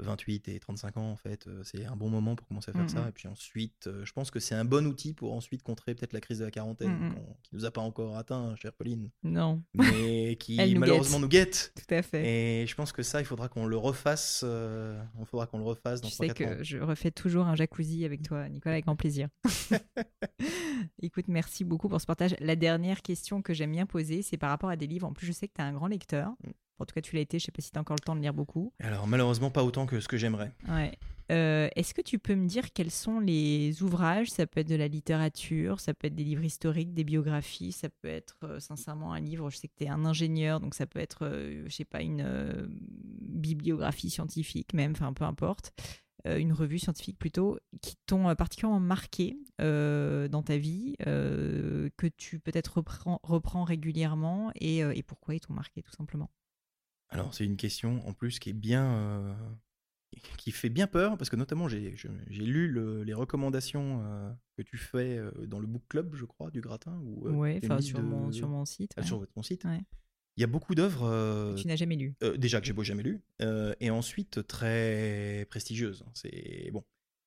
28 et 35 ans en fait. Euh, C'est un bon moment pour commencer à faire Mhm. ça. Et puis ensuite, euh, je pense que c'est un bon outil pour ensuite contrer peut-être la crise de la quarantaine Mhm. qu'on- qui nous a pas encore atteint, chère Pauline, Non, mais (laughs) qui nous malheureusement guette. nous guette. tout à fait. Et je pense que ça, il faudra qu'on le refasse. euh, il faudra qu'on le refasse dans Tu sais 3-4 ans. que je refais toujours un jacuzzi avec toi, Nicolas, avec grand plaisir. (laughs) Écoute, merci beaucoup pour ce partage. La dernière question que j'aime bien poser, c'est par rapport à des livres. En plus, je sais que tu es un grand lecteur. En tout cas, tu l'as été. Je sais pas si tu as encore le temps de lire beaucoup. Alors malheureusement pas autant que ce que j'aimerais. Ouais. Euh, Est-ce que tu peux me dire quels sont les ouvrages? Ça peut être de la littérature, ça peut être des livres historiques, des biographies, ça peut être euh, sincèrement un livre. Je sais que tu es un ingénieur, donc ça peut être, euh, je sais pas, une euh, bibliographie scientifique, même, enfin peu importe, une revue scientifique plutôt, qui t'ont particulièrement marqué dans ta vie, que tu peut-être reprends, reprends régulièrement et, et pourquoi ils t'ont marqué tout simplement? Alors c'est une question en plus qui est bien, euh, qui fait bien peur parce que notamment j'ai lu le- les recommandations euh, que tu fais euh, dans le book club, je crois, du gratin ou ouais, sur, de- mon, sur mon site. ah, ouais. sur votre- ton site. Ouais. Il y a beaucoup d'œuvres euh, Tu n'as jamais lu. euh, déjà que j'ai beau jamais lu euh, et ensuite très prestigieuses. C'est bon,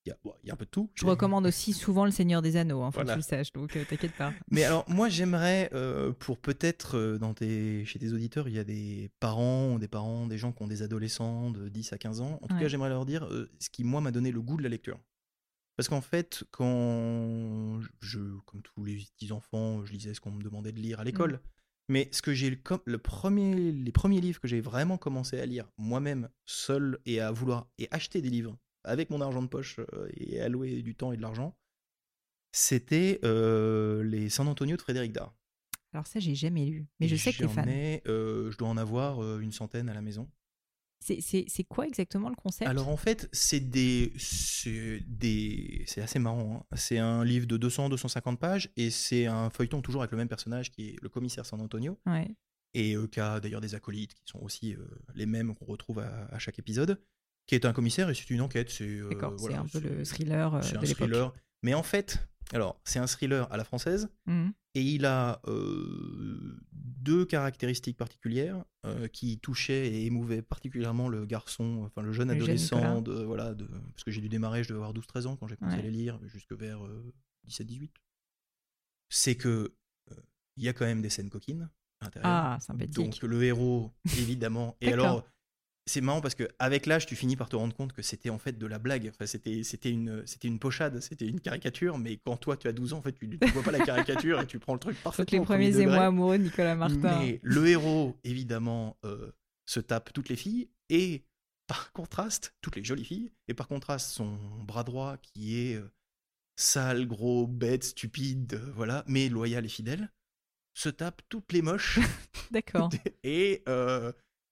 il y, a, y un peu de tout. Je recommande aussi souvent Le Seigneur des Anneaux, hein, faut Voilà. que tu le saches, donc euh, t'inquiète pas. Mais alors, moi, j'aimerais, euh, pour peut-être euh, dans tes, chez tes auditeurs, il y a des parents, ou des parents, des gens qui ont des adolescents de 10 à 15 ans. En tout Ouais. cas, j'aimerais leur dire ce qui, moi, m'a donné le goût de la lecture. Parce qu'en fait, quand je, comme tous les petits enfants, je lisais ce qu'on me demandait de lire à l'école. Mais ce que j'ai le, le premier, les premiers livres que j'ai vraiment commencé à lire moi-même, seul, et à vouloir et acheter des livres avec mon argent de poche euh, et allouer du temps et de l'argent, c'était euh, les San Antonio de Frédéric Dard. Alors ça, j'ai jamais lu, mais je sais que t'es J'en fan. ai, euh, je dois en avoir une centaine à la maison. C'est- quoi exactement le concept? Alors en fait, c'est des, c'est des, c'est assez marrant. hein. C'est un livre de 200-250 pages et c'est un feuilleton toujours avec le même personnage qui est le commissaire San Antonio Ouais. et euh, qui a d'ailleurs des acolytes qui sont aussi euh, les mêmes qu'on retrouve à, à chaque épisode, qui est un commissaire et c'est une enquête. C'est euh, voilà, un peu le thriller euh, c'est un thriller. Mais en fait, alors c'est un thriller à la française. Mhm. Et il a euh, deux caractéristiques particulières euh, qui touchaient et émouvaient particulièrement le garçon, enfin le jeune Le jeune adolescent, de, voilà, de, parce que j'ai dû démarrer, je devais avoir 12-13 ans quand j'ai commencé Ouais. à les lire, jusque vers euh, 17-18. C'est que il y a quand même des scènes coquines à. Ah, sympathique. Donc le héros, évidemment. et alors, c'est marrant parce que avec l'âge, tu finis par te rendre compte que c'était en fait de la blague. Enfin, c'était, c'était une, c'était une pochade, c'était une caricature. Mais quand toi, tu as 12 ans, en fait, tu ne vois pas la caricature et tu prends le truc parfaitement. Donc les premier premiers émois amoureux de Nicolas Martin. Mais le héros, évidemment, euh, se tape toutes les filles et par contraste, toutes les jolies filles, et par contraste, son bras droit qui est euh, sale, gros, bête, stupide, euh, voilà, mais loyal et fidèle, se tape toutes les moches (laughs) D'accord. (laughs) et,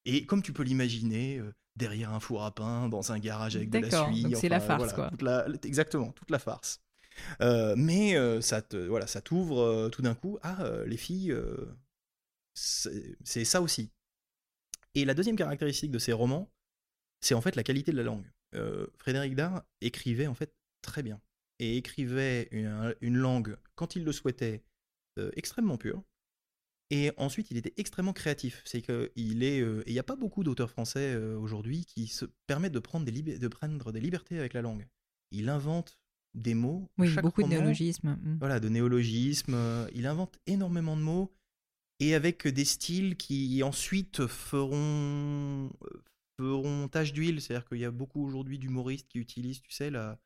et comme tu peux l'imaginer, euh, derrière un four à pain, dans un garage avec de la suie. c'est la farce, quoi. toute la- exactement, toute la farce. Euh, mais euh, ça te, voilà, ça t'ouvre tout d'un coup. Ah, les filles, c'est c'est ça aussi. Et la deuxième caractéristique de ces romans, c'est en fait la qualité de la langue. Frédéric Dard écrivait en fait très bien et écrivait une, une langue quand il le souhaitait extrêmement pure. Et ensuite, il était extrêmement créatif. C'est que il est, euh, et il n'y a pas beaucoup d'auteurs français euh, aujourd'hui qui se permettent de prendre des libé- de prendre des libertés avec la langue. Il invente des mots. Oui, chaque beaucoup de néologismes. mm. voilà, de néologismes. euh, Il invente énormément de mots et avec des styles qui ensuite feront, feront tache d'huile. C'est-à-dire qu'il y a beaucoup aujourd'hui d'humoristes qui utilisent, tu sais, la,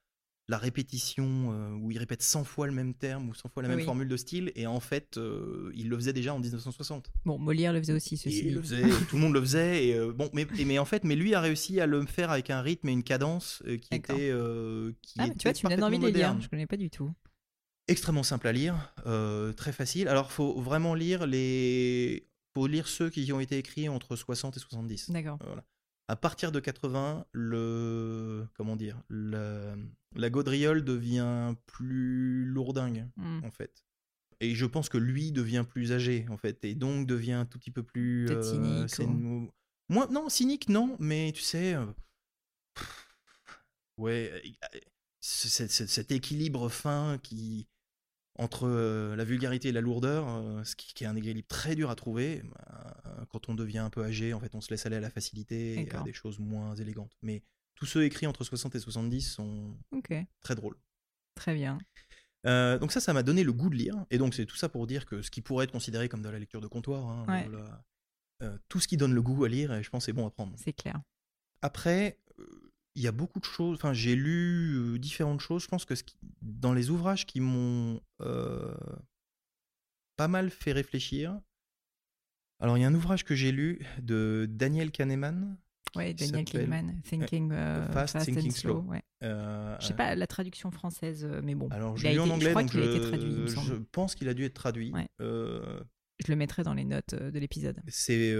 la répétition euh, où ils répètent 100 fois le même terme ou 100 fois la même Oui. formule de style. Et en fait, euh, ils le faisaient déjà en 1960. Bon, Molière le faisait aussi, ceci il le faisait, tout le monde le faisait. Et euh, bon, mais, et- mais en fait, mais lui a réussi à le faire avec un rythme et une cadence qui était, qui Ah, tu vois, tu me donnes envie de les lire. Je connais pas du tout. extrêmement simple à lire, très facile. Alors, faut vraiment lire les, faut lire ceux qui ont été écrits entre 60 et 70. D'accord. Voilà. À partir de 80, le, comment dire, la, la gaudriole devient plus lourdingue Mm. en fait. Et je pense que lui devient plus âgé en fait, et donc devient un tout petit peu plus. Peut-être cynique c'est ou- Moi, non, cynique, non, mais tu sais. euh, Ouais, euh, cet équilibre fin qui entre euh, la vulgarité et la lourdeur, euh, ce qui, qui est un équilibre très dur à trouver. euh, quand on devient un peu âgé, en fait, on se laisse aller à la facilité et à des choses moins élégantes. Mais tous ceux écrits entre 60 et 70 sont très drôles. très bien. Euh, donc ça, ça m'a donné le goût de lire. Et donc c'est tout ça pour dire que ce qui pourrait être considéré comme de la lecture de comptoir, hein, Ouais. euh, tout ce qui donne le goût à lire, je pense c'est bon à prendre. C'est clair. Après, il y a beaucoup de choses. Enfin, j'ai lu euh, différentes choses. Je pense que ce qui- dans les ouvrages qui m'ont euh, pas mal fait réfléchir. Alors, il y a un ouvrage que j'ai lu de Daniel Kahneman. Qui Daniel Kahneman, Thinking euh, Fast, Fast, Thinking and Slow. Slow. ouais. euh, Je sais pas la traduction française, mais bon. Alors, il je a l'ai lu en été- anglais, je crois donc qu'il a je, été traduit, il me je pense qu'il a dû être traduit. Ouais. Je le mettrai dans les notes de l'épisode. c'est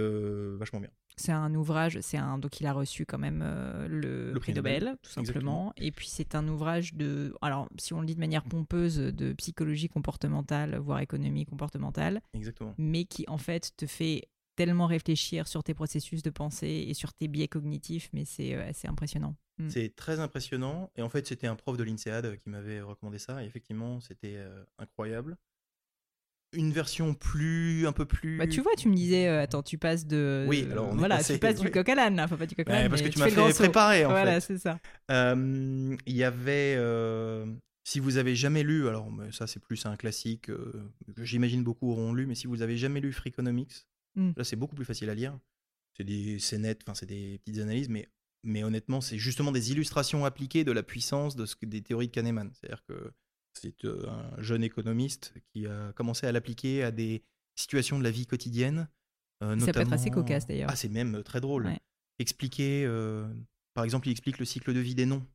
vachement bien. C'est un ouvrage, c'est un donc il a reçu quand même euh, le, Le prix Nobel, Nobel, tout simplement. Et puis c'est un ouvrage de, alors si on le dit de manière pompeuse, de psychologie comportementale, voire économie comportementale, Exactement. mais qui en fait te fait tellement réfléchir sur tes processus de pensée et sur tes biais cognitifs, mais c'est euh, assez impressionnant. Mm. C'est très impressionnant. Et en fait, c'était un prof de l'INSEAD qui m'avait recommandé ça. Et effectivement, c'était euh, incroyable. Une version plus, un peu plus. Bah, tu vois, tu me disais, euh, attends, tu passes de. Oui, alors on est voilà, passé- tu passes (laughs) du coq à l'âne. Enfin, pas du coq à Ouais, l'âne. parce que tu fais m'as fait préparer, en Voilà, c'est ça. Euh, Il y avait. euh, si vous avez jamais lu, alors ça c'est plus un classique euh, que j'imagine beaucoup auront lu, mais si vous avez jamais lu Freakonomics, Mm. là c'est beaucoup plus facile à lire. C'est des c'est net, enfin c'est des petites analyses, mais mais honnêtement c'est justement des illustrations appliquées de la puissance de ce que des théories de Kahneman. C'est-à-dire que c'est euh, un jeune économiste qui a commencé à l'appliquer à des situations de la vie quotidienne. euh, Ça peut être assez notamment- cocasse, d'ailleurs. Ah c'est même très drôle. Ouais. Expliquer, euh, par exemple, il explique le cycle de vie des noms.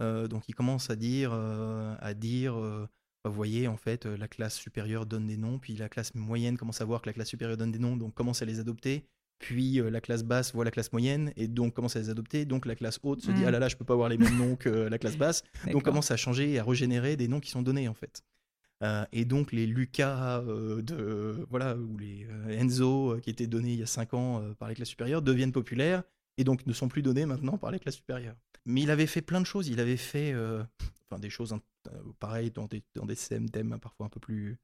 Euh, donc il commence à dire, euh, à dire, euh, bah, vous voyez, en fait, euh, la classe supérieure donne des noms, puis la classe moyenne commence à voir que la classe supérieure donne des noms, donc commence à les adopter? Puis euh, la classe basse voit la classe moyenne et donc commence à les adopter. Donc la classe haute se dit Mm. ah là là je peux pas avoir les mêmes noms que la classe basse. (laughs) Donc commence à changer et à régénérer des noms qui sont donnés en fait. Euh, et donc les Lucas euh, de voilà ou les euh, Enzo euh, qui étaient donnés il y a 5 ans euh, par les classes supérieures deviennent populaires et donc ne sont plus donnés maintenant par les classes supérieures. Mais il avait fait plein de choses. Il avait fait euh, enfin des choses hein, euh, pareilles dans des dans des thèmes, thèmes parfois un peu plus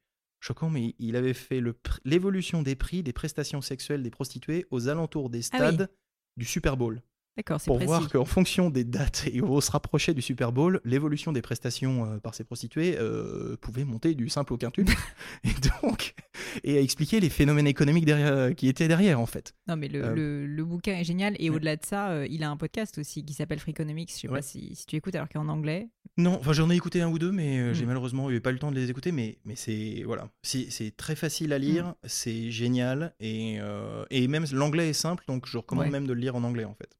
choquants, mais il avait fait l'évolution des prix des prestations sexuelles des prostituées aux alentours des Ah oui. stades du Super Bowl. D'accord, c'est pour précis. voir qu'en fonction des dates et où on se rapprochait du Super Bowl, l'évolution des prestations euh, par ces prostituées euh, pouvait monter du simple au quintuple. (laughs) et donc, et à expliquer les phénomènes économiques derrière, qui étaient derrière, en fait. Non, mais le, Euh, le- le bouquin est génial. Et ouais. au-delà de ça, euh, il a un podcast aussi qui s'appelle Freakonomics. Je sais Ouais. pas si, si tu écoutes alors qu'en anglais. Non, enfin j'en ai écouté un ou deux, mais euh, j'ai Mm. malheureusement eu pas le temps de les écouter. Mais, mais c'est voilà, c'est c'est très facile à lire, Mm. c'est génial et, euh, et même l'anglais est simple, donc je recommande Ouais. même de le lire en anglais en fait.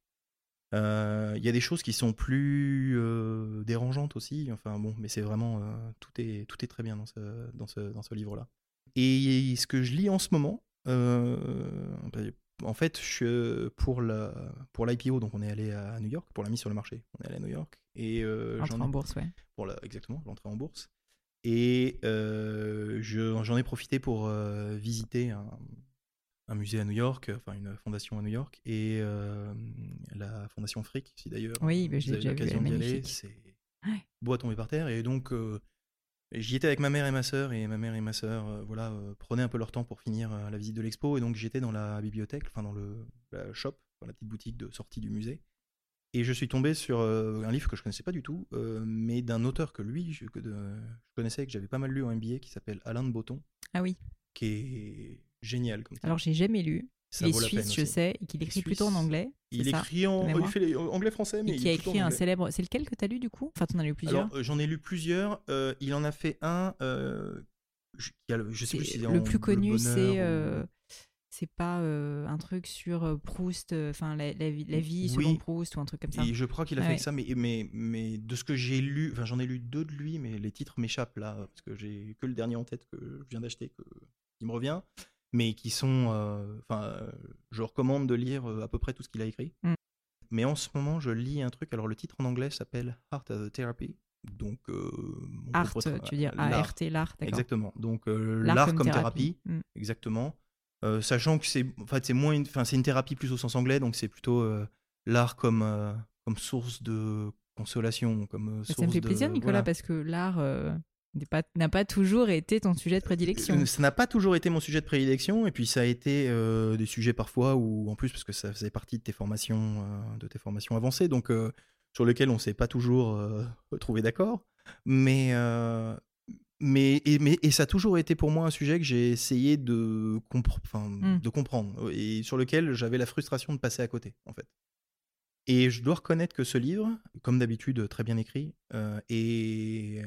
Euh, Il y a des choses qui sont plus euh, dérangeantes aussi. Enfin bon, mais c'est vraiment euh, tout est tout est très bien dans ce dans ce dans ce livre là. Et ce que je lis en ce moment, euh, en fait, je, pour la pour l'IPO, donc on est allé à New York pour la mise sur le marché. On est allé à New York et euh, j'en ai- en bourse, ouais. pour la- exactement l'entrée en bourse. Et euh, je- j'en ai profité pour euh, visiter un, un musée à New York, enfin une fondation à New York, et euh, la fondation Frick, si d'ailleurs Oui, bah, avez déjà vu, l'occasion d'y aller, c'est Ouais. beau à tomber par terre. Et donc euh, j'y étais avec ma mère et ma sœur, et ma mère et ma sœur euh, voilà, euh, prenaient un peu leur temps pour finir euh, la visite de l'expo, et donc j'étais dans la bibliothèque, enfin dans le la shop, dans la petite boutique de sortie du musée. Et je suis tombé sur euh, un livre que je connaissais pas du tout, euh, mais d'un auteur que lui, je, que de- je connaissais, que j'avais pas mal lu en MBA, qui s'appelle Alain de Botton, Ah oui. qui est génial comme. Alors, j'ai jamais lu. Ça il est suisse, je aussi. sais, et qu'il Il écrit plutôt en anglais. Il écrit en, il fait les- anglais-français, mais Et il qui a est plutôt écrit un célèbre. C'est lequel que tu as lu du coup? Enfin, tu en as lu plusieurs. Alors, euh, j'en ai lu plusieurs. euh, il en a fait un. euh, je, il a je sais plus si c'est le en plus connu, c'est. euh, C'est pas euh, un truc sur euh, Proust, euh, enfin la, la vie, la vie Oui. selon Proust ou un truc comme ça. Et je crois qu'il a Ah fait ouais. ça, mais, mais, mais de ce que j'ai lu, enfin j'en ai lu deux de lui, mais les titres m'échappent là, parce que j'ai que le dernier en tête que je viens d'acheter, que, qui me revient, mais qui sont, euh, enfin, euh, je recommande de lire euh, à peu près tout ce qu'il a écrit. Mm. Mais en ce moment, je lis un truc, alors le titre en anglais s'appelle Art as a Therapy, donc euh, Art, tu veux dire l'art. ART, l'art, d'accord. Exactement, donc euh, L'art l'art comme, thérapie, Mm. exactement. Euh, sachant que c'est en fait, moins une, enfin, c'est une thérapie plus au sens anglais donc c'est plutôt euh, l'art comme euh, comme source de consolation comme euh, Bah, Ça me source fait de- plaisir, Nicolas, voilà. parce que l'art euh, n'a pas, toujours été ton sujet de prédilection. Euh, ça n'a pas toujours été mon sujet de prédilection et puis ça a été euh, des sujets parfois où en plus parce que ça faisait partie de tes formations euh, de tes formations avancées donc euh, sur lesquelles on s'est pas toujours trouvé d'accord mais mais et, mais et ça a toujours été pour moi un sujet que j'ai essayé de, compre- enfin, Mm. de comprendre et sur lequel j'avais la frustration de passer à côté en fait et je dois reconnaître que ce livre comme d'habitude très bien écrit euh, et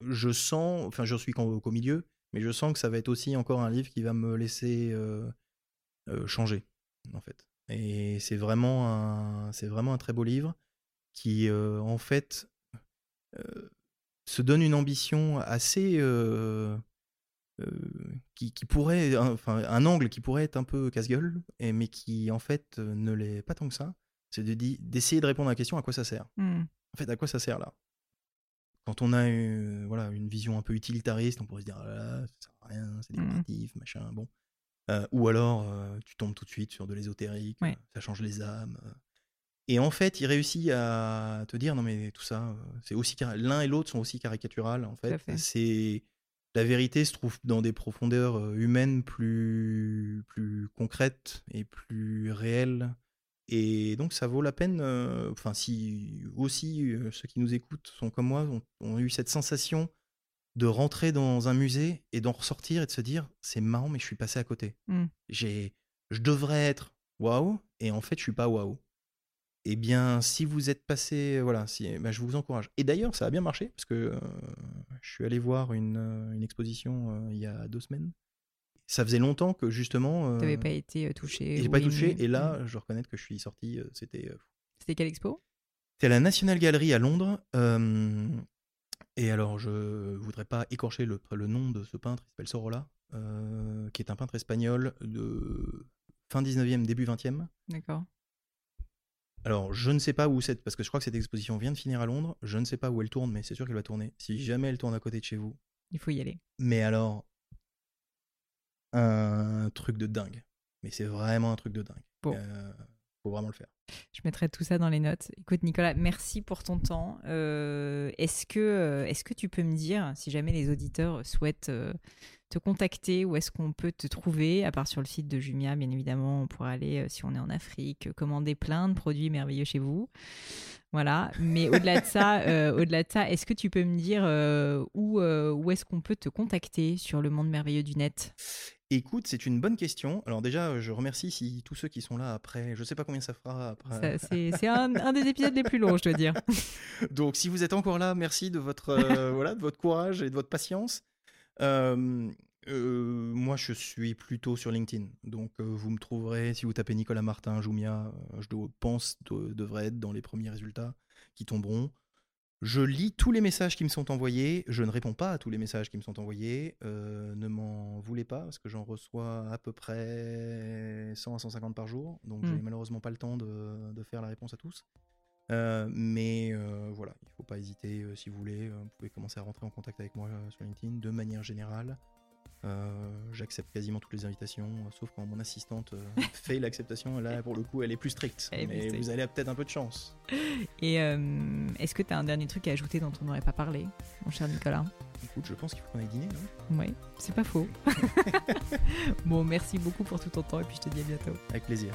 je sens, enfin je suis qu'au milieu, mais je sens que ça va être aussi encore un livre qui va me laisser euh, euh, changer, en fait. Et c'est vraiment un, c'est vraiment un très beau livre qui, euh, en fait, se donne une ambition assez, qui, qui pourrait, enfin un angle qui pourrait être un peu casse-gueule, et- mais qui en fait ne l'est pas tant que ça. C'est de d'essayer de répondre à la question à quoi ça sert? Hmm. En fait, à quoi ça sert là? Quand on a euh, voilà, une vision un peu utilitariste, on pourrait se dire ah là là, ça sert à rien, c'est Mhm. décoratif, machin, bon. Euh, ou alors, euh, tu tombes tout de suite sur de l'ésotérique, Ouais. ça change les âmes. Et en fait, il réussit à te dire non mais tout ça, c'est aussi l'un et l'autre sont aussi caricaturales. En fait, fait. c'est la vérité se trouve dans des profondeurs humaines plus plus concrètes et plus réelles. Et donc ça vaut la peine, euh, enfin si aussi euh, ceux qui nous écoutent sont comme moi, ont, ont eu cette sensation de rentrer dans un musée et d'en ressortir et de se dire c'est marrant mais je suis passé à côté. Mm. J'ai, je devrais être waouh et en fait je suis pas waouh. Eh bien si vous êtes passé, voilà, si, bah, je vous encourage. Et d'ailleurs ça a bien marché parce que euh, je suis allé voir une, une exposition euh, il y a deux semaines. Ça faisait longtemps que justement. T'avais euh, pas été euh, touché. j'ai pas touché. Et là, Hmm. je reconnais que je suis sorti. euh, C'était C'était quelle expo? C'était à la National Gallery à Londres. et alors, je voudrais pas écorcher le, le nom de ce peintre, il s'appelle Sorolla, qui est un peintre espagnol de fin 19e, début 20e. D'accord. Alors, je ne sais pas où c'est, parce que je crois que cette exposition vient de finir à Londres. Je ne sais pas où elle tourne, mais c'est sûr qu'elle va tourner. Si jamais elle tourne à côté de chez vous. Il faut y aller. Mais alors, un truc de dingue. Mais c'est vraiment un truc de dingue. Bon. Euh, faut vraiment le faire. Je mettrai tout ça dans les notes. Écoute, Nicolas, merci pour ton temps. Euh, est-ce que, euh, est que tu peux me dire, si jamais les auditeurs souhaitent euh, te contacter, où est-ce qu'on peut te trouver, à part sur le site de Jumia, bien évidemment, on pourrait aller, si on est en Afrique, commander plein de produits merveilleux chez vous. Voilà. Mais au-delà de ça, (laughs) au-delà de ça, est-ce que tu peux me dire où, où est-ce qu'on peut te contacter sur le monde merveilleux du net? Écoute, c'est une bonne question. Alors déjà, je remercie si tous ceux qui sont là après, je sais pas combien ça fera après. C'est un, des épisodes les plus longs, je dois dire. (laughs) Donc si vous êtes encore là, merci de votre euh, (laughs) voilà de votre courage et de votre patience. Euh, euh, moi, je suis plutôt sur LinkedIn, donc vous me trouverez si vous tapez Nicolas Martin Joumia, je pense de, devrait être dans les premiers résultats qui tomberont. Je lis tous les messages qui me sont envoyés. Je ne réponds pas à tous les messages qui me sont envoyés. Euh, ne m'en voulez pas, parce que j'en reçois à peu près 100 à 150 par jour. Donc, j'ai hmm. malheureusement pas le temps de, faire la réponse à tous. Euh, mais euh, voilà, il ne faut pas hésiter si vous voulez. Vous pouvez commencer à rentrer en contact avec moi sur LinkedIn de manière générale. Euh, j'accepte quasiment toutes les invitations, euh, sauf quand mon assistante euh, (laughs) fait l'acceptation. Là, pour le coup, elle est plus stricte. mais vous allez peut-être un peu de chance. Et est-ce que tu as un dernier truc à ajouter dont on n'aurait pas parlé, mon cher Nicolas? Écoute, je pense qu'il faut qu'on aille dîner, non? Oui, c'est pas faux. (laughs) bon, merci beaucoup pour tout ton temps et puis je te dis à bientôt. Avec plaisir.